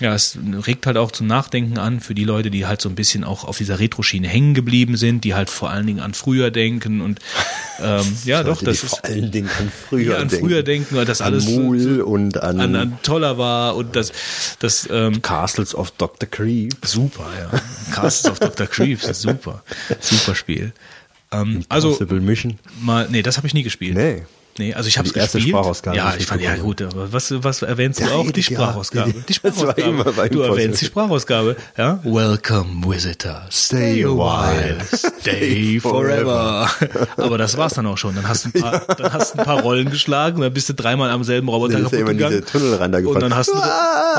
ja, es regt halt auch zum Nachdenken an für die Leute, die halt so ein bisschen auch auf dieser Retro-Schiene hängen geblieben sind, die halt vor allen Dingen an früher denken und ähm, ja, doch, das die ist vor allen Dingen an früher an denken. früher denken, weil das alles an Mool und an, an, an toller war und das, das ähm, Castles of Dr. Creep. Super, ja. Castles of Dr. Creeps ist super. Super Spiel. Ähm, also, Mission. mal, nee, das habe ich nie gespielt. Nee. Nee, also ich habe es gespielt. Sprachausgabe Ja, ich fand, ja gut, aber was, was erwähnst du Der auch? Die redet ja. Sprachausgabe. Die- Die das war Sprachausgabe. immer beim Du erwähnst die Sprachausgabe, ja? Welcome, Visitor. Stay a while. Stay forever. Aber das war's dann auch schon. Dann hast du ein paar, dann hast ein paar Rollen geschlagen, dann bist du dreimal am selben Roboter er kaputt gegangen. diese Tunnel rein da Und dann hast du, und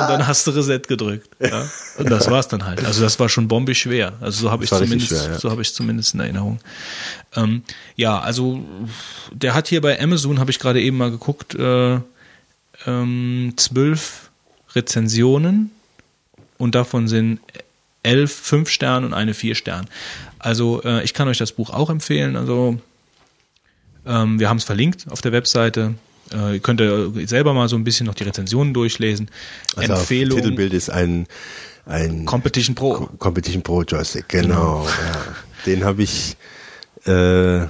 dann hast du Reset gedrückt. Ja? Und das war's dann halt. Also das war schon bombig schwer. Also so habe ich war zumindest, schwer, ja. so habe ich zumindest in Erinnerung. Ähm, ja, also der hat hier bei Amazon, habe ich gerade eben mal geguckt, äh, ähm, zwölf Rezensionen und davon sind elf fünf Sterne und eine vier Stern. Also äh, ich kann euch das Buch auch empfehlen. Also ähm, wir haben es verlinkt auf der Webseite. Äh, ihr könnt selber mal so ein bisschen noch die Rezensionen durchlesen. Also Empfehlung Titelbild ist ein, ein Competition Pro. Co- Competition Pro Joystick, genau. Ja. Den habe ich äh,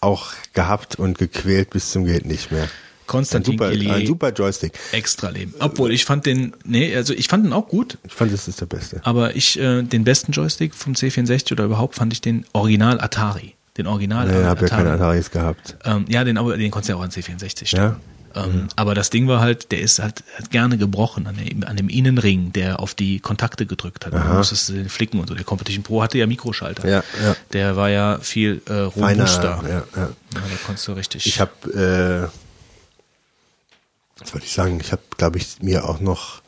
auch gehabt und gequält bis zum geht nicht mehr. Ein Konstantin super, Gillier, ein super Joystick. extra Leben. Obwohl ich fand den, nee, also ich fand den auch gut, Ich fand, das ist der beste. aber ich äh, den besten Joystick vom C64 oder überhaupt fand ich den Original Atari. Den Original Nee, ich habe ja keine Atari. Ataris gehabt. Ähm, ja, den, aber den konntest du ja auch an C64 stellen. Ja? Ähm, Aber das Ding war halt, der ist halt hat gerne gebrochen an, dem- an dem Innenring, der auf die Kontakte gedrückt hat. Du musstest den flicken und so. Der Competition Pro hatte ja Mikroschalter. Ja, ja. Der war ja viel äh, Feiner, robuster. ja, ja. Ja, da konntest du richtig. Ich habe, äh, was wollte ich sagen? Ich habe, glaube ich, mir auch noch,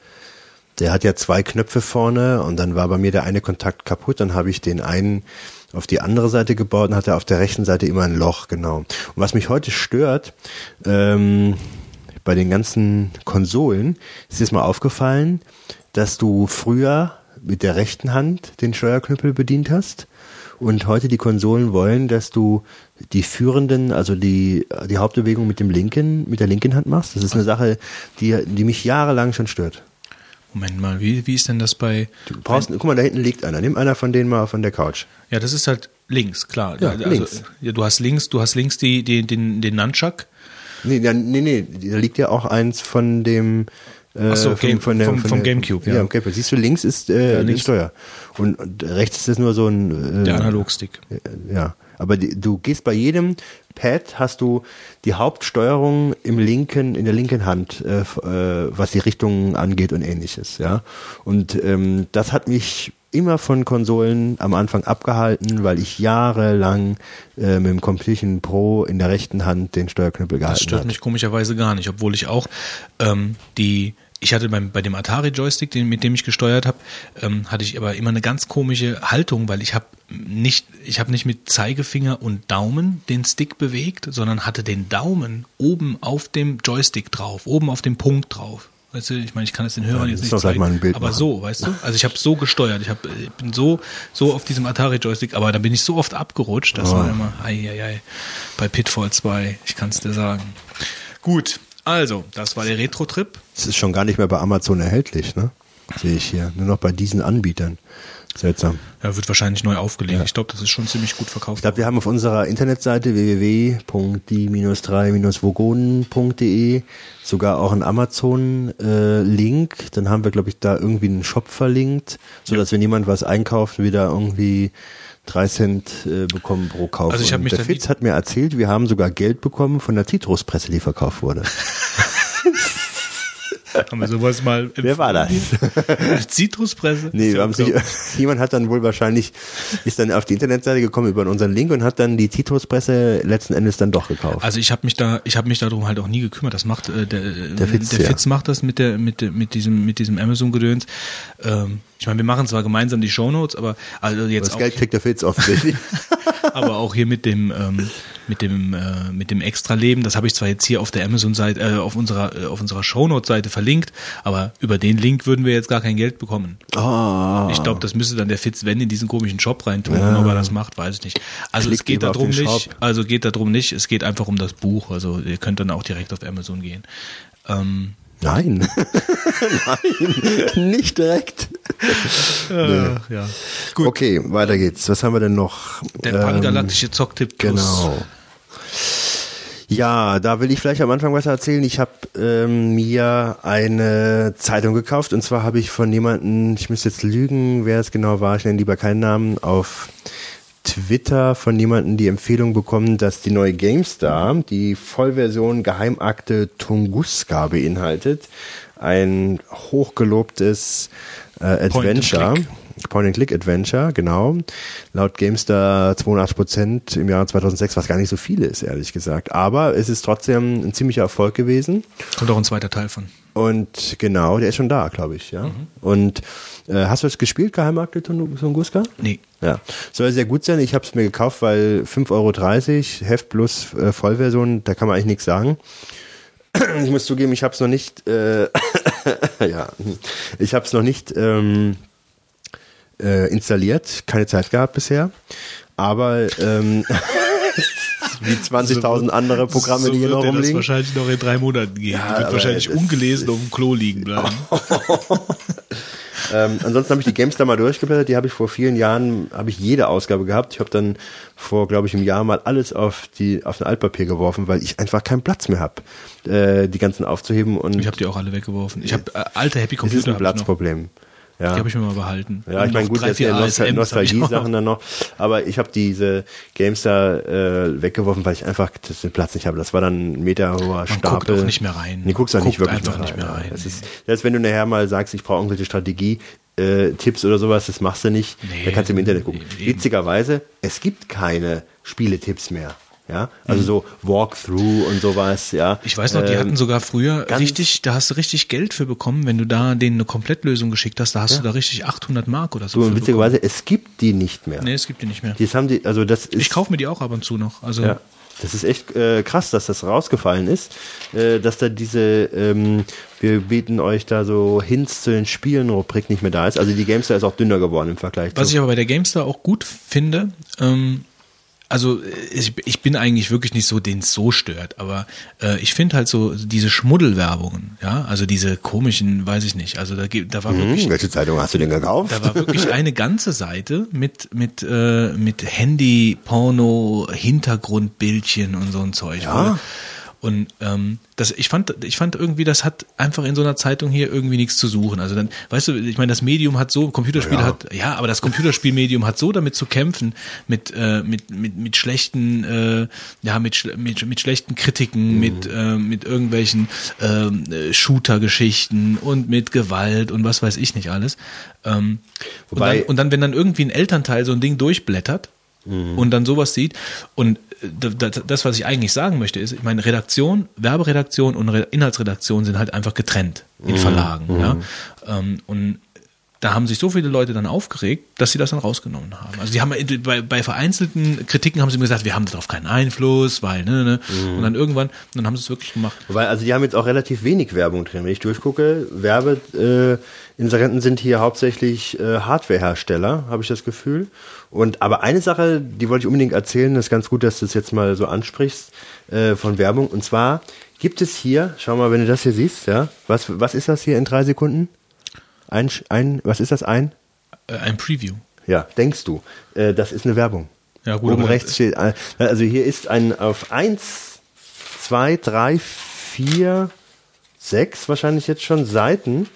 der hat ja zwei Knöpfe vorne und dann war bei mir der eine Kontakt kaputt, dann habe ich den einen auf die andere Seite gebaut und hatte auf der rechten Seite immer ein Loch, genau. Und was mich heute stört, ähm, bei den ganzen Konsolen, ist dir mal aufgefallen, dass du früher mit der rechten Hand den Steuerknüppel bedient hast Und heute die Konsolen wollen, dass du die führenden, also die, die Hauptbewegung mit dem linken, mit der linken Hand machst. Das ist eine Sache, die, die mich jahrelang schon stört. Moment mal, wie, wie ist denn das bei. Du brauchst, guck mal, da hinten liegt einer. Nimm einer von denen mal von der Couch. Ja, das ist halt links, klar. Ja, also, links. Ja, du hast links, du hast links die, die, den, den Nunchuck. Nee, ja, nee, nee, da liegt ja auch eins von dem äh, Ach so, Game- von der, vom- von vom der, Gamecube, Ja, ja. Gamecube. Siehst du, links ist äh, Ja, links. Steuer. Und, und rechts ist das nur so ein äh, Der Analogstick. Ja, aber die, du gehst bei jedem Pad hast du die Hauptsteuerung im linken, in der linken Hand, äh, äh, was die Richtung angeht und ähnliches, ja. Und ähm, das hat mich immer von Konsolen am Anfang abgehalten, weil ich jahrelang äh, mit dem Competition Pro in der rechten Hand den Steuerknüppel gehalten Das stört habe. mich komischerweise gar nicht, obwohl ich auch ähm, die, ich hatte beim, bei dem Atari Joystick, den, mit dem ich gesteuert habe, ähm, hatte ich aber immer eine ganz komische Haltung, weil ich habe nicht, ich habe nicht mit Zeigefinger und Daumen den Stick bewegt, sondern hatte den Daumen oben auf dem Joystick drauf, oben auf dem Punkt drauf. Weißt du, ich meine, ich kann es den Hörern Ja, jetzt nicht zeigen, aber machen. so, weißt du? Also ich habe so gesteuert, ich, hab, ich bin so so auf diesem Atari Joystick, aber da bin ich so oft abgerutscht, das Oh. war immer ei, ei, ei, bei Pitfall 2, ich kann es dir sagen. Gut, also, das war der Retro-Trip. Es ist schon gar nicht mehr bei Amazon erhältlich, ne? Sehe ich hier. Nur noch bei diesen Anbietern. Seltsam. Ja, wird wahrscheinlich neu aufgelegt. Ich glaube, das ist schon ziemlich gut verkauft. Ich glaube, wir haben auf unserer Internetseite www.die-3-vogonen.de sogar auch einen Amazon-Link. Dann haben wir, glaube ich, da irgendwie einen Shop verlinkt, sodass wenn jemand was einkauft, wieder irgendwie drei Cent äh, bekommen pro Kauf. Also ich hab Und mich der Fitz hat mir erzählt, wir haben sogar Geld bekommen von der Citruspresse, die verkauft wurde. haben wir sowas mal Wer war das? Zitruspresse? Nee, wir haben sich, jemand hat dann wohl wahrscheinlich, ist dann auf die Internetseite gekommen über unseren Link und hat dann die Citruspresse letzten Endes dann doch gekauft. Also ich habe mich da, ich habe mich darum halt auch nie gekümmert. Das macht äh, der, der Fitz, der ja. Fitz macht das mit der mit mit diesem mit diesem Amazon Gedöns. Ähm, ich meine, wir machen zwar gemeinsam die Shownotes, aber also jetzt das auch, Geld kriegt der Fitz offensichtlich. aber auch hier mit dem ähm, mit dem äh, mit dem Extra-Leben. Das habe ich zwar jetzt hier auf der Amazon-Seite, äh, auf unserer äh, auf unserer Shownote-Seite verlinkt, aber über den Link würden wir jetzt gar kein Geld bekommen. oh. Ich glaube, das müsste dann der Fitz, wenn in diesen komischen Shop reintun. Und ob er das macht, weiß ich nicht. Also Klickt es geht darum nicht. Shop. Also geht darum nicht. Es geht einfach um das Buch. Also ihr könnt dann auch direkt auf Amazon gehen. Ähm, Nein. Nein, nicht direkt. ja. Gut. Okay, weiter geht's. Was haben wir denn noch? Der Ähm, pangalaktische Zocktipp. Genau. Ja, da will ich vielleicht am Anfang was erzählen. Ich habe ähm, mir eine Zeitung gekauft und zwar habe ich von jemandem, ich müsste jetzt lügen, wer es genau war, ich nenne lieber keinen Namen, auf Twitter von jemandem die Empfehlung bekommen, dass die neue GameStar die Vollversion Geheimakte Tunguska beinhaltet. Ein hochgelobtes äh, Adventure. Point-and-Click. Point-and-Click-Adventure, genau. Laut GameStar 82 Prozent im Jahr 2006, was gar nicht so viel ist, ehrlich gesagt. Aber es ist trotzdem ein ziemlicher Erfolg gewesen. Kommt auch ein zweiter Teil von. Und genau, der ist schon da, glaube ich, ja. Und äh, hast du es gespielt, Geheimakte Tun- Tunguska? Nee. Ja, soll sehr gut sein. Ich habe es mir gekauft, weil 5,30 Euro, Heft plus äh, Vollversion, da kann man eigentlich nichts sagen. Ich muss zugeben, ich habe es noch nicht, äh, ja, ich habe es noch nicht ähm, äh, installiert, keine Zeit gehabt bisher, aber ähm, wie 20.000 andere Programme, so die hier noch er das rumliegen. wahrscheinlich noch in drei Monaten gehen. Ja, wird wahrscheinlich ungelesen auf dem Klo liegen bleiben. Ähm, ansonsten habe ich die Games da mal durchgeblättert. Die habe ich vor vielen Jahren, habe ich jede Ausgabe gehabt. Ich habe dann vor, glaube ich, einem Jahr mal alles auf die auf ein Altpapier geworfen, weil ich einfach keinen Platz mehr habe, äh, die ganzen aufzuheben. Und Ich habe die auch alle weggeworfen. Ich habe äh, alte Happy ist Computer ein hab ich noch. Platzproblem. Ja. Die habe ich mir mal behalten. Ja, Und ich meine, gut, drei, jetzt vier Nostal. Nostalgie-Sachen dann noch. Aber ich habe diese Games da äh, weggeworfen, weil ich einfach den Platz nicht habe. Das war dann ein Meter hoher Stapel. guckt auch nicht mehr rein. Nee, guckst auch nicht Guckt wirklich einfach mehr nicht mehr rein. Das ist, selbst wenn du nachher mal sagst, ich brauche irgendwelche Strategie, äh, Tipps oder sowas, das machst du nicht. Nee, da kannst du im Internet gucken. eben. Witzigerweise, es gibt keine Spieletipps mehr. Ja, also so Walkthrough und sowas, ja. Ich weiß noch, die Ähm, hatten sogar früher richtig, da hast du richtig Geld für bekommen, wenn du da denen eine Komplettlösung geschickt hast, da hast du da richtig 800 Mark oder so. bekommen. witzigerweise, es gibt die nicht mehr. Nee, es gibt die nicht mehr. Das haben die, also das ist. Ich kaufe mir die auch ab und zu noch. Also Ja. Das ist echt äh, krass, dass das rausgefallen ist, äh, dass da diese, ähm, wir bieten euch da so Hints zu den Spielen Rubrik nicht mehr da ist. Also die Gamestar ist auch dünner geworden im Vergleich Was zu. ich aber bei der GameStar auch gut finde, ähm, also äh, ich, ich bin eigentlich wirklich nicht so, den es so stört, aber äh, ich finde halt so diese Schmuddelwerbungen, ja, also diese komischen, weiß ich nicht, also da, da war wirklich hm, welche Zeitung hast du denn gekauft? Da war wirklich eine ganze Seite mit mit äh, mit Handy, Porno, Hintergrundbildchen und so ein Zeug. Ja. Und ähm, das, ich fand, ich fand irgendwie, das hat einfach in so einer Zeitung hier irgendwie nichts zu suchen. Also dann, weißt du, ich meine, das Medium hat so, Computerspiel Ja. hat, ja, aber das Computerspielmedium hat so damit zu kämpfen, mit äh, mit mit mit schlechten, äh, ja, mit mit, mit schlechten Kritiken, Mhm. mit äh, mit irgendwelchen ähm, äh, Shooter-Geschichten und mit Gewalt und was weiß ich nicht alles. Ähm, Wobei- und, dann, und dann, wenn dann irgendwie ein Elternteil so ein Ding durchblättert Mhm. und dann sowas sieht und äh, das, was ich eigentlich sagen möchte, ist, ich meine, Redaktion, Werberedaktion und Re Inhaltsredaktion sind halt einfach getrennt Mhm. in Verlagen. Ja? Ähm, und da haben sich so viele Leute dann aufgeregt, dass sie das dann rausgenommen haben. Also die haben bei, bei vereinzelten Kritiken haben sie mir gesagt, wir haben darauf keinen Einfluss, weil ne, ne. Mhm. Und dann irgendwann, dann haben sie es wirklich gemacht. Weil, also die haben jetzt auch relativ wenig Werbung drin. Wenn ich durchgucke, Werbeinserenten äh, sind hier hauptsächlich äh, Hardwarehersteller, habe ich das Gefühl. Und aber eine Sache, die wollte ich unbedingt erzählen, das ist ganz gut, dass du es jetzt mal so ansprichst, äh, von Werbung. Und zwar gibt es hier, schau mal, wenn du das hier siehst, ja, was, was ist das hier in drei Sekunden? Ein, ein, was ist das ein? Äh, ein Preview. Ja, denkst du. Äh, das ist eine Werbung. Ja, gut, Oben rechts steht, äh, also hier ist ein auf eins, zwei, drei, vier, sechs wahrscheinlich jetzt schon Seiten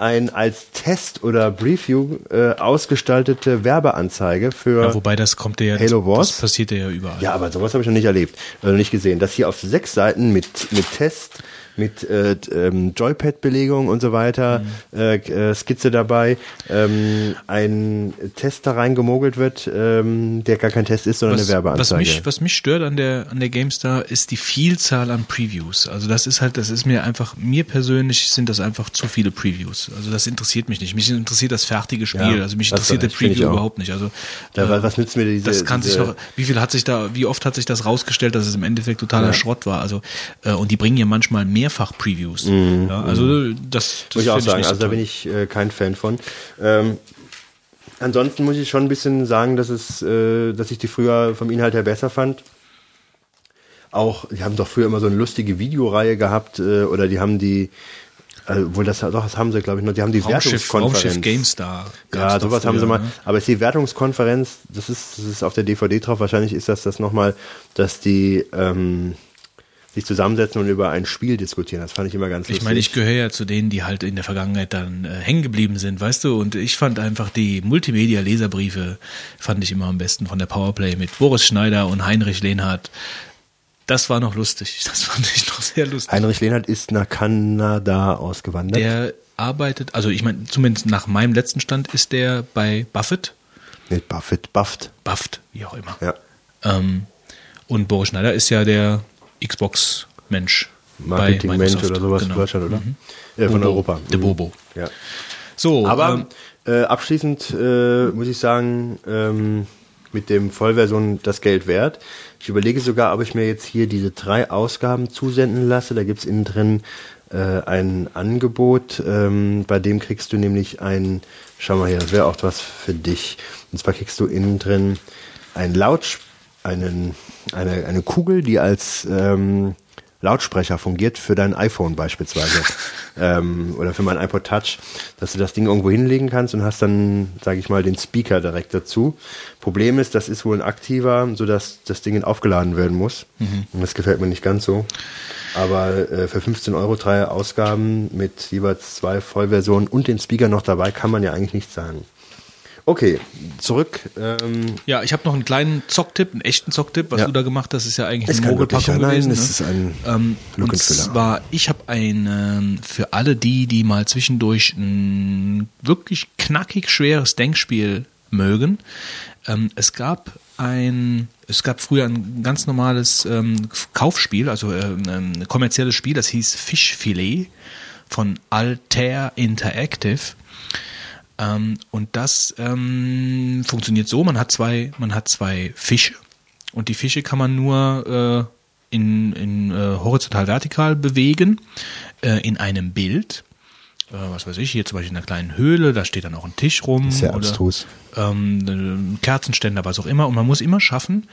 ein als Test oder Preview äh, ausgestaltete Werbeanzeige für Ja, wobei das kommt ja, Halo Wars? das passiert ja überall. ja, aber sowas habe ich noch nicht erlebt, also nicht gesehen. Das hier auf sechs Seiten mit, mit Test, mit äh, ähm, Joypad-Belegung und so weiter, Mhm. äh, äh, Skizze dabei, ähm, ein Test da reingemogelt wird, ähm, der gar kein Test ist, sondern was, eine Werbeanzeige. Was mich, was mich stört an der, an der GameStar ist die Vielzahl an Previews. Also das ist halt, das ist mir einfach, mir persönlich sind das einfach zu viele Previews. Also das interessiert mich nicht. Mich interessiert das fertige Spiel. Ja, also mich interessiert der Preview überhaupt nicht. Also Da, äh, was nützt mir diese, das kann sich diese noch, wie viel hat sich da, wie oft hat sich das rausgestellt, dass es im Endeffekt totaler Schrott war. Also, äh, und die bringen ja manchmal mehrfach Previews. ja, also das, das Mhm, muss ich auch sagen, so also da bin ich äh, kein Fan von. Ähm, ansonsten muss ich schon ein bisschen sagen, dass es, äh, dass ich die früher vom Inhalt her besser fand. Auch, die haben doch früher immer so eine lustige Videoreihe gehabt, äh, oder die haben die, also, wohl das, doch, das haben sie, glaube ich, noch, die haben die Raumschiff, Wertungskonferenz. Raumschiff GameStar. Ja, sowas haben sie mal. ne? Aber es ist die Wertungskonferenz, das ist, das ist auf der DVD drauf. Wahrscheinlich ist das das nochmal, dass die ähm, sich zusammensetzen und über ein Spiel diskutieren. Das fand ich immer ganz lustig. Ich meine, ich gehöre ja zu denen, die halt in der Vergangenheit dann äh, hängen geblieben sind, weißt du? Und ich fand einfach die Multimedia-Leserbriefe fand ich immer am besten von der Powerplay mit Boris Schneider und Heinrich Lehnhardt. Das war noch lustig. Das fand ich noch sehr lustig. Heinrich Lehnhardt ist nach Kanada ausgewandert. Der arbeitet, also ich meine, zumindest nach meinem letzten Stand ist der bei Buffett, Mit Buffett, Bufft. Bufft, wie auch immer. Ja. Ähm, und Boris Schneider ist ja der Xbox-Mensch. Marketingmensch oder sowas Genau. in Deutschland, oder? Äh, von Bobo. Europa. Mhm. Bobo. Ja. So, Aber ähm, äh, abschließend äh, muss ich sagen, ähm, mit dem Vollversion das Geld wert. Ich überlege sogar, ob ich mir jetzt hier diese drei Ausgaben zusenden lasse. Da gibt's innen drin äh, ein Angebot, ähm, bei dem kriegst du nämlich ein, schau mal hier, das wäre auch was für dich. Und zwar kriegst du innen drin ein Laut, einen, eine, eine Kugel, die als ähm, Lautsprecher fungiert für dein iPhone beispielsweise ähm, oder für mein iPod Touch, dass du das Ding irgendwo hinlegen kannst und hast dann, sage ich mal, den Speaker direkt dazu. Problem ist, das ist wohl ein aktiver, sodass das Ding aufgeladen werden muss. Und das gefällt mir nicht ganz so. Aber äh, für 15 Euro drei Ausgaben mit jeweils zwei Vollversionen und den Speaker noch dabei kann man ja eigentlich nichts sagen. Okay, zurück. Ähm, Ja, ich habe noch einen kleinen Zocktipp, einen echten Zocktipp, was Ja. du da gemacht hast, ist ja eigentlich eine Mogelpackung nein, gewesen. es ne? ist ein ähm, und zwar, ich habe einen für alle die, die mal zwischendurch ein wirklich knackig schweres Denkspiel mögen. Ähm, es gab ein, es gab früher ein ganz normales ähm, Kaufspiel, also äh, ein kommerzielles Spiel, das hieß Fischfilet von Altair Interactive. Ähm, und das ähm, funktioniert so: Man hat zwei, man hat zwei Fische und die Fische kann man nur äh, in, in äh, horizontal-vertikal bewegen äh, in einem Bild. Äh, was weiß ich, hier zum Beispiel in einer kleinen Höhle, da steht dann auch ein Tisch rum. Sehr oder, abstrus. ähm, Kerzenständer, was auch immer. Und man muss immer schaffen,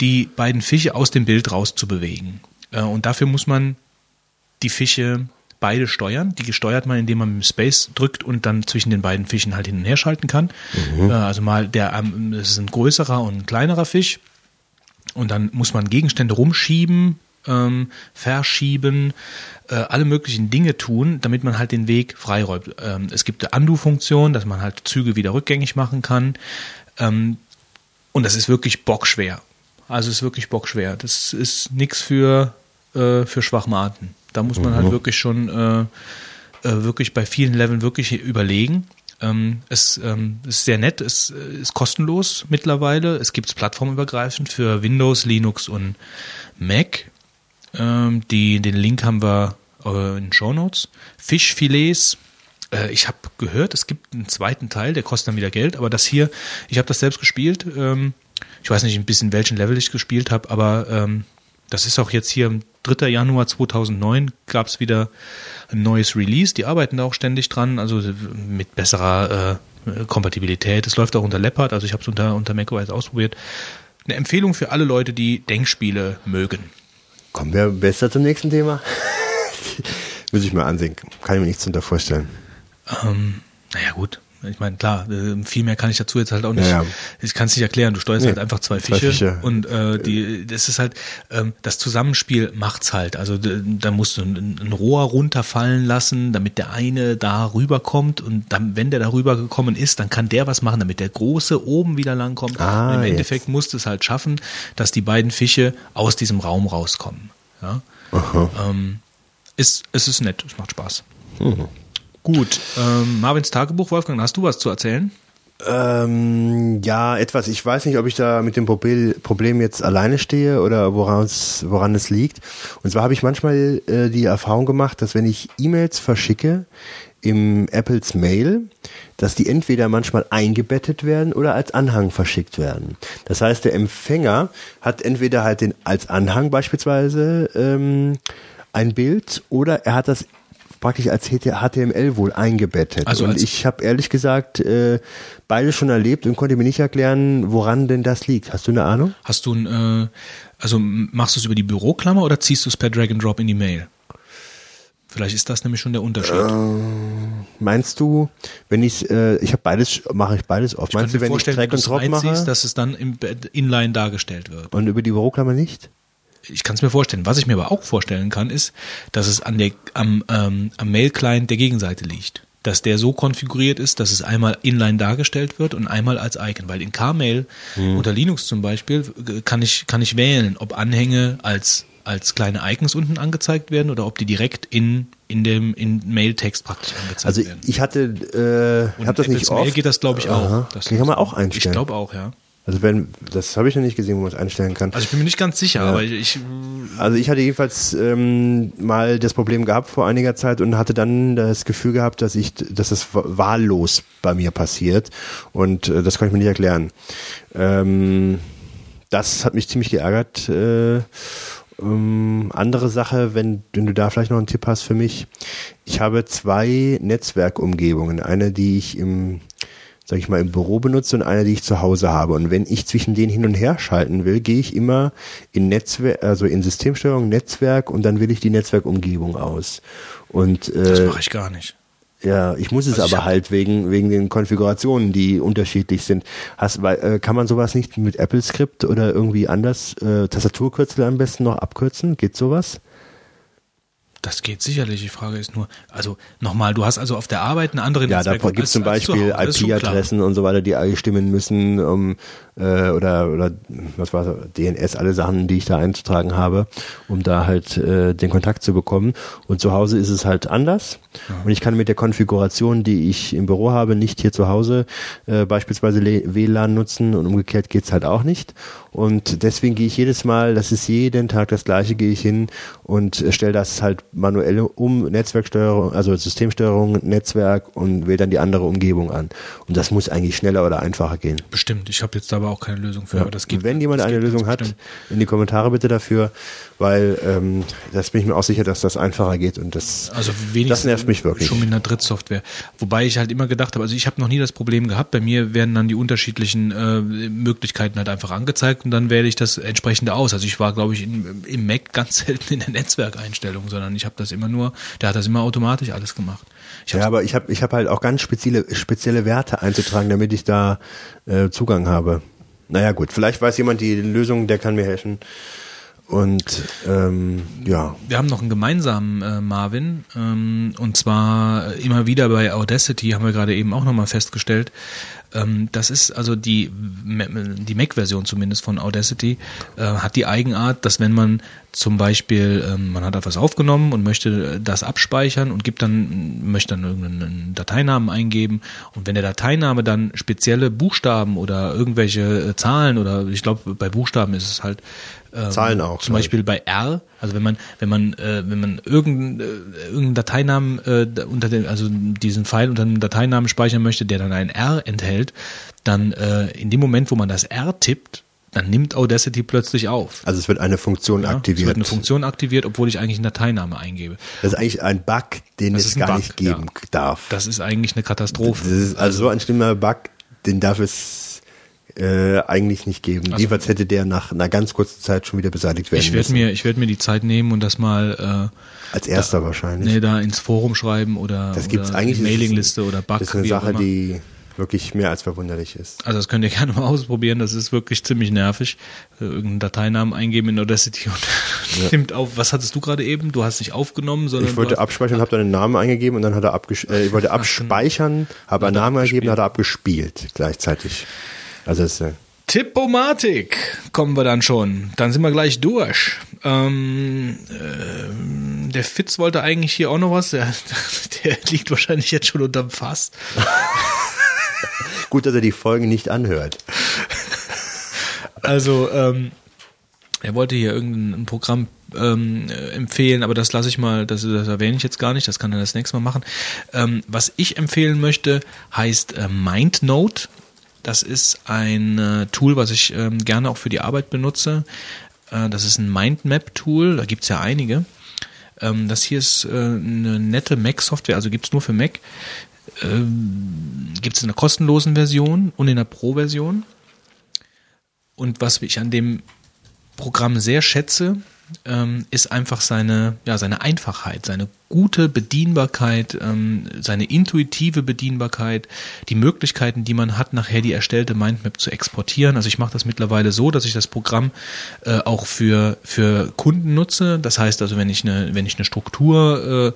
die beiden Fische aus dem Bild rauszubewegen. Äh, und dafür muss man die Fische beide steuern. Die steuert man, indem man mit dem Space drückt und dann zwischen den beiden Fischen halt hin und her schalten kann. Äh, also mal der, ähm, das ist ein größerer und ein kleinerer Fisch. Und dann muss man Gegenstände rumschieben, ähm, verschieben, äh, alle möglichen Dinge tun, damit man halt den Weg freiräumt. Ähm, es gibt eine Undo-Funktion, dass man halt Züge wieder rückgängig machen kann. Ähm, und das ist wirklich bockschwer. Also es ist wirklich bockschwer. Das ist nichts für, äh, für Schwachmaten. Da muss man halt wirklich schon äh, äh, wirklich bei vielen Leveln wirklich überlegen. Ähm, es ähm, ist sehr nett, es äh, ist kostenlos mittlerweile. Es gibt es plattformübergreifend für Windows, Linux und Mac. Ähm, die, den Link haben wir äh, in den Show Notes. Fischfilets. Äh, ich habe gehört, es gibt einen zweiten Teil, der kostet dann wieder Geld, aber das hier, ich habe das selbst gespielt. Ähm, ich weiß nicht ein bisschen, welchen Level ich gespielt habe, aber ähm, das ist auch jetzt hier am 3. Januar 2009 gab es wieder ein neues Release. Die arbeiten da auch ständig dran, also mit besserer äh, Kompatibilität. Es läuft auch unter Leopard, also ich habe es unter, unter macOS ausprobiert. Eine Empfehlung für alle Leute, die Denkspiele mögen. Kommen wir besser zum nächsten Thema? Muss ich mal ansehen. Kann ich mir nichts darunter vorstellen. Ähm, naja, gut. Ich meine, klar, äh, viel mehr kann ich dazu jetzt halt auch nicht. Ja, ja. Ich kann es nicht erklären. Du steuerst Nee, halt einfach zwei zwei Fische, Fische. und äh, die, das ist halt ähm, das Zusammenspiel macht's halt. Also da musst du ein, ein Rohr runterfallen lassen, damit der eine da rüberkommt und dann, wenn der da rübergekommen ist, dann kann der was machen, damit der große oben wieder langkommt. Ah, und im jetzt. Endeffekt musst du es halt schaffen, dass die beiden Fische aus diesem Raum rauskommen. Ja? Ähm, ist, es ist nett, es macht Spaß. Gut, ähm, Marvins Tagebuch, Wolfgang, hast du was zu erzählen? Ähm, ja, etwas. Ich weiß nicht, ob ich da mit dem Problem jetzt alleine stehe oder woran es, woran es liegt. Und zwar habe ich manchmal äh, die Erfahrung gemacht, dass wenn ich E-Mails verschicke im Apples Mail, dass die entweder manchmal eingebettet werden oder als Anhang verschickt werden. Das heißt, der Empfänger hat entweder halt den als Anhang beispielsweise ähm, ein Bild oder er hat das praktisch als HTML wohl eingebettet. Also und als- ich habe ehrlich gesagt äh, beide schon erlebt und konnte mir nicht erklären, woran denn das liegt. Hast du eine Ahnung? Hast du ein, äh, also machst du es über die Büroklammer oder ziehst du es per Drag and Drop in die Mail? Vielleicht ist das nämlich schon der Unterschied. Meinst du, wenn ich äh, ich habe beides mache ich beides oft. ich Meinst du, wenn ich Drag es Drop mache dass es dann im Inline dargestellt wird. und über die Büroklammer nicht? Ich kann es mir vorstellen. Was ich mir aber auch vorstellen kann, ist, dass es an der, am, ähm, am Mail-Client der Gegenseite liegt. Dass der so konfiguriert ist, dass es einmal inline dargestellt wird und einmal als Icon. Weil in Kmail Hm. unter Linux zum Beispiel äh, kann ich, kann ich wählen, ob Anhänge als, als kleine Icons unten angezeigt werden oder ob die direkt in, in dem in Mail-Text praktisch angezeigt Also werden. ich hatte äh, habe das in nicht Apples Mail oft. geht das, glaube ich, auch. Aha. Das kann man auch einstellen. Ich glaube auch, ja. Also wenn das habe ich noch nicht gesehen, wo man es einstellen kann. Also ich bin mir nicht ganz sicher, aber ich, Also ich hatte jedenfalls ähm, mal das Problem gehabt vor einiger Zeit und hatte dann das Gefühl gehabt, dass ich, dass das wahllos bei mir passiert und äh, das konnte ich mir nicht erklären. Ähm, das hat mich ziemlich geärgert. Äh, ähm, andere Sache, wenn, wenn du da vielleicht noch einen Tipp hast für mich. Ich habe zwei Netzwerkumgebungen. Eine, die ich im sag ich mal, im Büro benutze und eine, die ich zu Hause habe. Und wenn ich zwischen denen hin und her schalten will, gehe ich immer in Netzwerk, also in Systemsteuerung, Netzwerk und dann wähle ich die Netzwerkumgebung aus. Und das äh, mache ich gar nicht. ja, ich muss es Also aber halt wegen wegen den Konfigurationen, die unterschiedlich sind. Hast, weil, äh, kann man sowas nicht mit Apple Script oder irgendwie anders äh, Tastaturkürzel am besten noch abkürzen? Geht sowas? Das geht sicherlich. Die Frage ist nur, also nochmal, du hast also auf der Arbeit eine andere Ja, da gibt es zum Beispiel. IP-Adressen und so weiter, die einstimmen müssen, um, äh, oder, oder was war DNS, alle Sachen, die ich da einzutragen habe, um da halt äh, den Kontakt zu bekommen. Und zu Hause ist es halt anders. Und ich kann mit der Konfiguration, die ich im Büro habe, nicht hier zu Hause äh, beispielsweise WLAN nutzen und umgekehrt geht's halt auch nicht. Und deswegen gehe ich jedes Mal, das ist jeden Tag das gleiche, gehe ich hin und stelle das halt manuell um, Netzwerksteuerung, also Systemsteuerung, Netzwerk und wähle dann die andere Umgebung an. Und das muss eigentlich schneller oder einfacher gehen. Bestimmt. Ich habe jetzt aber auch keine Lösung für, aber das geht. Wenn jemand eine Lösung hat, bestimmt. in die Kommentare bitte dafür, weil ähm, das bin ich mir auch sicher, dass das einfacher geht und das, Also das nervt mich wirklich. schon mit einer Drittsoftware. Wobei ich halt immer gedacht habe, also ich habe noch nie das Problem gehabt. Bei mir werden dann die unterschiedlichen äh, Möglichkeiten halt einfach angezeigt und dann wähle ich das entsprechende aus. Also ich war, glaube ich, in, im Mac ganz selten in der Netzwerkeinstellung, sondern ich habe das immer nur, der hat das immer automatisch alles gemacht. Ich Ja, aber ich habe ich hab halt auch ganz spezielle, spezielle Werte einzutragen, damit ich da äh, Zugang habe. Naja gut, vielleicht weiß jemand die Lösung, der kann mir helfen. Und ähm, ja, Wir haben noch einen gemeinsamen äh, Marvin ähm, und zwar immer wieder bei Audacity haben wir gerade eben auch nochmal festgestellt. Ähm, das ist also die die Mac-Version zumindest von Audacity äh, hat die Eigenart, dass wenn man zum Beispiel ähm, man hat etwas aufgenommen und möchte das abspeichern und gibt dann möchte dann irgendeinen Dateinamen eingeben und wenn der Dateiname dann spezielle Buchstaben oder irgendwelche äh, Zahlen oder ich glaube bei Buchstaben ist es halt ähm, Zahlen auch, zum ich. Beispiel bei R, also wenn man wenn man äh, wenn man irgendeinen äh, irgendeinen Dateinamen äh, unter dem also diesen Pfeil unter einem Dateinamen speichern möchte, der dann ein R enthält, dann äh, in dem Moment, wo man das R tippt, dann nimmt Audacity plötzlich auf. also es wird eine Funktion Ja, Es aktiviert. wird eine Funktion aktiviert, obwohl ich eigentlich einen Dateiname eingebe. das ist eigentlich ein Bug, den Das es gar Bug, nicht geben ja. darf. Das ist eigentlich eine Katastrophe. Das ist also so ein schlimmer Bug, den darf es äh, eigentlich nicht geben. Also- Jedenfalls hätte der nach einer ganz kurzen Zeit schon wieder beseitigt werden Ich werde müssen. mir, ich werde mir die Zeit nehmen und das mal Als erster äh, wahrscheinlich. nee, da ins Forum schreiben oder, das gibt's oder eigentlich. Mailingliste oder Bug. Das ist eine Sache, die wirklich mehr als verwunderlich ist. Also das könnt ihr gerne mal ausprobieren, das ist wirklich ziemlich nervig. Äh, Irgendeinen Dateinamen eingeben in Audacity und nimmt auf. Was hattest du gerade eben? Du hast nicht aufgenommen, sondern Ich wollte abspeichern, habe dann einen Namen eingegeben und dann hat er abgesch äh, ich wollte abspeichern, habe einen Namen eingegeben, abgespielt. hat er abgespielt gleichzeitig. Also es, äh, Tippomatik kommen wir dann schon. Dann sind wir gleich durch. Ähm, ähm, der Fitz wollte eigentlich hier auch noch was. Der, der liegt wahrscheinlich jetzt schon unterm Fass. gut, dass er die Folgen nicht anhört. Also, ähm, er wollte hier irgendein Programm ähm, äh, empfehlen, aber das lasse ich mal, das, das erwähne ich jetzt gar nicht, das kann er das nächste Mal machen. Ähm, was ich empfehlen möchte, heißt äh, MindNote. Das ist ein äh, Tool, was ich ähm, gerne auch für die Arbeit benutze. Äh, das ist ein Mindmap-Tool, da gibt's ja einige. Ähm, das hier ist äh, eine nette Mac-Software, also gibt's nur für Mac. Ähm, gibt's in der kostenlosen Version und in der Pro-Version. Und was ich an dem Programm sehr schätze, ist einfach seine, ja, seine Einfachheit, seine gute Bedienbarkeit, ähm, seine intuitive Bedienbarkeit, die Möglichkeiten, die man hat, nachher die erstellte Mindmap zu exportieren. Also ich mache das mittlerweile so, dass ich das Programm äh, auch für, für Kunden nutze. Das heißt also, wenn ich eine, wenn ich eine Struktur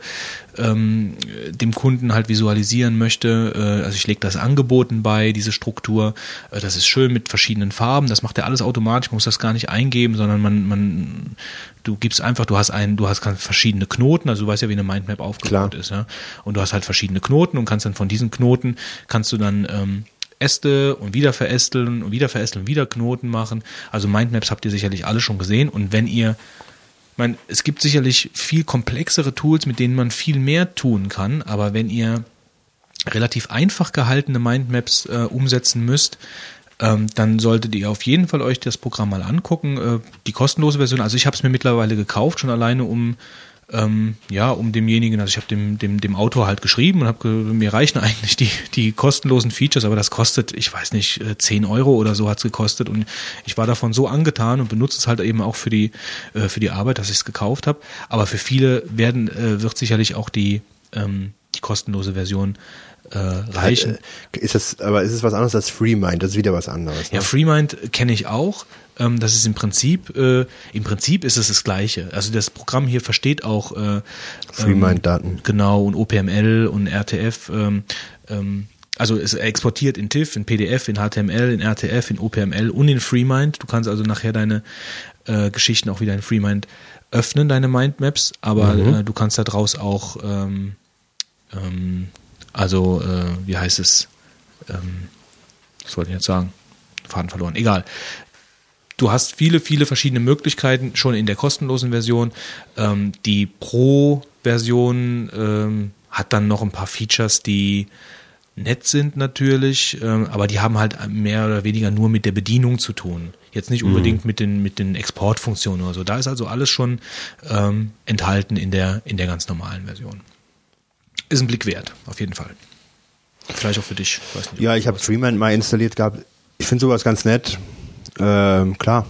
äh, ähm, dem Kunden halt visualisieren möchte, äh, also ich lege das Angeboten bei, diese Struktur, äh, das ist schön mit verschiedenen Farben, das macht er alles automatisch, muss das gar nicht eingeben, sondern man, man du gibst einfach, du hast einen, du hast verschiedene Knoten, also du weißt ja, wie eine Mindmap aufgebaut Klar. ist, ja. Und du hast halt verschiedene Knoten und kannst dann von diesen Knoten kannst du dann ähm, Äste und wieder verästeln und wieder verästeln und wieder Knoten machen. Also Mindmaps habt ihr sicherlich alle schon gesehen und wenn ihr ich meine, es gibt sicherlich viel komplexere Tools, mit denen man viel mehr tun kann, aber wenn ihr relativ einfach gehaltene Mindmaps äh, umsetzen müsst, ähm, dann solltet ihr auf jeden Fall euch das Programm mal angucken. Äh, die kostenlose Version, also ich habe es mir mittlerweile gekauft, schon alleine um ähm, ja, um demjenigen, also ich habe dem, dem, dem Autor halt geschrieben und habe mir reichen eigentlich die, die kostenlosen Features, aber das kostet, ich weiß nicht, äh, 10 Euro oder so hat's gekostet und ich war davon so angetan und benutze es halt eben auch für die, äh, für die Arbeit, dass ich es gekauft habe. Aber für viele werden, äh, wird sicherlich auch die, ähm, die kostenlose Version äh, reichen. Ist das, aber ist es was anderes als FreeMind? Das ist wieder was anderes. Ja, Ne? FreeMind kenne ich auch. Ähm, das ist im Prinzip, äh, im Prinzip ist es das Gleiche. Also das Programm hier versteht auch äh, FreeMind-Daten. Genau, und OPML und RTF. Ähm, ähm, also es exportiert in TIFF, in PDF, in HTML, in RTF, in OPML und in FreeMind. Du kannst also nachher deine äh, Geschichten auch wieder in FreeMind öffnen, deine Mindmaps, aber Mhm. äh, du kannst daraus auch, ähm, ähm, also äh, wie heißt es, ähm, was wollte ich jetzt sagen? Faden verloren. Egal. Du hast viele, viele verschiedene Möglichkeiten schon in der kostenlosen Version. Ähm, die Pro-Version ähm, hat dann noch ein paar Features, die nett sind natürlich, ähm, aber die haben halt mehr oder weniger nur mit der Bedienung zu tun. Jetzt nicht unbedingt mit den mit den Exportfunktionen oder so. Da ist also alles schon ähm, enthalten in der in der ganz normalen Version. Ist ein Blick wert, auf jeden Fall. Vielleicht auch für dich. Nicht, Ja, ich habe FreeMind mal installiert gehabt. Ich finde sowas ganz nett. Ähm, klar.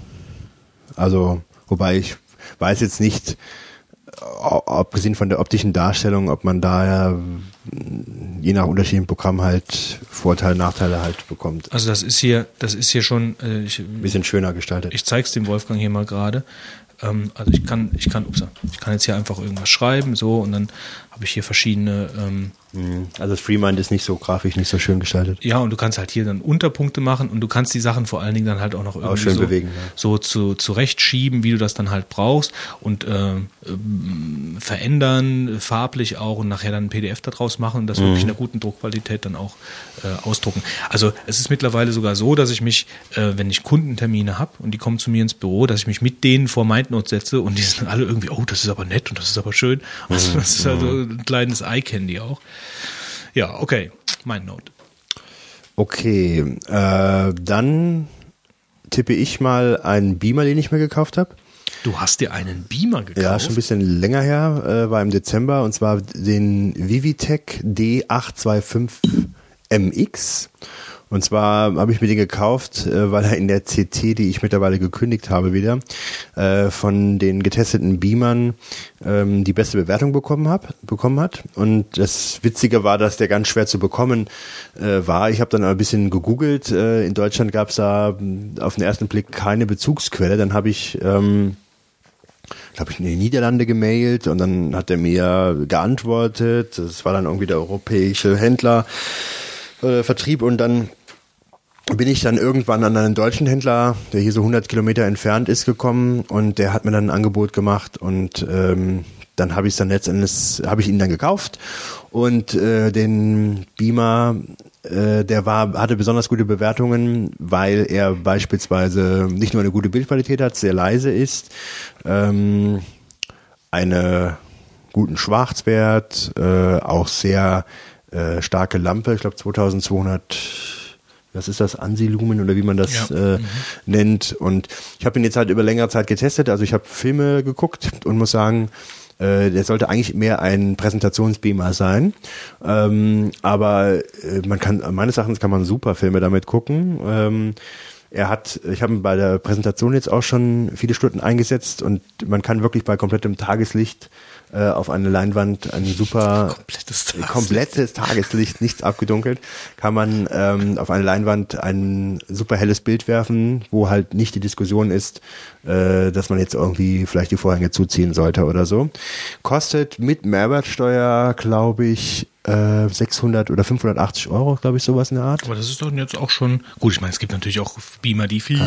Also, wobei ich weiß jetzt nicht, abgesehen von der optischen Darstellung, ob man da ja mm, je nach unterschiedlichem Programm halt Vorteile, Nachteile halt bekommt. Also das ist hier, das ist hier schon, äh, ich, Ein bisschen schöner gestaltet. ich zeig's dem Wolfgang hier mal gerade. Ähm, also ich kann, ich kann, ups, ich kann jetzt hier einfach irgendwas schreiben, so und dann habe ich hier verschiedene, ähm, Mhm. Also das FreeMind ist nicht so grafisch, nicht so schön gestaltet. ja und du kannst halt hier dann Unterpunkte machen und du kannst die Sachen vor allen Dingen dann halt auch noch irgendwie schön so, bewegen, ja. so zu zurechtschieben, wie du das dann halt brauchst und äh, ähm, verändern farblich auch und nachher dann ein PDF daraus machen und das Mhm. wirklich in einer guten Druckqualität dann auch äh, ausdrucken. Also es ist mittlerweile sogar so, dass ich mich, äh, wenn ich Kundentermine habe und die kommen zu mir ins Büro, dass ich mich mit denen vor MindNote setze und die sind alle irgendwie, oh, das ist aber nett und das ist aber schön. Also das ist also ein kleines Eye-Candy auch. Ja, okay, MindNote. Okay, äh, dann tippe ich mal einen Beamer, den ich mir gekauft habe. Du hast dir einen Beamer gekauft. Ja, schon ein bisschen länger her, äh, war im Dezember, und zwar den Vivitech D825MX. Und zwar habe ich mir den gekauft, äh, weil er in der CT, die ich mittlerweile gekündigt habe wieder, äh, von den getesteten Beamern ähm, die beste Bewertung bekommen, hab, bekommen hat. Und das Witzige war, dass der ganz schwer zu bekommen äh, war. Ich habe dann ein bisschen gegoogelt. Äh, in Deutschland gab es da auf den ersten Blick keine Bezugsquelle. Dann habe ich... Ähm, glaube ich, in die Niederlande gemailt und dann hat er mir geantwortet. Das war dann irgendwie der europäische Händler, äh, Vertrieb und dann bin ich dann irgendwann an einen deutschen Händler, der hier so 100 Kilometer entfernt ist, gekommen und der hat mir dann ein Angebot gemacht und ähm, dann habe ich dann letztendlich habe ich ihn dann gekauft und äh, den Beamer äh, der war hatte besonders gute Bewertungen, weil er beispielsweise nicht nur eine gute Bildqualität hat, sehr leise ist, ähm, eine guten Schwarzwert, äh, auch sehr äh, starke Lampe, ich glaube 2200 was ist das, Ansilumen oder wie man das Ja. äh, nennt. Und ich habe ihn jetzt halt über längere Zeit getestet. Also ich habe Filme geguckt und muss sagen, äh, der sollte eigentlich mehr ein Präsentationsbeamer sein. Ähm, aber äh, man kann, meines Erachtens kann man super Filme damit gucken. Ähm, er hat, ich habe ihn bei der Präsentation jetzt auch schon viele Stunden eingesetzt und man kann wirklich bei komplettem Tageslicht äh, auf eine Leinwand ein super Komplettes Tageslicht. komplettes Tageslicht, nichts abgedunkelt, kann man ähm, auf eine Leinwand ein super helles Bild werfen, wo halt nicht die Diskussion ist, äh, dass man jetzt irgendwie vielleicht die Vorhänge zuziehen sollte oder so. Kostet mit Mehrwertsteuer, glaube ich, äh, 600 oder 580 Euro, glaube ich, sowas in der Art. Aber das ist doch jetzt auch schon, gut, ich meine, es gibt natürlich auch Beamer, die viel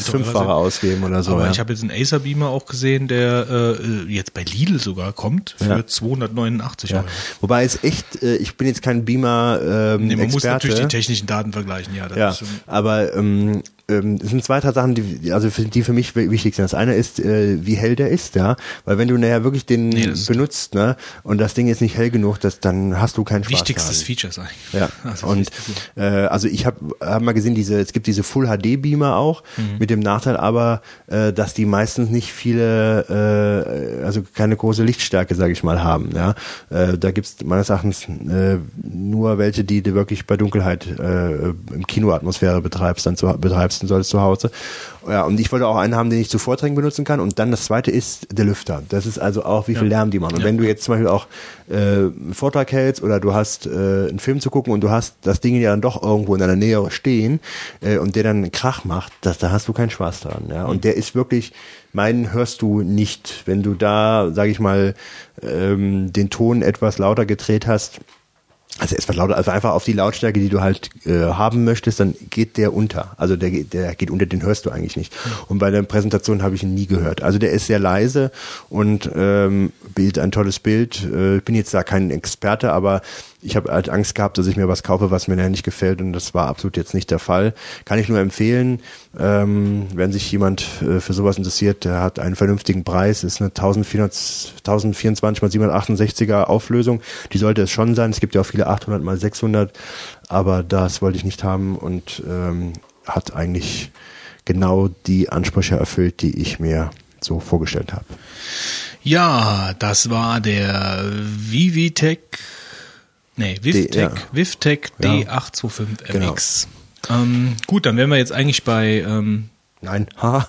fünffache ausgeben oder so. Aber ja. ich habe jetzt einen Acer Beamer auch gesehen, der äh, jetzt bei Lidl sogar kommt für Ja. 289 ja. Euro. Wobei es echt, äh, ich bin jetzt kein Beamer ähm, Nee, man muss Experte. natürlich die technischen Daten vergleichen, ja. Das Ja, ist schon, aber ähm, ähm, es sind zwei, drei Sachen, die, also für, die für mich wichtig sind. Das eine ist, äh, wie hell der ist, ja. Weil wenn du nachher wirklich den Nee, benutzt, ne, und das Ding ist nicht hell genug, das, dann hast du keinen Spaß wichtigstes daran. Feature sein. Ja, Also, und äh, also ich habe hab mal gesehen, diese es gibt diese Full HD Beamer auch Mhm. mit dem Nachteil, aber äh, dass die meistens nicht viele, äh, also keine große Lichtstärke, sage ich mal, haben. Ja, äh, da gibt's meines Erachtens äh, nur welche, die du wirklich bei Dunkelheit äh, im Kinoatmosphäre betreibst, dann zu, betreibst, platzen soll zu Hause. Ja, und ich wollte auch einen haben, den ich zu Vorträgen benutzen kann. Und dann das zweite ist der Lüfter. Das ist also auch, wie viel Lärm die machen. Und wenn du jetzt zum Beispiel auch äh, einen Vortrag hältst oder du hast äh, einen Film zu gucken und du hast das Ding ja dann doch irgendwo in deiner Nähe stehen äh, und der dann einen Krach macht, das, da hast du keinen Spaß dran. Ja? Und der ist wirklich, meinen hörst du nicht. Wenn du da, sage ich mal, ähm, den Ton etwas lauter gedreht hast, also etwas lauter, also einfach auf die Lautstärke, die du halt äh, haben möchtest, dann geht der unter. Also der, geht- der geht unter, den hörst du eigentlich nicht. Und bei der Präsentation habe ich ihn nie gehört. Also der ist sehr leise und ähm, bildet ein tolles Bild. Äh, ich bin jetzt da kein Experte, aber ich habe halt Angst gehabt, dass ich mir was kaufe, was mir nicht gefällt und das war absolut jetzt nicht der Fall. Kann ich nur empfehlen, ähm, wenn sich jemand äh, für sowas interessiert, der hat einen vernünftigen Preis, ist eine 1400, 1024 x 768er Auflösung. Die sollte es schon sein. Es gibt ja auch viele 800 x 600, aber das wollte ich nicht haben und ähm, hat eigentlich genau die Ansprüche erfüllt, die ich mir so vorgestellt habe. Ja, das war der Vivitech, nee, Vivtech, ja. Vivtech Ja. D825MX. Ähm, gut, dann wären wir jetzt eigentlich bei ähm, Nein,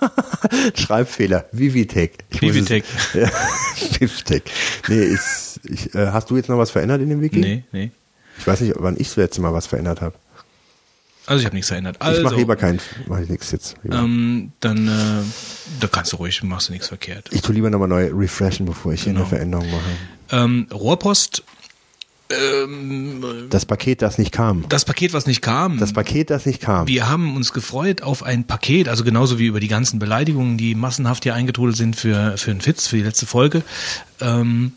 Schreibfehler. Vivitech. Ich es-. Ja, Vivtech. Nee, ist, ich, äh, hast du jetzt noch was verändert in dem Wiki? Nee, nee. Ich weiß nicht, wann ich das letzte Mal was verändert habe. Also ich habe nichts verändert. Ich Also, mache lieber keinen, mache ich nichts jetzt. Ähm, dann äh, da kannst du ruhig, machst du nichts verkehrt. ich tue lieber nochmal neu refreshen, bevor ich hier Genau. eine Veränderung mache. Ähm, Rohrpost, ähm, Das Paket, das nicht kam. das Paket, was nicht kam. Das Paket, das nicht kam. Wir haben uns gefreut auf ein Paket, also genauso wie über die ganzen Beleidigungen, die massenhaft hier eingetrudelt sind für, für einen Fitz, für die letzte Folge. Ähm,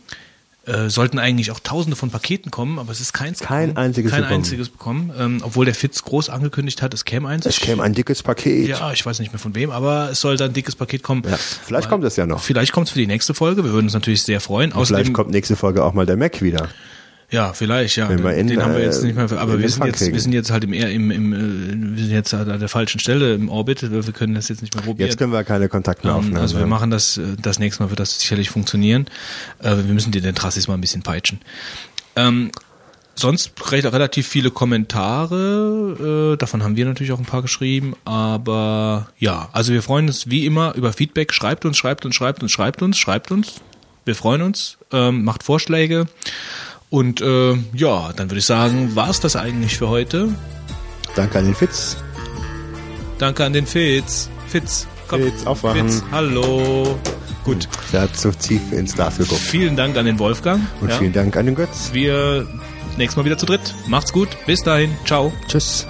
äh, sollten eigentlich auch tausende von Paketen kommen, aber es ist keins Kein gekommen. einziges Kein gekommen. einziges bekommen, ähm, obwohl der Fitz groß angekündigt hat, es käme eins. Es käme ein dickes Paket. Ja, ich weiß nicht mehr von wem, aber es soll da ein dickes Paket kommen. Ja, vielleicht kommt es ja noch. Vielleicht kommt es für die nächste Folge. Wir würden uns natürlich sehr freuen. Vielleicht Außerdem, kommt nächste Folge auch mal der Mac wieder. Ja, vielleicht, ja. Wenn wir den in, haben wir äh, jetzt nicht mehr. Aber wir sind jetzt, wir sind jetzt halt im, eher im, im, äh, wir sind jetzt halt an der falschen Stelle im Orbit. Wir können das jetzt nicht mehr probieren. Jetzt können wir keine Kontakte mehr Ähm, aufnehmen. Also wir machen das, äh, das nächste Mal wird das sicherlich funktionieren. Äh, Wir müssen die den Trassis mal ein bisschen peitschen. Ähm, sonst recht, relativ viele Kommentare, äh, davon haben wir natürlich auch ein paar geschrieben, aber ja, also wir freuen uns wie immer über Feedback. Schreibt uns, schreibt uns, schreibt uns, schreibt uns, schreibt uns. Wir freuen uns, ähm, macht Vorschläge. Und äh, ja, dann würde ich sagen, war's das eigentlich für heute. Danke an den Fitz. Danke an den Fitz. Fitz, komm. Fitz, aufwachen. Fitz, hallo. Gut. Der hat so tief ins Glas geguckt. Vielen Dank an den Wolfgang. Und Ja. vielen Dank an den Götz. Wir nächstes Mal wieder zu dritt. Macht's gut. Bis dahin. Ciao. Tschüss.